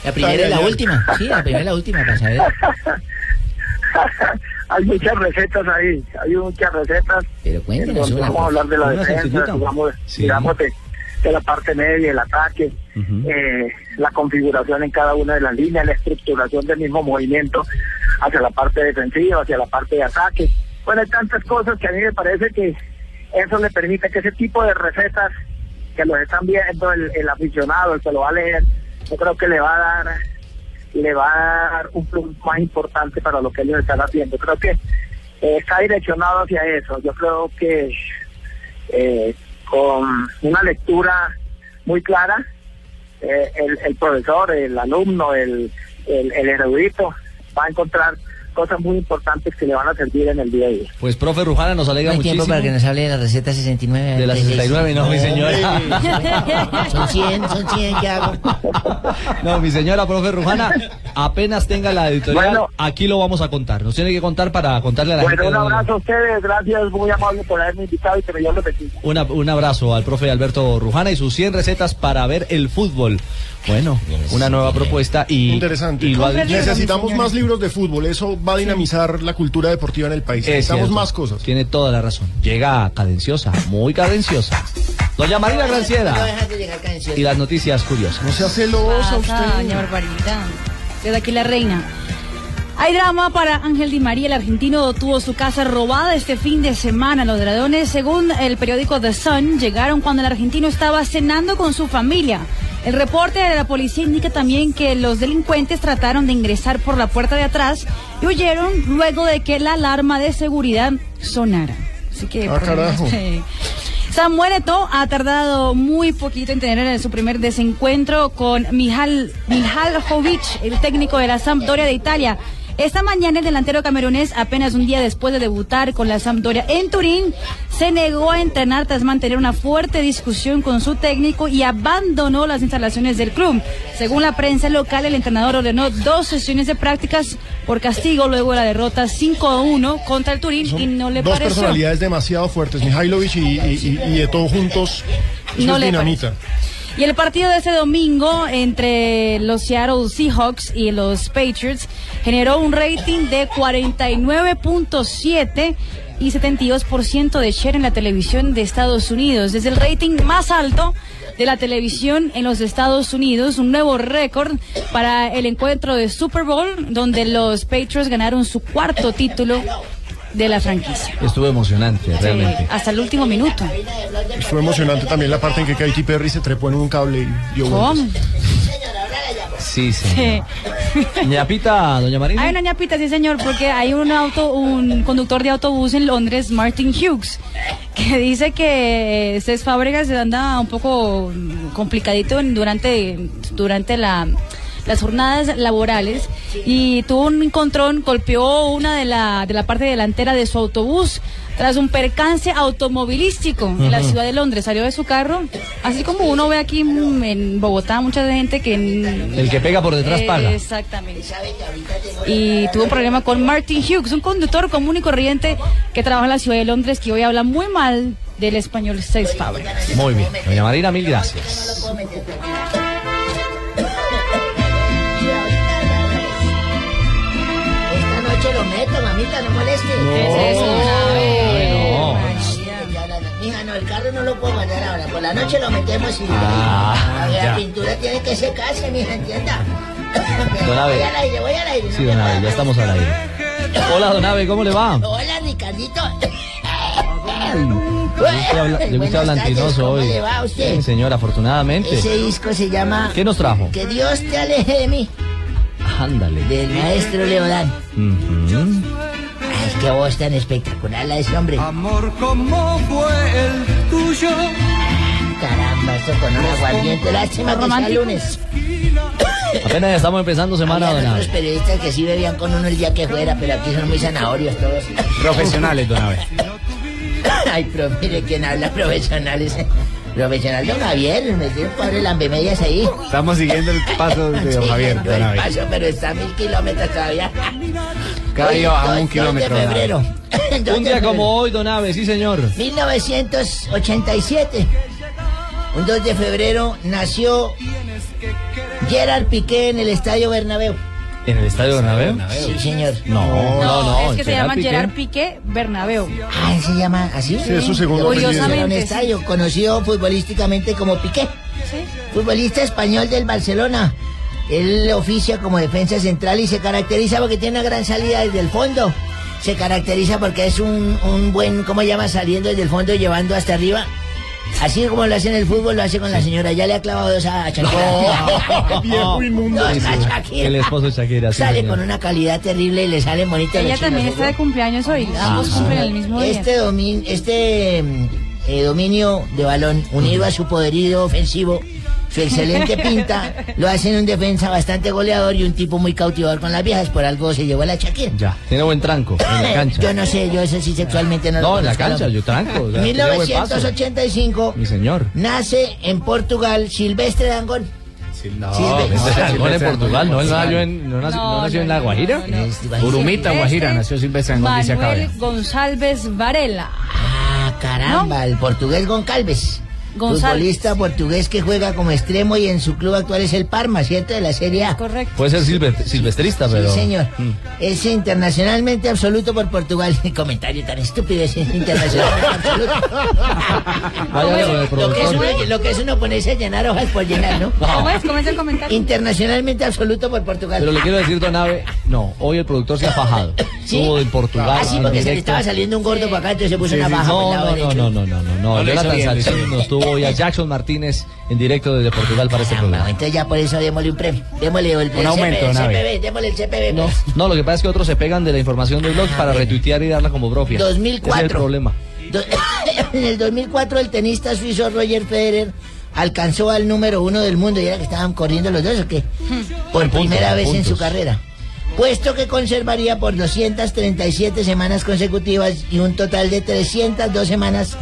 Speaker 20: La primera y la última. Sí, la primera y la última, para saber. *laughs*
Speaker 48: hay muchas recetas ahí, hay muchas recetas.
Speaker 20: Pero cuéntenos
Speaker 48: vamos a hablar de la defensa, digamos,
Speaker 20: Sí.
Speaker 48: digamos de, de la parte media, el ataque, eh, la configuración en cada una de las líneas, la estructuración del mismo movimiento hacia la parte defensiva, hacia la parte de ataque. Bueno, hay tantas cosas que a mí me parece que eso le permite que ese tipo de recetas que los están viendo el, el aficionado, el que lo va a leer, yo creo que le va a dar le va a dar un plus más importante para lo que ellos están haciendo. Creo que eh, está direccionado hacia eso. Yo creo que eh, con una lectura muy clara, eh, el, el profesor, el alumno, el, el, el erudito va a encontrar cosas muy importantes que le van a servir en el día a día.
Speaker 8: Pues, profe Rujana, nos
Speaker 20: No
Speaker 8: alegra
Speaker 20: hay tiempo
Speaker 8: muchísimo.
Speaker 20: para que nos hable de la receta 69.
Speaker 8: De la 69, no, mi señora.
Speaker 20: Son 100, son 100, ¿qué hago?
Speaker 8: No, mi señora, profe Rujana, apenas tenga la editorial,
Speaker 48: Bueno.
Speaker 8: aquí lo vamos a contar. Nos tiene que contar para contarle a la
Speaker 48: Bueno,
Speaker 8: gente.
Speaker 48: un abrazo a ustedes, gracias, muy amable por haberme invitado y que Dios los bendiga.
Speaker 8: Una- un abrazo al profe Alberto Rujana y sus 100 recetas para ver el fútbol. Bueno, una nueva propuesta y,
Speaker 4: Interesante.
Speaker 8: y
Speaker 4: Necesitamos más libros de fútbol. Eso va a dinamizar la cultura deportiva en el país.
Speaker 8: Es
Speaker 4: Necesitamos
Speaker 8: cierto.
Speaker 4: más cosas.
Speaker 8: Tiene toda la razón. Llega cadenciosa, muy cadenciosa. Doña Marina Granciera y las noticias curiosas.
Speaker 4: No sea celosa
Speaker 28: Pasa, doña Barbarita. Desde aquí la reina. Hay drama para Ángel Di María. El argentino tuvo su casa robada este fin de semana. Los ladrones, según el periódico The Sun, llegaron cuando el argentino estaba cenando con su familia. El reporte de la policía indica también que los delincuentes trataron de ingresar por la puerta de atrás y huyeron luego de que la alarma de seguridad sonara. Así que
Speaker 4: Ah, carajo.
Speaker 28: Sí. *laughs* Samuel Eto'o ha tardado muy poquito en tener su primer desencuentro con Mihal, Mihajlovic, el técnico de la Sampdoria de Italia. Esta mañana el delantero camerunés, apenas un día después de debutar con la Sampdoria en Turín, se negó a entrenar tras mantener una fuerte discusión con su técnico y abandonó las instalaciones del club. Según la prensa local, el entrenador ordenó dos sesiones de prácticas por castigo luego de la derrota 5 a 1 contra el Turín y no le
Speaker 4: Dos
Speaker 28: pareció.
Speaker 4: personalidades demasiado fuertes, Mihailovic y, y, y, y Eto'o juntos.
Speaker 28: No
Speaker 4: es
Speaker 28: le
Speaker 4: dinamita.
Speaker 28: Y el partido de ese domingo entre los Seattle Seahawks y los Patriots generó un rating de 49.7 y 72% de share en la televisión de Estados Unidos. Es el rating más alto de la televisión en los Estados Unidos, un nuevo récord para el encuentro de Super Bowl, donde los Patriots ganaron su cuarto título de la franquicia.
Speaker 8: Estuvo emocionante,
Speaker 28: Sí,
Speaker 8: realmente.
Speaker 28: hasta el último minuto.
Speaker 4: Fue emocionante también la parte en que Katy Perry se trepó en un cable y dio
Speaker 28: ¿Cómo?
Speaker 8: Sí, sí. *laughs*
Speaker 28: Sí.
Speaker 8: Ñapita, doña Marina.
Speaker 28: Hay una ñapita, sí señor, porque hay un auto, un conductor de autobús en Londres, Martin Hughes, que dice que Cés Fábregas anda un poco complicadito en- durante, durante la, las jornadas laborales y tuvo un encontrón, golpeó una de la, de la parte delantera de su autobús tras un percance automovilístico en la ciudad de Londres. Salió de su carro, así como uno ve aquí en Bogotá, mucha gente que...
Speaker 8: El que pega por detrás paga.
Speaker 28: Exactamente. Y tuvo un problema con Martin Hughes, un conductor común y corriente que trabaja en la ciudad de Londres, que hoy habla muy mal del español Seis Fábregas.
Speaker 8: Muy bien. Doña Marina, mil gracias.
Speaker 20: Meto, mamita, no moleste.
Speaker 28: ¿Qué es eso,
Speaker 8: no.
Speaker 20: Mija, no, el carro no lo puedo mandar ahora. Por la noche lo metemos y
Speaker 8: Ah,
Speaker 20: la, pintura tiene que secarse, mija, entienda.
Speaker 8: Don.
Speaker 20: Voy al aire, voy al aire.
Speaker 8: Sí, don Abel, ya estamos al aire. Hola, don Abe, ¿cómo le va?
Speaker 20: Hola, Ricardito.
Speaker 8: Hablantinoso
Speaker 20: tardes, ¿cómo
Speaker 8: hoy.
Speaker 20: le va a usted?
Speaker 8: Sí, señor, afortunadamente.
Speaker 20: Ese disco se llama
Speaker 8: ¿Qué nos trajo?
Speaker 20: Que Dios te aleje de mí,
Speaker 8: Ándale.
Speaker 20: del maestro Leodán.
Speaker 8: Ujú.
Speaker 20: Ay, qué voz tan espectacular la de ese hombre.
Speaker 49: Amor como fue el tuyo.
Speaker 20: Caramba, esto con un aguardiente. Lástima que sea lunes.
Speaker 8: Apenas estamos empezando semana,
Speaker 20: Había
Speaker 8: don Abe.
Speaker 20: periodistas que sí bebían con uno el día que fuera, pero aquí son muy zanahorios todos.
Speaker 27: Profesionales, don Abe.
Speaker 20: Ay, pero mire quién habla profesionales. Profesional don Javier, me tiene pobre lambemedias ahí.
Speaker 27: Estamos siguiendo el paso de don
Speaker 20: Sí,
Speaker 27: Javier, don
Speaker 20: el paso, pero está a mil kilómetros todavía.
Speaker 27: Cada día bajamos un kilómetro, *laughs*
Speaker 20: de febrero.
Speaker 8: Un día
Speaker 20: febrero.
Speaker 8: como hoy, don Abe, sí, señor.
Speaker 20: 1987. Un 2 de febrero nació Gerard Piqué en el Estadio Bernabéu.
Speaker 8: ¿En el estadio Bernabéu?
Speaker 20: Sí, señor.
Speaker 8: No, no, no.
Speaker 28: es que se
Speaker 8: Gerard
Speaker 28: llama
Speaker 8: Piqué.
Speaker 28: Gerard Piqué Bernabéu.
Speaker 20: Ah, ¿se llama así?
Speaker 4: Sí, es su segundo
Speaker 20: un
Speaker 28: Curiosamente, sí.
Speaker 20: estadio conocido futbolísticamente como Piqué. Futbolista español del Barcelona. Él oficia como defensa central y se caracteriza porque tiene una gran salida desde el fondo. Se caracteriza porque es un, un buen, ¿cómo se llama? Saliendo desde el fondo y llevando hasta arriba. Así como lo hace en el fútbol, lo hace con la señora. Ya le ha clavado dos a Shakira. *laughs*
Speaker 4: Viejo inmundo.
Speaker 20: Dos a
Speaker 8: El esposo de Shakira, sí,
Speaker 20: Sale
Speaker 8: señor.
Speaker 20: con una calidad terrible y le sale bonita
Speaker 28: Ella también está de cumpleaños hoy. Ambos cumplen el mismo día.
Speaker 20: Este, domin- este eh, dominio de balón, unido a su poderío ofensivo, su excelente pinta, lo hacen un defensa bastante goleador y un tipo muy cautivador con las viejas. Por algo se llevó a la Shakira.
Speaker 8: Ya, tiene buen tranco en la cancha.
Speaker 20: Yo no sé, yo eso sí sexualmente no lo
Speaker 8: No, en la cancha, yo tranco. o sea,
Speaker 20: En
Speaker 8: tiene buen paso.
Speaker 20: 1985
Speaker 8: Mi señor.
Speaker 20: nace en Portugal Silvestre Dangón.
Speaker 27: No,
Speaker 20: Silvestre.
Speaker 8: Ese
Speaker 27: Silvestre
Speaker 8: Dangond en Portugal, ¿no? Nació en, no nació,
Speaker 28: No,
Speaker 8: no nació
Speaker 28: no,
Speaker 8: en La
Speaker 28: no,
Speaker 8: Guajira.
Speaker 28: no, no.
Speaker 20: Este,
Speaker 27: Urumita, Guajira, nació Silvestre Dangond, dice acá.
Speaker 28: Manuel. González Varela.
Speaker 20: Ah, caramba, el portugués Goncalves.
Speaker 28: González.
Speaker 20: Futbolista portugués que juega como extremo y en su club actual es el Parma, ¿cierto? De la Serie A.
Speaker 28: Correcto.
Speaker 8: Puede ser silve- silvestrista, pero.
Speaker 20: Sí, señor.
Speaker 8: Mm.
Speaker 20: Es internacionalmente absoluto por Portugal. *laughs* Comentario tan estúpido es internacionalmente *laughs* absoluto.
Speaker 8: Vaya
Speaker 20: lo, que es uno, lo que es uno ponerse a llenar hojas por llenar, ¿no?
Speaker 28: ¿Cómo es? ¿Cómo es el comentario?
Speaker 20: Internacionalmente absoluto por Portugal.
Speaker 8: Pero le quiero decir, don Ave, no, hoy el productor se ha fajado. *coughs*
Speaker 20: ¿Sí?
Speaker 8: Estuvo en Portugal.
Speaker 20: Ah, sí, porque se le estaba saliendo un gordo para acá, entonces se puso
Speaker 8: Sí,
Speaker 20: una
Speaker 8: sí,
Speaker 20: baja por el
Speaker 8: no,
Speaker 20: lado
Speaker 8: no, no,
Speaker 20: derecho.
Speaker 8: no, no, no, no, no.
Speaker 27: No, lo hizo
Speaker 8: Jonathan
Speaker 27: bien, lo hizo
Speaker 8: Salcedo
Speaker 27: bien.
Speaker 8: Hoy a Jackson Martínez en directo desde Portugal para este programa.
Speaker 20: entonces ya por eso démosle un premio. Démosle el, el
Speaker 27: aumento,
Speaker 20: el. CPB, démosle el CPB.
Speaker 8: No, no, lo que pasa es que otros se pegan de la información del blog para retuitear y darla como propia.
Speaker 20: 2004.
Speaker 8: Ese es el problema. *coughs*
Speaker 20: En el 2004 el tenista suizo Roger Federer alcanzó al número uno del mundo y era que estaban corriendo los dos o qué por
Speaker 8: En puntos,
Speaker 20: primera vez en su carrera puesto que conservaría por 237 semanas consecutivas y un total de 302 semanas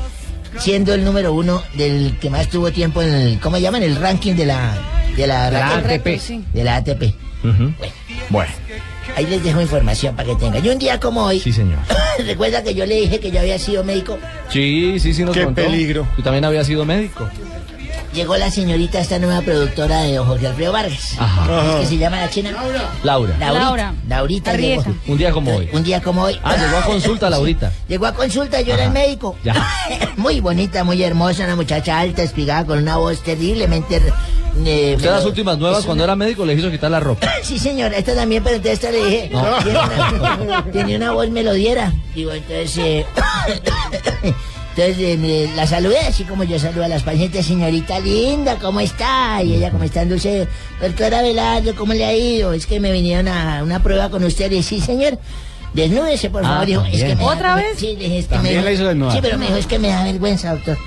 Speaker 20: siendo el número uno del que más tuvo tiempo en el ¿cómo llaman? el ranking de la de la.
Speaker 27: ATP.
Speaker 28: sí.
Speaker 20: de la ATP.
Speaker 27: Bueno,
Speaker 20: ahí les dejo información para que tengan y un día como hoy
Speaker 8: Sí, señor. *laughs*
Speaker 20: recuerda que yo le dije que yo había sido médico
Speaker 8: Sí, sí, sí, nos
Speaker 4: Qué
Speaker 8: contó.
Speaker 4: peligro.
Speaker 8: Tú también habías sido médico.
Speaker 20: Llegó la señorita, esta nueva productora de Jorge Alfredo Vargas.
Speaker 8: Ajá.
Speaker 20: ¿Es que se llama la china?
Speaker 8: Laura.
Speaker 20: Laurita.
Speaker 28: Laura.
Speaker 20: Laurita llegó.
Speaker 8: Un día como hoy.
Speaker 20: Un día como hoy.
Speaker 8: Ah, llegó a consulta, Laurita.
Speaker 20: Llegó a consulta, yo era el médico.
Speaker 8: Ya.
Speaker 20: muy bonita, muy hermosa, una muchacha alta, espigada, con una voz terriblemente... eh,
Speaker 8: Usted las últimas nuevas, cuando
Speaker 20: una-
Speaker 8: era médico, le hizo quitar la ropa.
Speaker 20: Sí, señora, esta también, pero entonces esta le dije...
Speaker 8: No.
Speaker 20: Tiene, una, tenía una voz melodiera. Digo, entonces... eh, Entonces eh, me- la saludé así como yo saludo a las pacientes, señorita linda, ¿cómo está? Y ella, ¿cómo está? Dulce, doctora Velardo, ¿cómo le ha ido? Es que me vinieron a una prueba con usted. Y sí, señor, desnúdese, por
Speaker 27: Ah,
Speaker 20: favor. Dijo, es que
Speaker 27: también.
Speaker 20: me da-
Speaker 28: ¿Otra vez?
Speaker 20: Sí, le dije, es que
Speaker 27: También
Speaker 20: me
Speaker 27: la hizo desnudar.
Speaker 20: Sí, pero me dijo, es que me da vergüenza, doctor.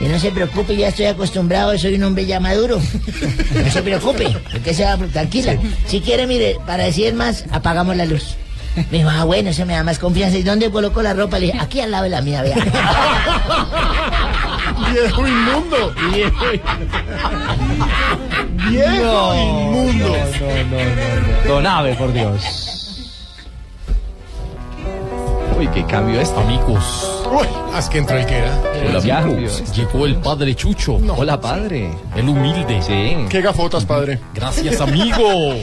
Speaker 20: Y no se preocupe, ya estoy acostumbrado, soy un hombre ya maduro. *laughs* No se preocupe, porque se va, tranquila. Si quiere, mire, para decir más, apagamos la luz. Me dijo, ah, bueno, eso me da más confianza. ¿Y dónde coloco la ropa? Le dije, aquí al lado de la mía, vea. *laughs*
Speaker 4: Viejo inmundo. Viejo inmundo.
Speaker 8: No, no, no, no. Don Ave, por Dios. Uy, qué cambio este.
Speaker 27: amigos.
Speaker 4: Uy,
Speaker 27: Haz que entró el que era.
Speaker 8: Hola,
Speaker 27: Hola,
Speaker 8: amigos.
Speaker 27: Llegó el padre Chucho.
Speaker 8: Hola, padre.
Speaker 27: El humilde.
Speaker 8: Sí.
Speaker 4: qué gafotas, padre.
Speaker 27: Gracias, amigo. *laughs*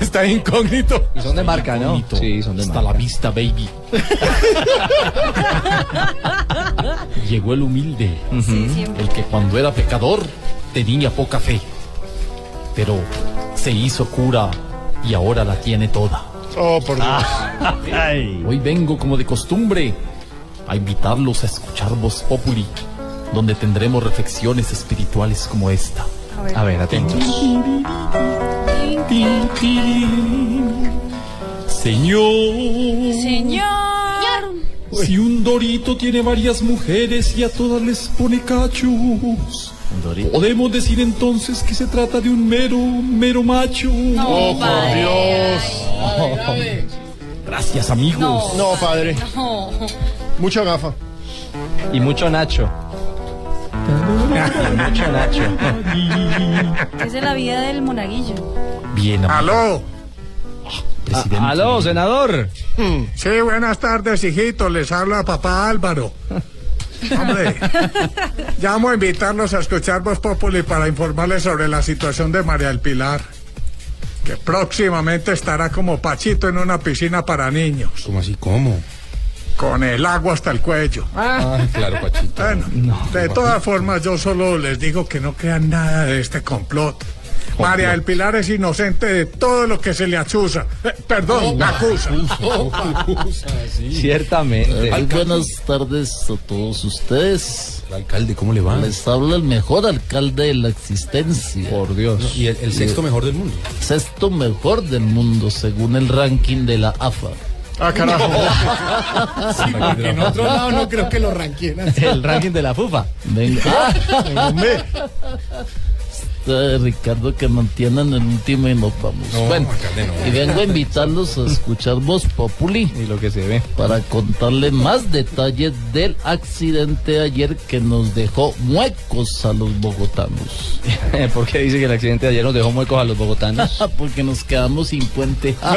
Speaker 27: Está incógnito.
Speaker 8: Y son de marca, ¿no? Sí, son de
Speaker 27: Hasta
Speaker 8: marca.
Speaker 27: la vista, baby. *laughs* Llegó el humilde.
Speaker 28: Sí, siempre.
Speaker 27: El que cuando era pecador tenía poca fe. Pero se hizo cura y ahora la tiene toda.
Speaker 4: Oh, por Dios. *laughs*
Speaker 50: Hoy vengo como de costumbre a invitarlos a escuchar Voz Populi, donde tendremos reflexiones espirituales como esta.
Speaker 8: A ver, atentos.
Speaker 50: Señor.
Speaker 28: Señor.
Speaker 50: Si un dorito tiene varias mujeres y a todas les pone cachos, podemos decir entonces que se trata de un mero, mero macho.
Speaker 4: Oh, por Dios.
Speaker 50: Gracias, amigos.
Speaker 4: No, padre.
Speaker 28: No.
Speaker 4: Mucha gafa.
Speaker 8: Y mucho Nacho. Y *laughs* mucho Nacho.
Speaker 28: Esa *laughs* es la vida del monaguillo.
Speaker 50: Bien,
Speaker 51: ¿Aló?
Speaker 8: Ah, aló, senador.
Speaker 51: Sí, buenas tardes, hijito. Les habla papá Álvaro. *laughs* Hombre, *laughs* llamo a invitarlos a escuchar Voz Populi para informarles sobre la situación de María del Pilar, que próximamente estará como Pachito en una piscina para niños.
Speaker 13: ¿Cómo así? ¿Cómo?
Speaker 51: Con el agua hasta el cuello.
Speaker 13: Ah, claro, Pachito.
Speaker 51: Bueno, de todas formas, yo solo les digo que no crean nada de este complot. María del Pilar es inocente de todo lo que se le acusa. Eh, perdón, acusa.
Speaker 8: Ciertamente.
Speaker 26: Muy buenas tardes a todos ustedes.
Speaker 13: El alcalde, ¿cómo le va?
Speaker 26: Les habla el mejor alcalde de la existencia.
Speaker 8: Por Dios.
Speaker 13: Y el, el sexto mejor del mundo.
Speaker 26: Sexto mejor del mundo según el ranking de la AFA.
Speaker 4: Ah, carajo. *laughs*
Speaker 51: Sí, porque en otro lado no creo que lo ranquien así.
Speaker 8: El ranking de la FUFA.
Speaker 26: Venga.
Speaker 51: Venga,
Speaker 26: Este, Ricardo que mantienen el último y nos vamos.
Speaker 13: No,
Speaker 26: bueno,
Speaker 13: alcalde, no.
Speaker 26: y vengo a invitarlos a escuchar Voz Populi.
Speaker 8: Y lo que se ve.
Speaker 26: Para contarle más detalles del accidente ayer que nos dejó muecos a los bogotanos. *laughs*
Speaker 8: ¿Por qué dice que el accidente de ayer nos dejó muecos a los bogotanos? *laughs*
Speaker 26: Porque nos quedamos sin puente. *laughs*
Speaker 4: Estuvo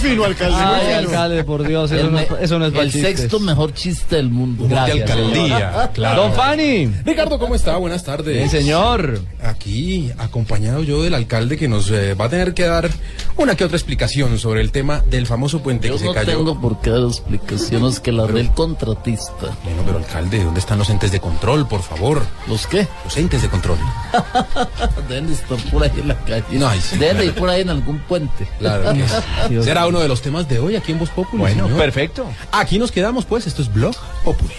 Speaker 4: fino, alcalde. muy
Speaker 8: Ay,
Speaker 4: fino.
Speaker 8: alcalde, por Dios, eso,
Speaker 26: El
Speaker 8: no, es- eso no es
Speaker 26: el sexto mejor chiste del mundo.
Speaker 8: Gracias.
Speaker 13: alcaldía, claro.
Speaker 8: Don Fanny.
Speaker 13: Ricardo, ¿cómo está? Buenas tardes.
Speaker 8: Bien, señor.
Speaker 13: Aquí, acompañado yo del alcalde que nos eh, va a tener que dar una que otra explicación sobre el tema del famoso puente
Speaker 26: Yo
Speaker 13: que se
Speaker 26: no
Speaker 13: cayó.
Speaker 26: tengo por qué dar explicaciones que las del contratista.
Speaker 13: Bueno, pero alcalde, ¿dónde están los entes de control, por favor?
Speaker 26: ¿Los qué?
Speaker 13: Los entes de control. *laughs*
Speaker 26: Deben de estar por ahí en la calle.
Speaker 13: No, sí,
Speaker 26: Deben de ir
Speaker 13: claro.
Speaker 26: por ahí en algún puente.
Speaker 13: Claro *laughs* que Será uno de los temas de hoy aquí en Voz Populi.
Speaker 8: Bueno,
Speaker 13: señor.
Speaker 8: perfecto.
Speaker 13: Aquí nos quedamos, pues. Esto es Blog Populi.